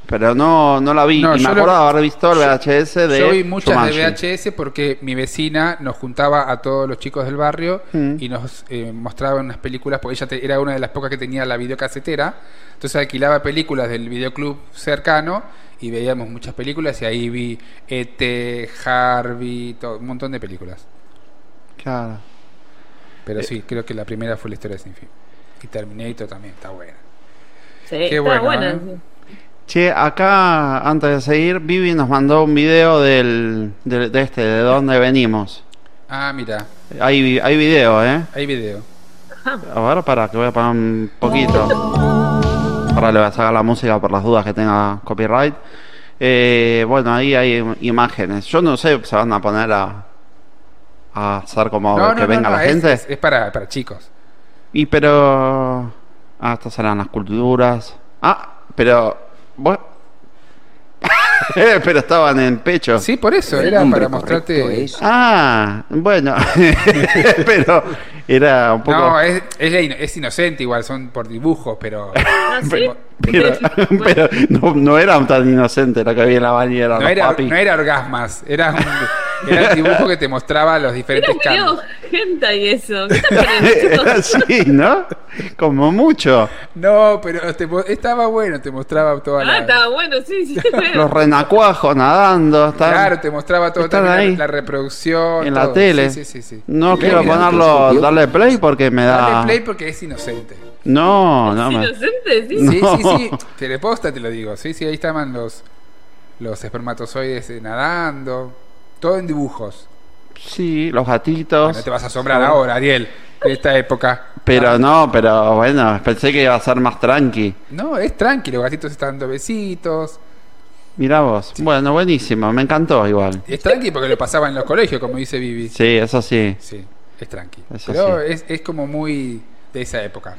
[SPEAKER 3] pero no, no la vi.
[SPEAKER 4] No,
[SPEAKER 3] y me acuerdo de haber visto el VHS de
[SPEAKER 4] Yo vi muchas de VHS porque mi vecina nos juntaba a todos los chicos del barrio
[SPEAKER 3] Mm.
[SPEAKER 4] y nos eh, mostraba unas películas, porque ella te- era una de las pocas que tenía la videocasetera, entonces alquilaba películas del videoclub cercano y veíamos muchas películas y ahí vi E.T., Harvey, todo, un montón de películas.
[SPEAKER 3] Claro.
[SPEAKER 4] Pero
[SPEAKER 3] Eh.
[SPEAKER 4] sí, creo que la primera fue la historia de Sin Fin. Y Terminator también está buena.
[SPEAKER 6] Sí,
[SPEAKER 4] Qué
[SPEAKER 6] está
[SPEAKER 4] bueno,
[SPEAKER 6] buena.
[SPEAKER 4] ¿eh?
[SPEAKER 3] Che, acá, antes de seguir, Vivi nos mandó un video del, de, de este, de dónde venimos.
[SPEAKER 4] Ah, mira,
[SPEAKER 3] Hay, hay video, ¿eh?
[SPEAKER 4] hay video.
[SPEAKER 3] A ver, para que voy a poner un poquito. Ahora le voy a sacar la música por las dudas que tenga copyright. Eh, bueno, ahí hay im- imágenes. Yo no sé, se van a poner a, a hacer como
[SPEAKER 4] No,
[SPEAKER 3] que
[SPEAKER 4] no,
[SPEAKER 3] venga
[SPEAKER 4] no,
[SPEAKER 3] la
[SPEAKER 4] es-
[SPEAKER 3] gente.
[SPEAKER 4] Es, es para, para chicos.
[SPEAKER 3] Y pero... Ah, estas serán las culturas. Ah, pero... vos- pero estaban en pecho.
[SPEAKER 4] Sí, por eso, era para mostrarte...
[SPEAKER 3] Ah, bueno. pero era un poco...
[SPEAKER 4] No, es, es, inocente igual, son por dibujos, pero...
[SPEAKER 6] Ah, ¿sí?
[SPEAKER 3] Pero, pero no, no era tan inocente lo que había en la bañera,
[SPEAKER 4] No era,
[SPEAKER 3] papi.
[SPEAKER 4] no era orgasmas, era un, era un dibujo que te mostraba los diferentes
[SPEAKER 6] Era
[SPEAKER 4] cambios.
[SPEAKER 6] gente y eso. ¿Qué están poniendo,
[SPEAKER 3] Era así, ¿no? Como mucho.
[SPEAKER 4] No, pero te estaba bueno, te mostraba toda
[SPEAKER 6] Ah,
[SPEAKER 4] la...
[SPEAKER 6] estaba bueno, sí, sí.
[SPEAKER 3] Los renacuajos nadando. Están,
[SPEAKER 4] Claro, te mostraba todo
[SPEAKER 3] están ahí.
[SPEAKER 4] la, la reproducción.
[SPEAKER 3] en la tele.
[SPEAKER 4] Sí, sí, sí. sí.
[SPEAKER 3] No quiero ponerlo, darle play porque me da...
[SPEAKER 4] Dale play porque es inocente.
[SPEAKER 3] No, no.
[SPEAKER 6] ¿Es
[SPEAKER 3] me-
[SPEAKER 6] inocente? Sí.
[SPEAKER 4] Sí,
[SPEAKER 3] No.
[SPEAKER 4] sí, sí. Teleposta te lo digo. Sí, sí, ahí estaban los, los espermatozoides eh, nadando. Todo en dibujos.
[SPEAKER 3] Sí, los gatitos.
[SPEAKER 4] No te vas a asombrar ahora, Ariel, de esta época.
[SPEAKER 3] Pero no, pero bueno, pensé que iba a ser más tranqui.
[SPEAKER 4] No, es tranquilo, los gatitos están dando besitos.
[SPEAKER 3] Mirá vos. Bueno, buenísimo, me encantó igual.
[SPEAKER 4] Es tranqui porque lo pasaba en los colegios, como dice Vivi.
[SPEAKER 3] Sí, eso sí.
[SPEAKER 4] Sí, es tranqui.
[SPEAKER 3] Eso
[SPEAKER 4] Pero
[SPEAKER 3] sí.
[SPEAKER 4] es, es como muy de esa época.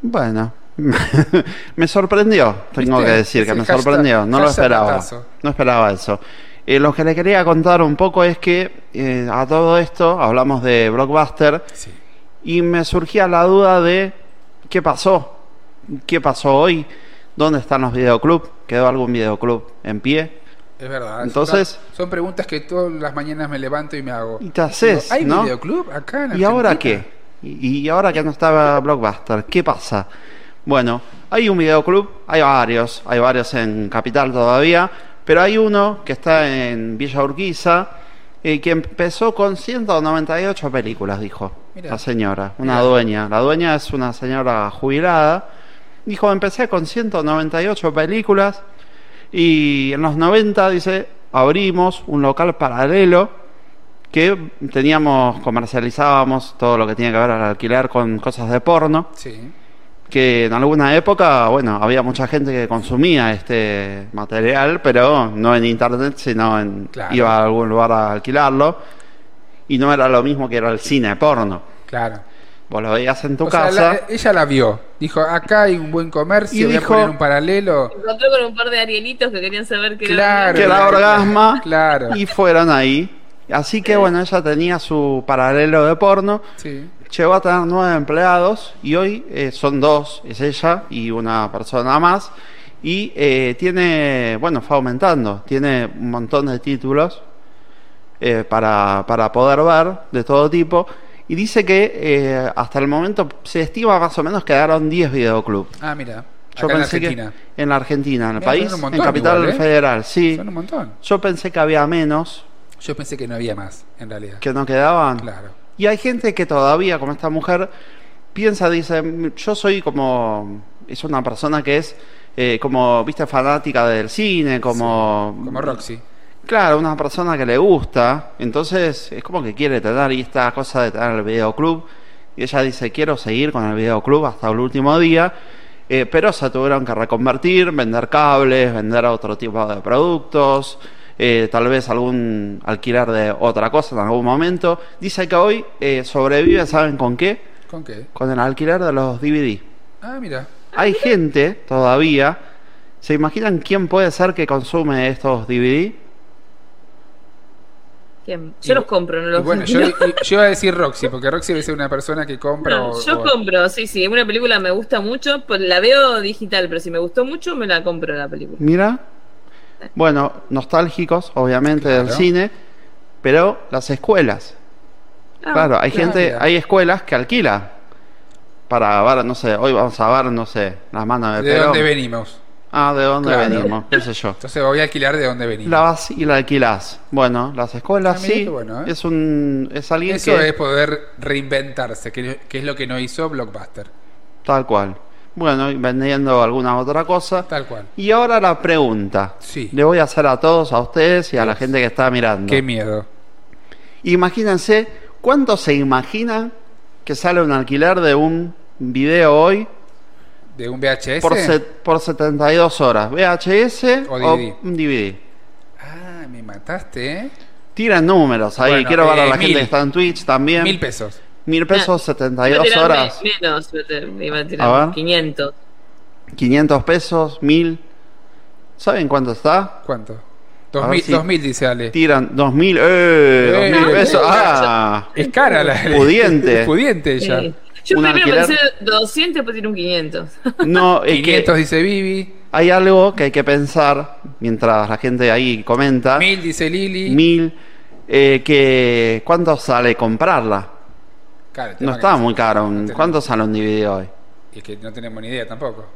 [SPEAKER 3] Bueno, me sorprendió, tengo
[SPEAKER 4] ¿Viste?
[SPEAKER 3] que decir que me sorprendió, no lo esperaba. No esperaba eso. Eh, lo que le quería contar un poco es que eh, a todo esto hablamos de Blockbuster
[SPEAKER 4] Sí.
[SPEAKER 3] y me surgía la duda de qué pasó, qué pasó hoy, dónde están los videoclubs, quedó algún videoclub en pie.
[SPEAKER 4] Es verdad.
[SPEAKER 3] Entonces-
[SPEAKER 4] son, preguntas que todas las mañanas me levanto y me hago.
[SPEAKER 3] Y te haces,
[SPEAKER 4] ¿Hay
[SPEAKER 3] ¿no?
[SPEAKER 4] videoclub acá en
[SPEAKER 3] ¿Y ahora
[SPEAKER 4] Argentina?
[SPEAKER 3] qué? ¿Y, y ahora que no estaba Blockbuster? ¿Qué pasa? Bueno, hay un videoclub, hay varios, hay varios en Capital todavía, pero hay uno que está en Villa Urquiza, eh, que empezó con 198 películas, dijo
[SPEAKER 4] Mirá.
[SPEAKER 3] la señora, una
[SPEAKER 4] Mirá.
[SPEAKER 3] dueña. La dueña es una señora jubilada. Dijo, empecé con 198 películas y en los 90, dice, abrimos un local paralelo que teníamos, comercializábamos todo lo que tiene que ver al alquiler con cosas de porno,
[SPEAKER 4] Sí.
[SPEAKER 3] Que en alguna época, bueno, había mucha gente que consumía este material, pero no en internet, sino en
[SPEAKER 4] Claro.
[SPEAKER 3] iba a algún lugar a alquilarlo, y no era lo mismo que era el cine porno.
[SPEAKER 4] Claro.
[SPEAKER 3] Vos lo veías en tu
[SPEAKER 4] O sea,
[SPEAKER 3] casa.
[SPEAKER 4] la- ella la vio. Dijo, acá hay un buen comercio,
[SPEAKER 3] Y
[SPEAKER 4] voy
[SPEAKER 3] dijo-
[SPEAKER 4] a poner un paralelo.
[SPEAKER 6] Encontró con un par de arielitos que querían saber qué
[SPEAKER 4] Claro.
[SPEAKER 3] que era orgasma
[SPEAKER 4] Claro.
[SPEAKER 3] y fueron ahí. Así que bueno, ella tenía su paralelo de porno,
[SPEAKER 4] Sí.
[SPEAKER 3] Llegó a tener nueve empleados y hoy eh, son dos, es ella y una persona más. Y eh, tiene, bueno, fue aumentando, tiene un montón de títulos eh, para, para poder ver de todo tipo. Y dice que eh, hasta el momento se estima más o menos quedaron 10 videoclubs.
[SPEAKER 4] Ah, mira.
[SPEAKER 3] Yo
[SPEAKER 4] Acá en
[SPEAKER 3] pensé que
[SPEAKER 4] Argentina.
[SPEAKER 3] en la Argentina, en el país,
[SPEAKER 4] son un
[SPEAKER 3] en
[SPEAKER 4] montón
[SPEAKER 3] Capital
[SPEAKER 4] igual, ¿eh?
[SPEAKER 3] Federal, sí.
[SPEAKER 4] Son un montón.
[SPEAKER 3] Yo pensé que había menos,
[SPEAKER 4] Yo pensé que no había más, en realidad.
[SPEAKER 3] que no quedaban.
[SPEAKER 4] Claro.
[SPEAKER 3] Y hay gente que todavía, como esta mujer, piensa, dice, "Mm, yo soy como, es una persona que es eh, como, viste, fanática del cine, como...
[SPEAKER 4] Como Roxy.
[SPEAKER 3] Claro, una persona que le gusta, entonces es como que quiere tener y esta cosa de tener el videoclub. Y ella dice, quiero seguir con el videoclub hasta el último día, eh, pero se tuvieron que reconvertir, vender cables, vender otro tipo de productos, eh, tal vez algún alquiler de otra cosa en algún momento. Dice que hoy eh, sobrevive, ¿saben con qué?
[SPEAKER 4] ¿Con qué?
[SPEAKER 3] Con el alquiler de los DVD.
[SPEAKER 4] Ah, mira.
[SPEAKER 3] Hay gente todavía, ¿se imaginan quién puede ser que consume estos DVD?
[SPEAKER 6] ¿Quién? Yo los compro, no los
[SPEAKER 4] bueno, yo, iba a decir Roxy, porque Roxy debe ser una persona que compra.
[SPEAKER 6] No,
[SPEAKER 4] o-
[SPEAKER 6] yo
[SPEAKER 4] o-
[SPEAKER 6] compro, sí, sí. Una película me gusta mucho, pues la veo digital, pero si me gustó mucho, me la compro la película.
[SPEAKER 3] Mira. Bueno, nostálgicos, obviamente, del cine, pero las escuelas.
[SPEAKER 6] Ah,
[SPEAKER 3] claro, hay
[SPEAKER 6] claro.
[SPEAKER 3] gente, hay escuelas que alquila para ver, no sé, hoy vamos a ver, no sé, las manos de
[SPEAKER 4] ¿De
[SPEAKER 3] Perón.
[SPEAKER 4] dónde venimos?
[SPEAKER 3] Ah, ¿de dónde
[SPEAKER 4] Claro.
[SPEAKER 3] venimos? ¿Qué sé yo?
[SPEAKER 4] Entonces voy a alquilar de dónde venimos.
[SPEAKER 3] La vas y la alquilás. Bueno, las escuelas
[SPEAKER 4] Ah,
[SPEAKER 3] sí.
[SPEAKER 4] bueno, ¿eh?
[SPEAKER 3] Es un es alguien
[SPEAKER 4] Eso
[SPEAKER 3] que
[SPEAKER 4] es poder reinventarse, que, que es lo que no hizo Blockbuster.
[SPEAKER 3] tal cual. Bueno, vendiendo alguna otra cosa.
[SPEAKER 4] Tal cual.
[SPEAKER 3] Y ahora la pregunta.
[SPEAKER 4] Sí.
[SPEAKER 3] Le voy a hacer a todos, a ustedes y a la gente que está mirando.
[SPEAKER 4] Qué miedo.
[SPEAKER 3] Imagínense, ¿cuánto se imaginan que sale un alquiler de un video hoy
[SPEAKER 4] ¿De un VHS?
[SPEAKER 3] por, set- por 72 horas? ¿VHS
[SPEAKER 4] O
[SPEAKER 3] o,
[SPEAKER 4] DVD?
[SPEAKER 3] un DVD?
[SPEAKER 4] Ah, me mataste, ¿eh?
[SPEAKER 3] Tiran números ahí.
[SPEAKER 4] Bueno,
[SPEAKER 3] Quiero ver a
[SPEAKER 4] eh,
[SPEAKER 3] la
[SPEAKER 4] mil.
[SPEAKER 3] gente que está en Twitch también.
[SPEAKER 4] Mil pesos.
[SPEAKER 3] Mil pesos,
[SPEAKER 6] Iba a
[SPEAKER 3] 72
[SPEAKER 6] tirar
[SPEAKER 3] horas.
[SPEAKER 6] me- Menos, iba a tirar- iba a tirar
[SPEAKER 3] A ver.
[SPEAKER 6] 500.
[SPEAKER 3] 500 pesos, 1000. ¿Saben cuánto está?
[SPEAKER 4] ¿Cuánto?
[SPEAKER 3] A ver
[SPEAKER 4] 2000,
[SPEAKER 3] si
[SPEAKER 4] 2000 dice Ale.
[SPEAKER 3] Tiran 2000, eh, 2000 pesos. Ah,
[SPEAKER 4] Es cara la.
[SPEAKER 3] Pudiente.
[SPEAKER 4] Pudiente ella.
[SPEAKER 6] Sí. Yo
[SPEAKER 3] Un
[SPEAKER 6] primero
[SPEAKER 3] alquiler.
[SPEAKER 6] pensé 200, después tiré un 500.
[SPEAKER 3] no, es
[SPEAKER 4] 500
[SPEAKER 3] que
[SPEAKER 4] dice Vivi.
[SPEAKER 3] hay algo que hay que pensar mientras la gente ahí comenta.
[SPEAKER 4] 1000 dice Lili.
[SPEAKER 3] Mil, eh, que ¿cuánto sale comprarla?
[SPEAKER 4] Claro,
[SPEAKER 3] No
[SPEAKER 4] no-
[SPEAKER 3] muy caro. un-
[SPEAKER 4] tenemos.
[SPEAKER 3] ¿Cuánto sale un DVD hoy?
[SPEAKER 4] Y es que no tenemos ni idea tampoco.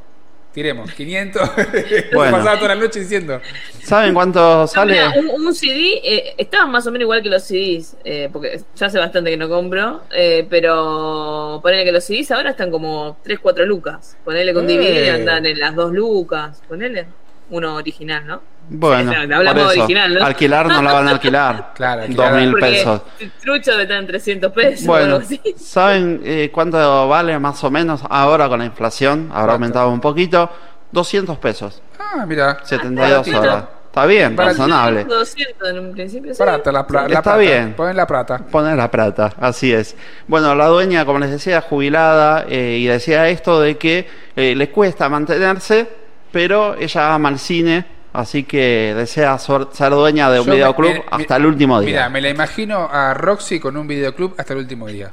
[SPEAKER 4] Tiremos, 500.
[SPEAKER 3] Bueno.
[SPEAKER 4] Pasaba toda la noche diciendo.
[SPEAKER 3] ¿Saben cuánto sale?
[SPEAKER 6] Mira, un, un CD eh, estaba más o menos igual que los CDs, eh, porque ya hace bastante que no compro, eh, pero ponele que los CDs ahora están como 3, 4 lucas. Ponele con
[SPEAKER 3] Eh.
[SPEAKER 6] DVD andan en las 2 lucas. Ponele uno original, ¿no?
[SPEAKER 3] Bueno,
[SPEAKER 6] hablamos
[SPEAKER 3] por eso,
[SPEAKER 6] original, ¿no?
[SPEAKER 3] alquilar no la van a alquilar.
[SPEAKER 4] Claro,
[SPEAKER 3] Dos mil pesos.
[SPEAKER 6] Trucho estar en 300 pesos o
[SPEAKER 3] Bueno,
[SPEAKER 6] algo así.
[SPEAKER 3] ¿saben eh, cuánto vale más o menos ahora con la inflación? Habrá aumentado un poquito. 200 pesos.
[SPEAKER 4] Ah, mira.
[SPEAKER 3] 72
[SPEAKER 4] baratito.
[SPEAKER 3] horas. Está bien, razonable.
[SPEAKER 6] 200 en un principio. sí.
[SPEAKER 4] Barata la, la
[SPEAKER 3] Está
[SPEAKER 4] plata.
[SPEAKER 3] bien.
[SPEAKER 4] Ponen la plata.
[SPEAKER 3] Poner la plata, así es. Bueno, la dueña, como les decía, jubilada eh, y decía esto de que eh, le cuesta mantenerse, pero ella ama el cine, así que desea ser dueña de un
[SPEAKER 4] Yo me-
[SPEAKER 3] videoclub
[SPEAKER 4] me-
[SPEAKER 3] hasta el último día.
[SPEAKER 4] Mira, me la imagino a Roxy con un videoclub hasta el último día.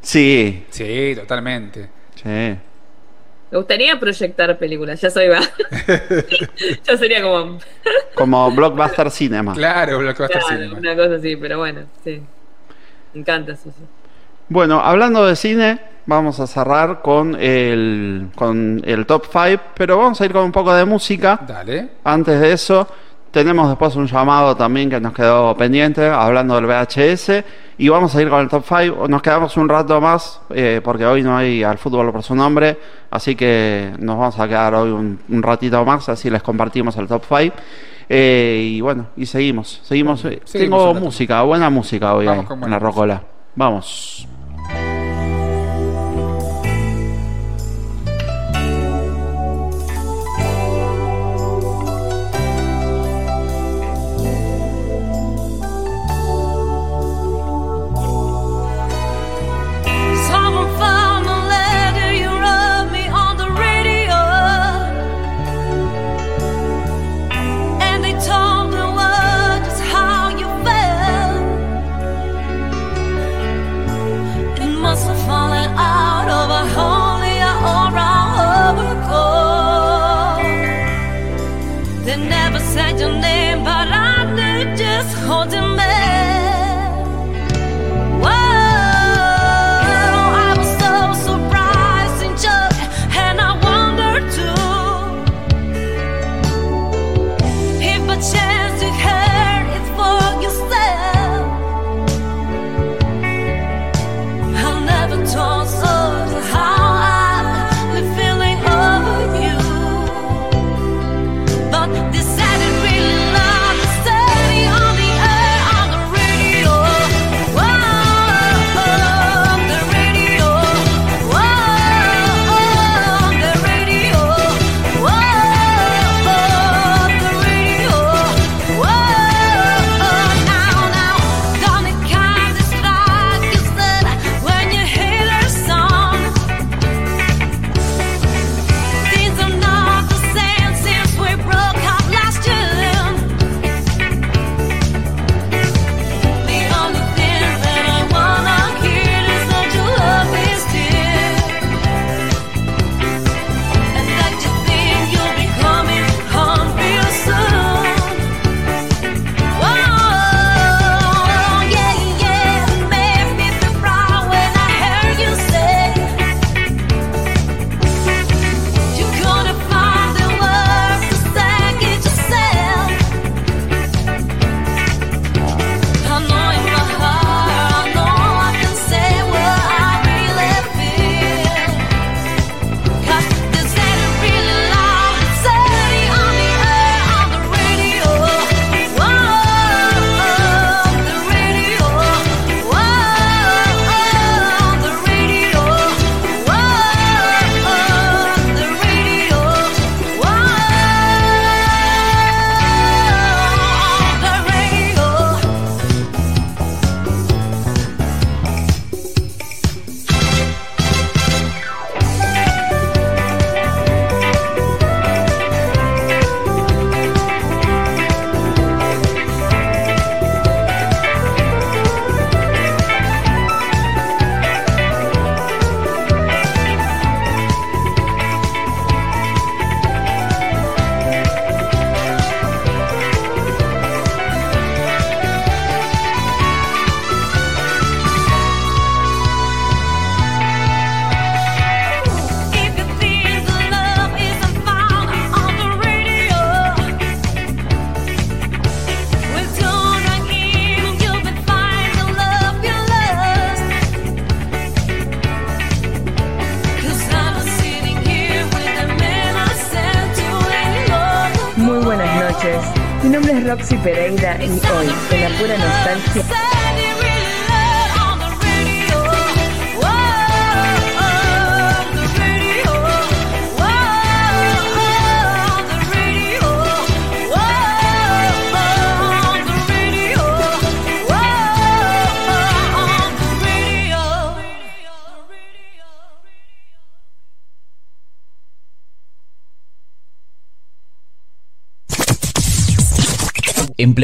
[SPEAKER 3] Sí,
[SPEAKER 4] Sí, totalmente.
[SPEAKER 3] sí.
[SPEAKER 6] Me gustaría proyectar películas, ya soy va. ya sería como
[SPEAKER 3] Como Blockbuster Cinema.
[SPEAKER 4] Claro, Blockbuster
[SPEAKER 6] claro,
[SPEAKER 4] Cinema.
[SPEAKER 6] una cosa así, pero bueno, sí. Me encanta eso. sí.
[SPEAKER 3] Bueno, hablando de cine, vamos a cerrar con el, con el top 5, pero vamos a ir con un poco de música.
[SPEAKER 4] Dale.
[SPEAKER 3] Antes de eso, tenemos después un llamado también que nos quedó pendiente, hablando del VHS, y vamos a ir con el top 5. Nos quedamos un rato más, eh, porque hoy no hay al fútbol por su nombre, así que nos vamos a quedar hoy un, un ratito más, así les compartimos el top 5. y bueno, y seguimos, seguimos. eh,
[SPEAKER 4] seguimos
[SPEAKER 3] Tengo música, buena música hoy ahí, en la rocola. Vamos.
[SPEAKER 27] Roxy Pereira y hoy, en la pura nostalgia,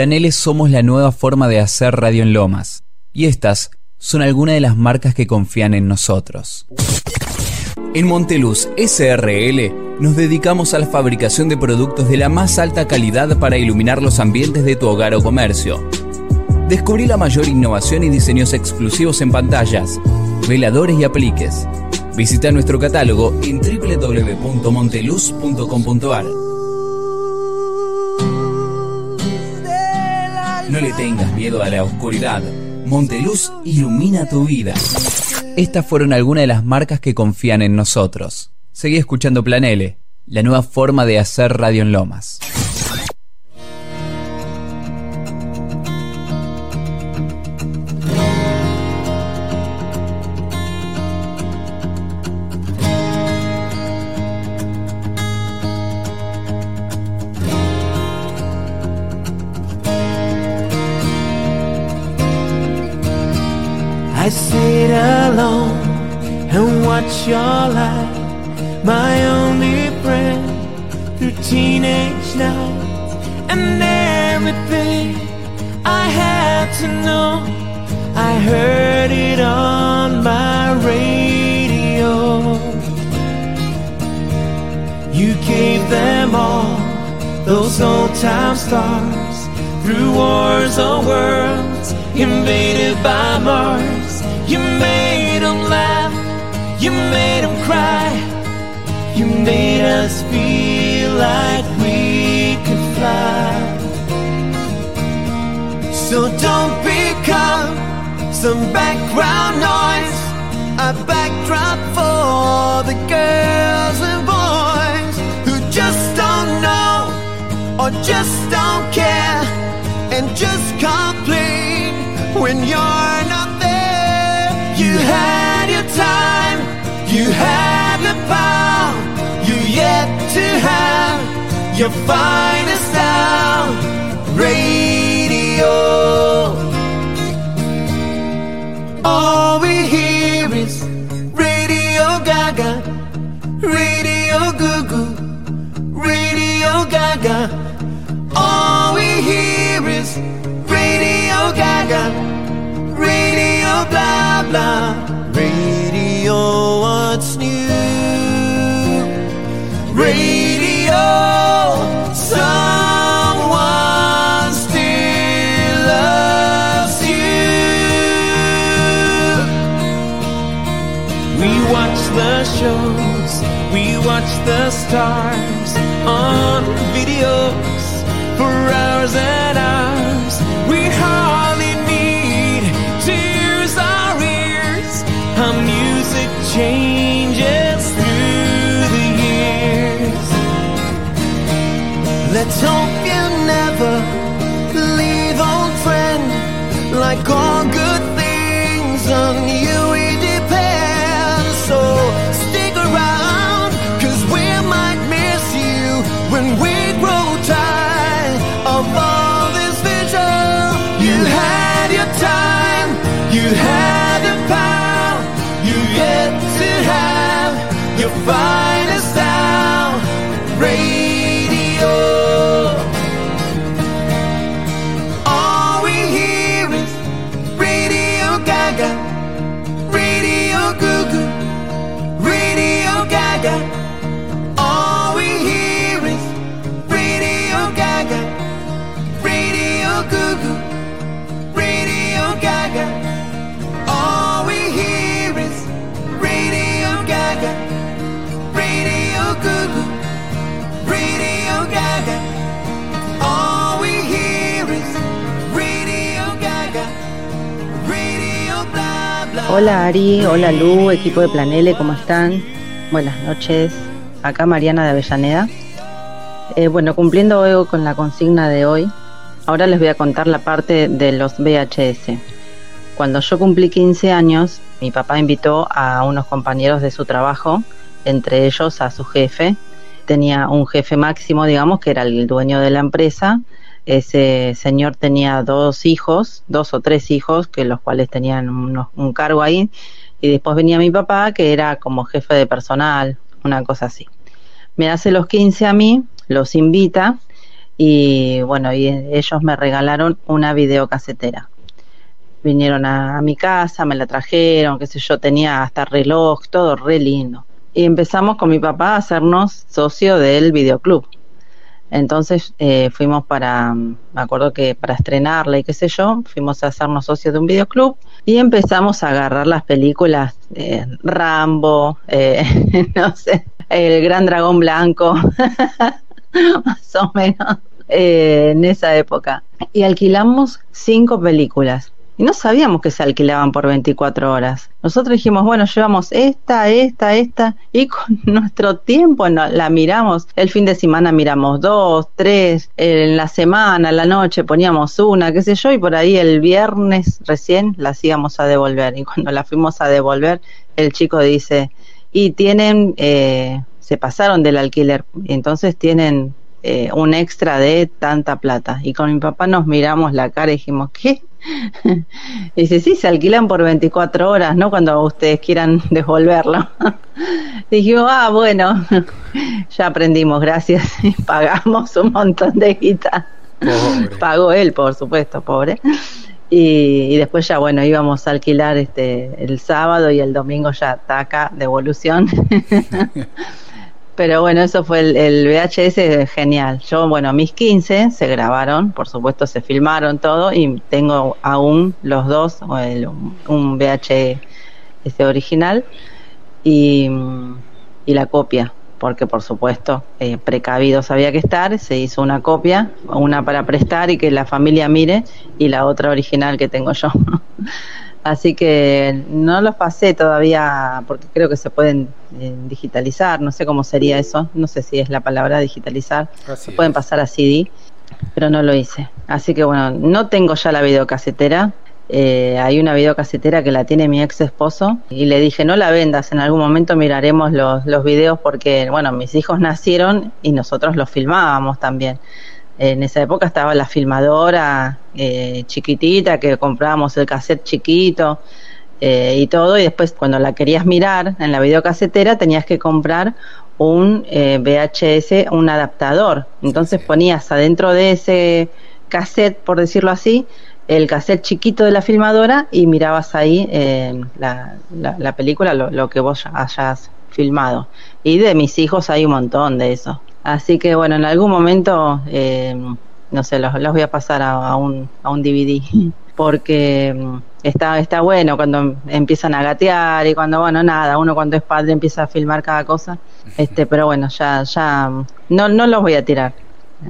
[SPEAKER 1] Planeles somos la nueva forma de hacer radio en Lomas. Y estas son algunas de las marcas que confían en nosotros. En Monteluz SRL nos dedicamos a la fabricación de productos de la más alta calidad para iluminar los ambientes de tu hogar o comercio. Descubrí la mayor innovación y diseños exclusivos en pantallas, veladores y apliques. Visita nuestro catálogo en www.monteluz.com.ar. No le tengas miedo a la oscuridad. Monteluz ilumina tu vida. Estas fueron algunas de las marcas que confían en nosotros. Seguí escuchando Planele, la nueva forma de hacer radio en Lomas.
[SPEAKER 28] And everything I had to know, I heard it on my radio. You gave them all those old time stars through wars or worlds invaded by Mars. You made them laugh, you made them cry, you made us feel like So don't become some background noise, a backdrop for the girls and boys who just don't know or just don't care and just complain when you're not there. You had your time, you had the power, you yet to have your finest hour. Radio. All we hear is Radio Gaga, Radio Goo Goo, Radio Gaga. All we hear is Radio Gaga, Radio blah blah, the stars on videos for hours and hours. We hardly need use our ears. How music changes through the years. Let's hope
[SPEAKER 8] Hola Ari, hola Lu, equipo de Planele, ¿cómo están? Buenas noches. Acá Mariana de Avellaneda. Eh, bueno, cumpliendo hoy con la consigna de hoy, ahora les voy a contar la parte de los VHS. Cuando yo cumplí 15 años, mi papá invitó a unos compañeros de su trabajo, entre ellos a su jefe. Tenía un jefe máximo, digamos, que era el dueño de la empresa. Ese señor tenía dos hijos, dos o tres hijos, que los cuales tenían unos- un cargo ahí. Y después venía mi papá, que era como jefe de personal, una cosa así me hace los 15 a mí, los invita y bueno, y ellos me regalaron una videocasetera. Vinieron a, a mi casa, me la trajeron, qué sé yo, tenía hasta reloj, todo re lindo. Y empezamos con mi papá a hacernos socio del videoclub. Entonces eh, fuimos para, me acuerdo que para estrenarla y qué sé yo, fuimos a hacernos socios de un videoclub y empezamos a agarrar las películas eh, Rambo, eh, no sé, El Gran Dragón Blanco, más o menos, en esa época. Y alquilamos cinco películas. Y no sabíamos que se alquilaban por 24 horas. Nosotros dijimos, bueno, llevamos esta, esta, esta, y con nuestro tiempo no, la miramos. El fin de semana miramos dos, tres, en la semana, la noche poníamos una, qué sé yo, y por ahí el viernes recién las íbamos a devolver. Y cuando la fuimos a devolver, el chico dice, y tienen, eh, se pasaron del alquiler, entonces tienen eh, un extra de tanta plata. Y con mi papá nos miramos la cara y dijimos, ¿qué? Dice, sí, se alquilan por 24 horas, ¿no? Cuando ustedes quieran devolverlo. Dijimos, ah, bueno, ya aprendimos, gracias. Y pagamos un montón de guita. Pagó él, por supuesto, pobre. Y, y después ya, bueno, íbamos a alquilar este el sábado y el domingo ya taca, devolución. Pero bueno, eso fue el, el VHS genial. Yo, bueno, mis 15 se grabaron, por supuesto se filmaron todo y tengo aún los dos, el- un VHS original y, y la copia, porque por supuesto eh, precavidos había que estar, se hizo una copia, una para prestar y que la familia mire y la otra original que tengo yo. Así que no los pasé todavía porque creo que se pueden eh, digitalizar, no sé cómo sería eso, no sé si es la palabra digitalizar,
[SPEAKER 4] Así
[SPEAKER 8] se pueden pasar a CD, pero no lo hice. Así que bueno, no tengo ya la videocasetera, eh, hay una videocasetera que la tiene mi ex esposo y le dije no la vendas, en algún momento miraremos los, los videos porque bueno, mis hijos nacieron y nosotros los filmábamos también. En esa época estaba la filmadora eh, chiquitita que comprábamos el cassette chiquito eh, y todo y después cuando la querías mirar en la videocasetera tenías que comprar un eh, VHS, un adaptador. Entonces ponías adentro de ese cassette, por decirlo así, el cassette chiquito de la filmadora y mirabas ahí eh, la, la- la película, lo, lo que vos hayas filmado. Y de mis hijos hay un montón de eso. Así que bueno, en algún momento, eh, no sé, los, los voy a pasar a, a un, a un DVD. Porque mm, está, está bueno cuando empiezan a gatear y cuando, bueno, nada, uno cuando es padre empieza a filmar cada cosa. Este, pero bueno, ya, ya, mm, no, no los voy a tirar.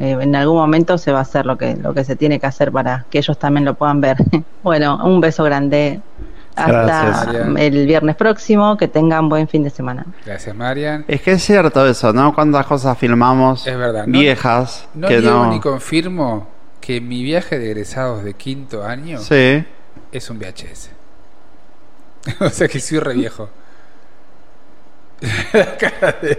[SPEAKER 8] Eh, en algún momento se va a hacer lo que, lo que se tiene que hacer para que ellos también lo puedan ver. bueno, un beso grande. Hasta
[SPEAKER 3] Gracias.
[SPEAKER 8] El viernes próximo. Que tengan buen fin de semana.
[SPEAKER 4] Gracias, Marian.
[SPEAKER 3] Es que es cierto eso, ¿no? Cuántas cosas filmamos
[SPEAKER 4] Es verdad, no-
[SPEAKER 3] viejas
[SPEAKER 4] No
[SPEAKER 3] que no.
[SPEAKER 4] ni confirmo que mi viaje de egresados de quinto año
[SPEAKER 3] Sí.
[SPEAKER 4] es un VHS. o sea que soy re viejo. La cara de-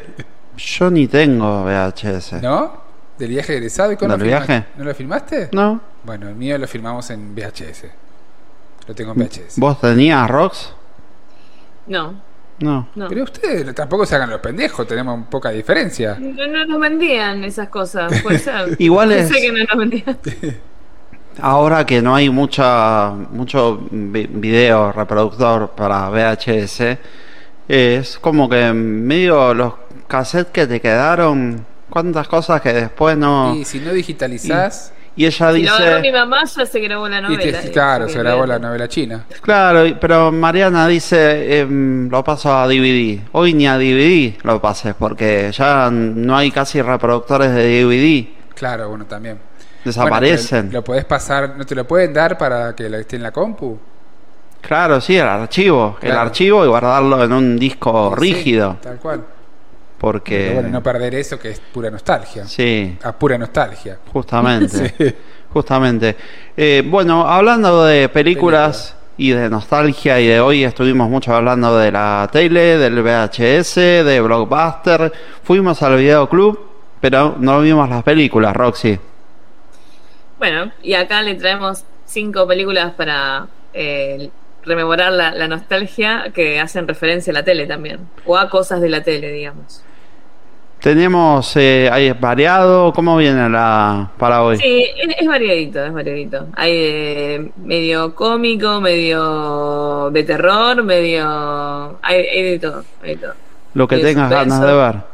[SPEAKER 3] Yo ni tengo VHS.
[SPEAKER 4] ¿No? ¿Del viaje de egresado? ¿Y
[SPEAKER 3] ¿Del viaje?
[SPEAKER 4] ¿No lo filmaste?
[SPEAKER 3] No.
[SPEAKER 4] Bueno, el mío lo filmamos en VHS. Lo tengo en VHS.
[SPEAKER 3] ¿Vos tenías Rox?
[SPEAKER 6] No,
[SPEAKER 3] No.
[SPEAKER 6] no.
[SPEAKER 4] Pero ustedes tampoco se hagan los pendejos, tenemos poca diferencia.
[SPEAKER 6] No, no nos vendían esas cosas, puede ser.
[SPEAKER 3] Igual
[SPEAKER 6] Yo
[SPEAKER 3] es-
[SPEAKER 6] sé que no nos vendían.
[SPEAKER 3] Ahora que no hay mucha mucho vi- video reproductor para VHS, es como que medio los cassettes que te quedaron, cuántas cosas que después no...
[SPEAKER 4] Y si no digitalizás,
[SPEAKER 3] Y ella
[SPEAKER 6] Si lo
[SPEAKER 3] dice...
[SPEAKER 6] mi mamá, ya se grabó la
[SPEAKER 4] y
[SPEAKER 6] novela.
[SPEAKER 4] te- claro, se grabó la novela china.
[SPEAKER 3] Claro, y- pero Mariana dice, em, lo paso a DVD. Hoy ni a DVD lo pases, porque ya no hay casi reproductores de DVD.
[SPEAKER 4] Claro, bueno, también.
[SPEAKER 3] Desaparecen.
[SPEAKER 4] Bueno, lo podés pasar, ¿no te lo pueden dar para que la esté en la compu?
[SPEAKER 3] Claro, sí, el archivo. El archivo y guardarlo en un disco
[SPEAKER 4] Sí,
[SPEAKER 3] rígido.
[SPEAKER 4] tal cual.
[SPEAKER 3] Porque,
[SPEAKER 4] Pero bueno, no perder eso que es pura nostalgia.
[SPEAKER 3] sí,
[SPEAKER 4] A pura nostalgia.
[SPEAKER 3] justamente.
[SPEAKER 4] Sí.
[SPEAKER 3] Justamente. Eh, bueno, hablando de películas y de nostalgia, y de hoy estuvimos mucho hablando de la tele, del VHS, de Blockbuster. Fuimos al videoclub, pero no vimos las películas, Roxy.
[SPEAKER 29] Bueno, y acá le traemos cinco películas para eh, rememorar la, la nostalgia que hacen referencia a la tele también, o a cosas de la tele, digamos.
[SPEAKER 3] Tenemos, eh, ahí es variado, ¿cómo viene la para hoy?
[SPEAKER 29] Sí, es, es variadito, es variadito. Hay de medio cómico, medio de terror, medio... Hay, hay de todo, hay de todo.
[SPEAKER 3] Lo que
[SPEAKER 29] de
[SPEAKER 3] tengas
[SPEAKER 29] suspenso.
[SPEAKER 3] ganas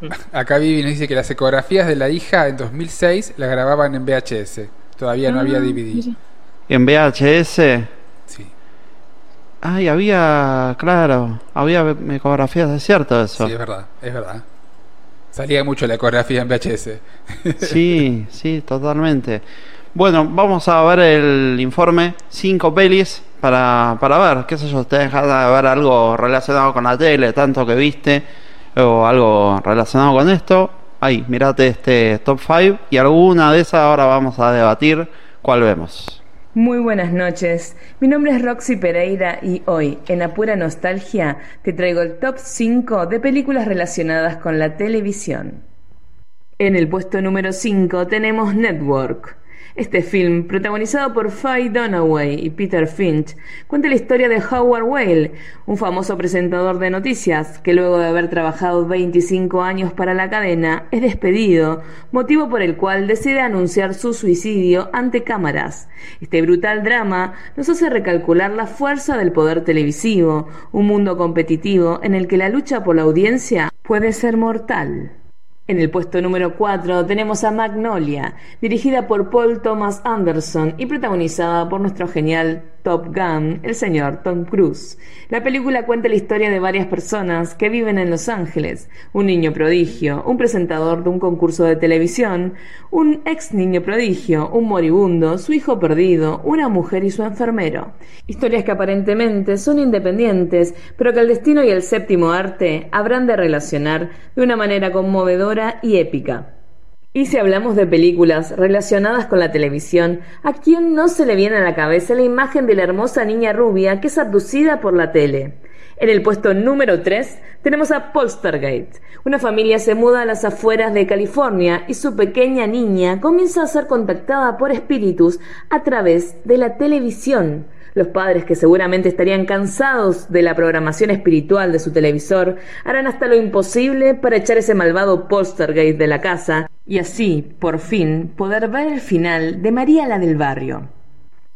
[SPEAKER 3] de ver.
[SPEAKER 4] Acá Vivi nos dice que las ecografías de la hija en 2006 las grababan en VHS. Todavía no había
[SPEAKER 29] Ah,
[SPEAKER 4] DVD.
[SPEAKER 3] En VHS.
[SPEAKER 4] Sí.
[SPEAKER 3] Ay, había, claro, había ecografías, es cierto eso.
[SPEAKER 4] Sí, es verdad, es verdad. Salía mucho la ecografía en VHS.
[SPEAKER 3] Sí, sí, totalmente. Bueno, vamos a ver el informe, cinco pelis para, para ver, qué sé yo, te dejas de ver algo relacionado con la tele, tanto que viste, o algo relacionado con esto. Ahí, mirate este top 5 y alguna de esas ahora vamos a debatir cuál vemos.
[SPEAKER 6] Muy buenas noches. Mi nombre es Roxy Pereira y hoy, en Apura Nostalgia, te traigo el top 5 de películas relacionadas con la televisión. En el puesto número 5 tenemos Network. Este film, protagonizado por Faye Dunaway y Peter Finch, cuenta la historia de Howard Whale, un famoso presentador de noticias que luego de haber trabajado 25 años para la cadena es despedido, motivo por el cual decide anunciar su suicidio ante cámaras. Este brutal drama nos hace recalcular la fuerza del poder televisivo, un mundo competitivo en el que la lucha por la audiencia puede ser mortal. En el puesto número 4 tenemos a Magnolia, dirigida por Paul Thomas Anderson y protagonizada por nuestro genial Top Gun, el señor Tom Cruise. La película cuenta la historia de varias personas que viven en Los Ángeles, un niño prodigio, un presentador de un concurso de televisión, un ex niño prodigio, un moribundo, su hijo perdido, una mujer y su enfermero. Historias que aparentemente son independientes, pero que el destino y el séptimo arte habrán de relacionar de una manera conmovedora y épica. Y si hablamos de películas relacionadas con la televisión, ¿a quién no se le viene a la cabeza la imagen de la hermosa niña rubia que es abducida por la tele? En el puesto número 3 tenemos a Polstergate. Una familia se muda a las afueras de California y su pequeña niña comienza a ser contactada por espíritus a través de la televisión. Los padres, que seguramente estarían cansados de la programación espiritual de su televisor, harán hasta lo imposible para echar ese malvado poltergeist de la casa y así, por fin, poder ver el final de María la del Barrio.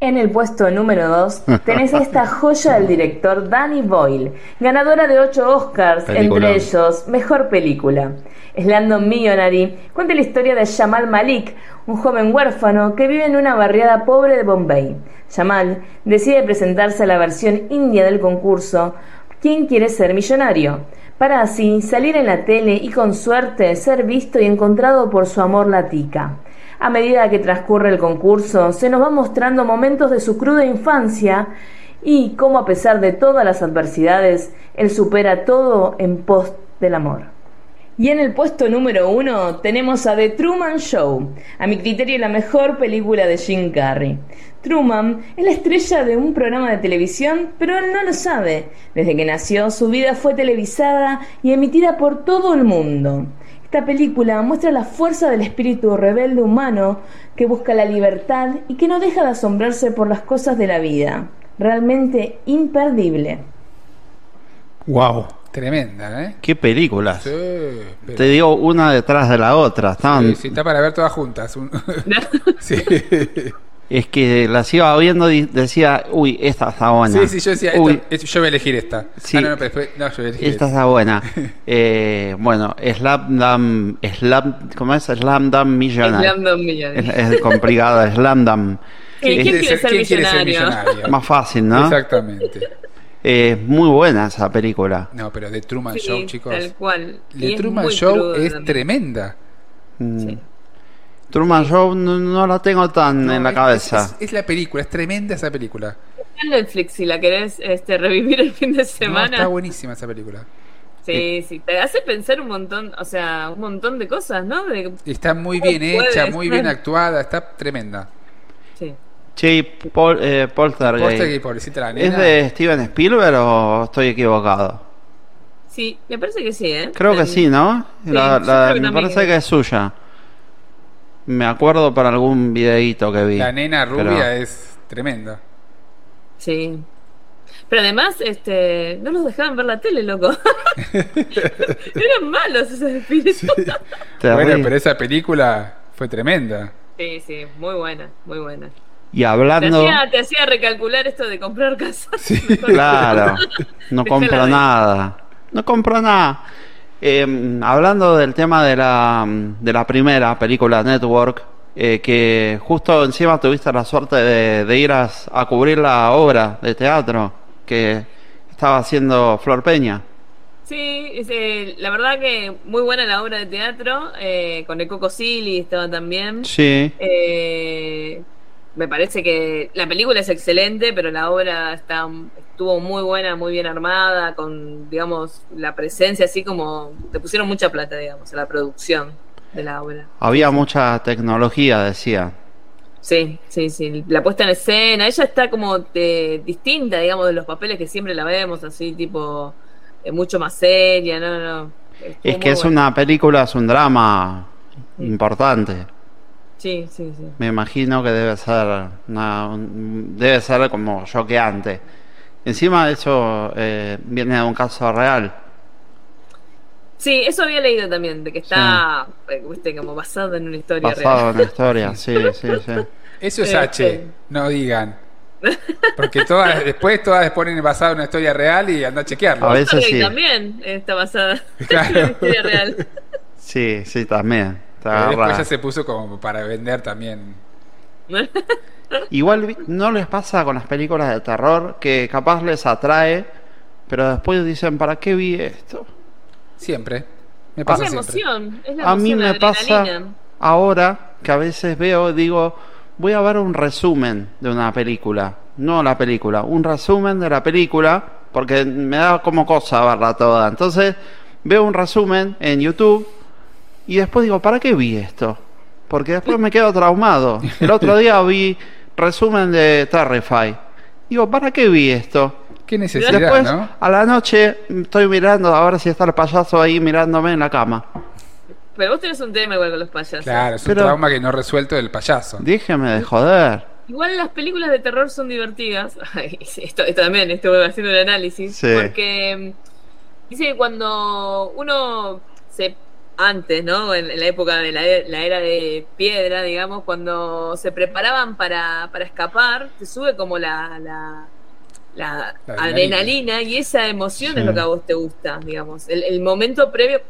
[SPEAKER 6] En el puesto número 2 tenés esta joya del director Danny Boyle, ganadora de 8 Oscars, entre ellos Mejor Película. Slandon Millionary cuenta la historia de Jamal Malik, un joven huérfano que vive en una barriada pobre de Bombay. Jamal decide presentarse a la versión india del concurso ¿Quién quiere ser millonario? para así salir en la tele y con suerte ser visto y encontrado por su amor latica. A medida que transcurre el concurso, se nos va mostrando momentos de su cruda infancia y cómo a pesar de todas las adversidades, él supera todo en pos del amor. Y en el puesto número uno tenemos a The Truman Show, a mi criterio la mejor película de Jim Carrey. Truman es la estrella de un programa de televisión, pero él no lo sabe. Desde que nació, su vida fue televisada y emitida por todo el mundo. Esta película muestra la fuerza del espíritu rebelde humano que busca la libertad y que no deja de asombrarse por las cosas de la vida. Realmente imperdible.
[SPEAKER 3] Wow.
[SPEAKER 4] Tremenda, ¿eh?
[SPEAKER 3] Qué películas.
[SPEAKER 4] Sí, pero-
[SPEAKER 3] Te digo una detrás de la otra. Estaban,
[SPEAKER 4] Sí, sí, está para ver todas juntas. Un- sí.
[SPEAKER 3] Es que las iba viendo y decía, uy, esta está buena.
[SPEAKER 4] sí, sí, yo decía,
[SPEAKER 3] Uy,
[SPEAKER 4] esta- es- yo voy a elegir esta.
[SPEAKER 3] Sí.
[SPEAKER 4] Ah, no, no, pero después, no, yo voy a elegir
[SPEAKER 3] esta está buena. Eh, bueno, Slam Dam, Slam, ¿cómo es? Slam Dam Millionaire.
[SPEAKER 29] Slam Dunk Millionaire.
[SPEAKER 3] Es, es complicado, Slam Dam.
[SPEAKER 29] ¿Quién-
[SPEAKER 3] Es
[SPEAKER 29] quién quiere ser
[SPEAKER 4] ¿Quién quiere ser
[SPEAKER 29] millonario?
[SPEAKER 3] más fácil, ¿no?
[SPEAKER 4] Exactamente.
[SPEAKER 3] Eh, muy buena esa película.
[SPEAKER 4] No, pero The Truman
[SPEAKER 29] Sí,
[SPEAKER 4] Show, chicos.
[SPEAKER 29] tal cual.
[SPEAKER 4] The
[SPEAKER 29] es
[SPEAKER 4] Truman Show
[SPEAKER 29] crudo
[SPEAKER 4] es
[SPEAKER 29] también.
[SPEAKER 4] tremenda.
[SPEAKER 3] Mm. Truman Show no, no la tengo tan en la
[SPEAKER 4] es-
[SPEAKER 3] cabeza.
[SPEAKER 4] Es, es la película, es tremenda esa película.
[SPEAKER 29] Está en Netflix si la querés este, revivir el fin de
[SPEAKER 4] No,
[SPEAKER 29] semana.
[SPEAKER 4] está buenísima esa película.
[SPEAKER 6] Sí, sí, te hace pensar un montón, o sea, un montón de cosas, ¿no? De-
[SPEAKER 4] Está muy
[SPEAKER 6] ¿Cómo
[SPEAKER 4] bien hecha, muy bien actuada, está tremenda.
[SPEAKER 6] Sí.
[SPEAKER 3] Che, Pol, eh, Poltergeist,
[SPEAKER 4] Poltergeist, pobrecita la nena.
[SPEAKER 3] ¿Es de Steven Spielberg o estoy equivocado?
[SPEAKER 6] Sí, me parece que sí, ¿eh?
[SPEAKER 3] Creo que sí, ¿no?
[SPEAKER 6] Sí,
[SPEAKER 3] La- la-
[SPEAKER 6] que
[SPEAKER 3] me parece
[SPEAKER 6] es.
[SPEAKER 3] que es suya. Me acuerdo por algún videíto que vi.
[SPEAKER 4] La nena
[SPEAKER 3] pero-
[SPEAKER 4] rubia es tremenda.
[SPEAKER 6] Sí. Pero además, este, no los dejaban ver la tele, loco. Eran malos esos espíritus.
[SPEAKER 4] Bueno, pero esa película fue tremenda.
[SPEAKER 6] Sí, sí, muy buena, muy buena.
[SPEAKER 3] Y
[SPEAKER 6] Te
[SPEAKER 3] hablando...
[SPEAKER 6] hacía, te hacía recalcular esto de comprar casas. Mejor
[SPEAKER 3] Claro, no compro nada. No compro nada. Eh, hablando del tema de la, de la primera película Network, eh, que justo encima tuviste la suerte de, de ir a, a cubrir la obra de teatro que estaba haciendo Flor Peña.
[SPEAKER 6] Sí, es, eh, la verdad que muy buena la obra de teatro, eh, con el Coco Silly estaba también.
[SPEAKER 3] Sí.
[SPEAKER 6] Eh, me parece que la película es excelente, pero la obra está estuvo muy buena, muy bien armada, con, digamos, la presencia, así como le pusieron mucha plata, digamos, a la producción de la obra.
[SPEAKER 3] Había mucha tecnología, decía.
[SPEAKER 6] Sí, sí, sí. La puesta en escena, ella está como de- distinta, digamos, de los papeles que siempre la vemos, así, tipo, eh, mucho más seria, no, no. Estuvo
[SPEAKER 3] Es que es
[SPEAKER 6] buena.
[SPEAKER 3] una película, es un drama importante.
[SPEAKER 6] Sí, sí, sí.
[SPEAKER 3] Me imagino que debe ser una- un- debe ser como choqueante. Encima eso eh, viene de un caso real.
[SPEAKER 6] Sí, eso había leído también, de que está, eh, viste, como basado en una historia
[SPEAKER 3] Basado
[SPEAKER 6] real.
[SPEAKER 3] en una historia, sí, sí, sí.
[SPEAKER 4] Eso es
[SPEAKER 6] Este.
[SPEAKER 4] H, no digan. Porque todas, después todas ponen basado en una historia real y anda a chequearlo.
[SPEAKER 3] A veces sí.
[SPEAKER 6] también está basada
[SPEAKER 4] Claro.
[SPEAKER 6] en una historia real.
[SPEAKER 3] Sí, sí, también.
[SPEAKER 4] Pero después ya se puso como para vender también.
[SPEAKER 3] Igual no les pasa con las películas de terror que capaz les atrae, pero después dicen, ¿para qué vi esto?
[SPEAKER 4] Siempre. Me
[SPEAKER 6] Es
[SPEAKER 4] pasa
[SPEAKER 6] la
[SPEAKER 4] siempre.
[SPEAKER 6] emoción, es la
[SPEAKER 3] A mí
[SPEAKER 6] emoción, la
[SPEAKER 3] me pasa ahora que a veces veo, digo, voy a ver un resumen de una película, no la película, un resumen de la película, porque me da como cosa verla toda. Entonces veo un resumen en YouTube y después digo, ¿para qué vi esto? Porque después me quedo traumado. El otro día vi resumen de Terrify. Digo, ¿para qué vi esto?
[SPEAKER 4] Qué necesidad,
[SPEAKER 3] Después,
[SPEAKER 4] ¿no?
[SPEAKER 3] a la noche, estoy mirando a ver si está el payaso ahí mirándome en la cama.
[SPEAKER 6] Pero vos tenés un tema igual con los payasos.
[SPEAKER 4] Claro, es un
[SPEAKER 3] Pero-
[SPEAKER 4] trauma que no resuelto del payaso.
[SPEAKER 3] Déjeme de joder.
[SPEAKER 6] Igual las películas de terror son divertidas. Ay, esto, esto también estuve haciendo el análisis.
[SPEAKER 3] Sí.
[SPEAKER 6] Porque mm, dice que cuando uno se. Antes, ¿no? En, en la época de la, la era de piedra, digamos, cuando se preparaban para, para escapar, te sube como la, la, la
[SPEAKER 4] La
[SPEAKER 6] adrenalina.
[SPEAKER 4] adrenalina.
[SPEAKER 6] y esa emoción
[SPEAKER 3] Sí.
[SPEAKER 6] es lo que a vos te gusta, digamos. El, el momento previo.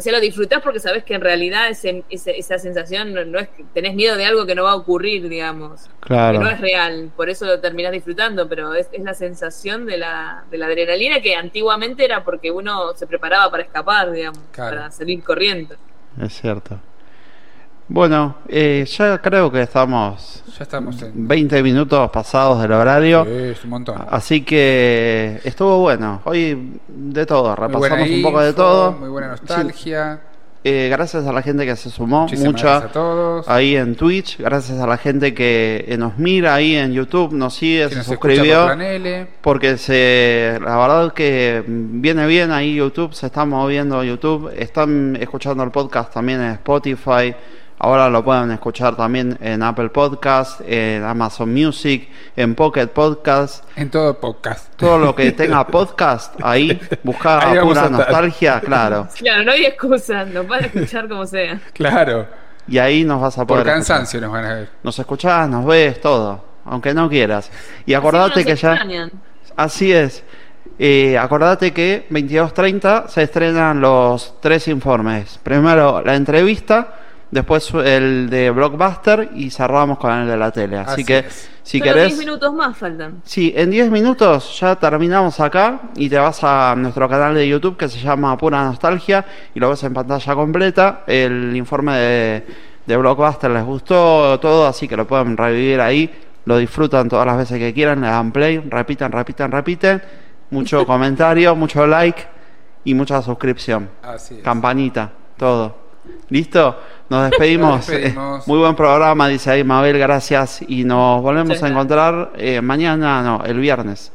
[SPEAKER 6] O sea, lo disfrutás porque sabés que en realidad ese, ese- esa sensación no, no es que tenés miedo de algo que no va a ocurrir, digamos.
[SPEAKER 3] Claro.
[SPEAKER 6] Que no es real, por eso lo terminás disfrutando, pero es, es la sensación de la, de la adrenalina que antiguamente era porque uno se preparaba para escapar, digamos,
[SPEAKER 4] Claro.
[SPEAKER 6] para salir corriendo.
[SPEAKER 3] Es cierto. Bueno, eh, ya creo que estamos
[SPEAKER 4] Ya estamos en.
[SPEAKER 3] 20 minutos pasados del horario.
[SPEAKER 4] Sí, es un montón.
[SPEAKER 3] Así que estuvo bueno. Hoy de todo, repasamos un poco de todo.
[SPEAKER 4] Muy buena nostalgia.
[SPEAKER 3] Eh, gracias a la gente que se sumó,
[SPEAKER 4] Muchísimas
[SPEAKER 3] mucha
[SPEAKER 4] gracias a todos.
[SPEAKER 3] ahí en Twitch. Gracias a la gente que nos mira ahí en YouTube, nos sigue, se
[SPEAKER 4] nos
[SPEAKER 3] suscribió.
[SPEAKER 4] por.
[SPEAKER 3] Porque se, la verdad que viene bien ahí YouTube, se está moviendo YouTube, están escuchando el podcast también en Spotify, ahora lo pueden escuchar también en Apple Podcast, en Amazon Music, en Pocket Podcast,
[SPEAKER 4] En todo podcast.
[SPEAKER 3] todo lo que tenga podcast ahí,
[SPEAKER 4] vamos
[SPEAKER 3] pura nostalgia, claro,
[SPEAKER 6] Claro, no hay excusa, van a escuchar como sea.
[SPEAKER 4] Claro.
[SPEAKER 3] y ahí nos vas a
[SPEAKER 4] Por
[SPEAKER 3] poder
[SPEAKER 4] cansancio
[SPEAKER 3] escuchar.
[SPEAKER 4] nos van a ver.
[SPEAKER 3] Nos escuchás, nos ves, todo, aunque no quieras. Y acordate que ya... Así es. Eh, acordate que 22.30 se estrenan los tres informes. Primero la entrevista, después el de Blockbuster y cerramos con el de la tele. Así,
[SPEAKER 4] Así
[SPEAKER 3] que
[SPEAKER 4] es.
[SPEAKER 3] si
[SPEAKER 6] Solo
[SPEAKER 3] querés...
[SPEAKER 6] 10 minutos más faltan.
[SPEAKER 3] Sí, en 10 minutos ya terminamos acá y te vas a nuestro canal de YouTube que se llama Pura Nostalgia y lo ves en pantalla completa. El informe de, de Blockbuster les gustó todo, así que lo pueden revivir ahí. Lo disfrutan todas las veces que quieran, le dan play, repitan, repitan, repiten. Mucho comentario, mucho like y mucha suscripción.
[SPEAKER 4] Así es.
[SPEAKER 3] Campanita, todo. ¿Listo? Nos despedimos.
[SPEAKER 4] Nos despedimos.
[SPEAKER 3] Eh, Muy buen programa, dice ahí Mabel, gracias. Y nos volvemos
[SPEAKER 6] Sí.
[SPEAKER 3] a encontrar eh, mañana, no, el viernes.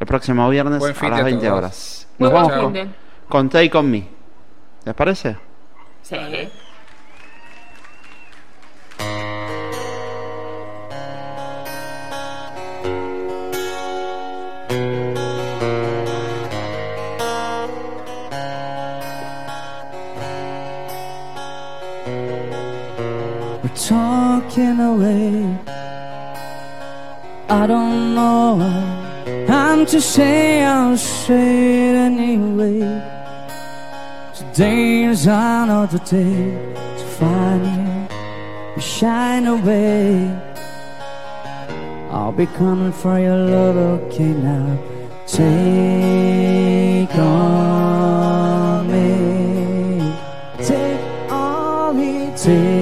[SPEAKER 3] El próximo viernes a las
[SPEAKER 4] de
[SPEAKER 3] 20
[SPEAKER 4] todos.
[SPEAKER 3] horas. Nos vamos con, con Take On Me. ¿Les parece?
[SPEAKER 6] Sí.
[SPEAKER 27] Talking away. I don't know what I'm to say. I'll say it anyway. Today's another day to find you. You shine away. I'll be coming for your love, okay now. Take on me. Take on me. Take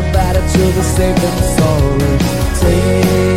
[SPEAKER 27] no better to be safe than sorry. Take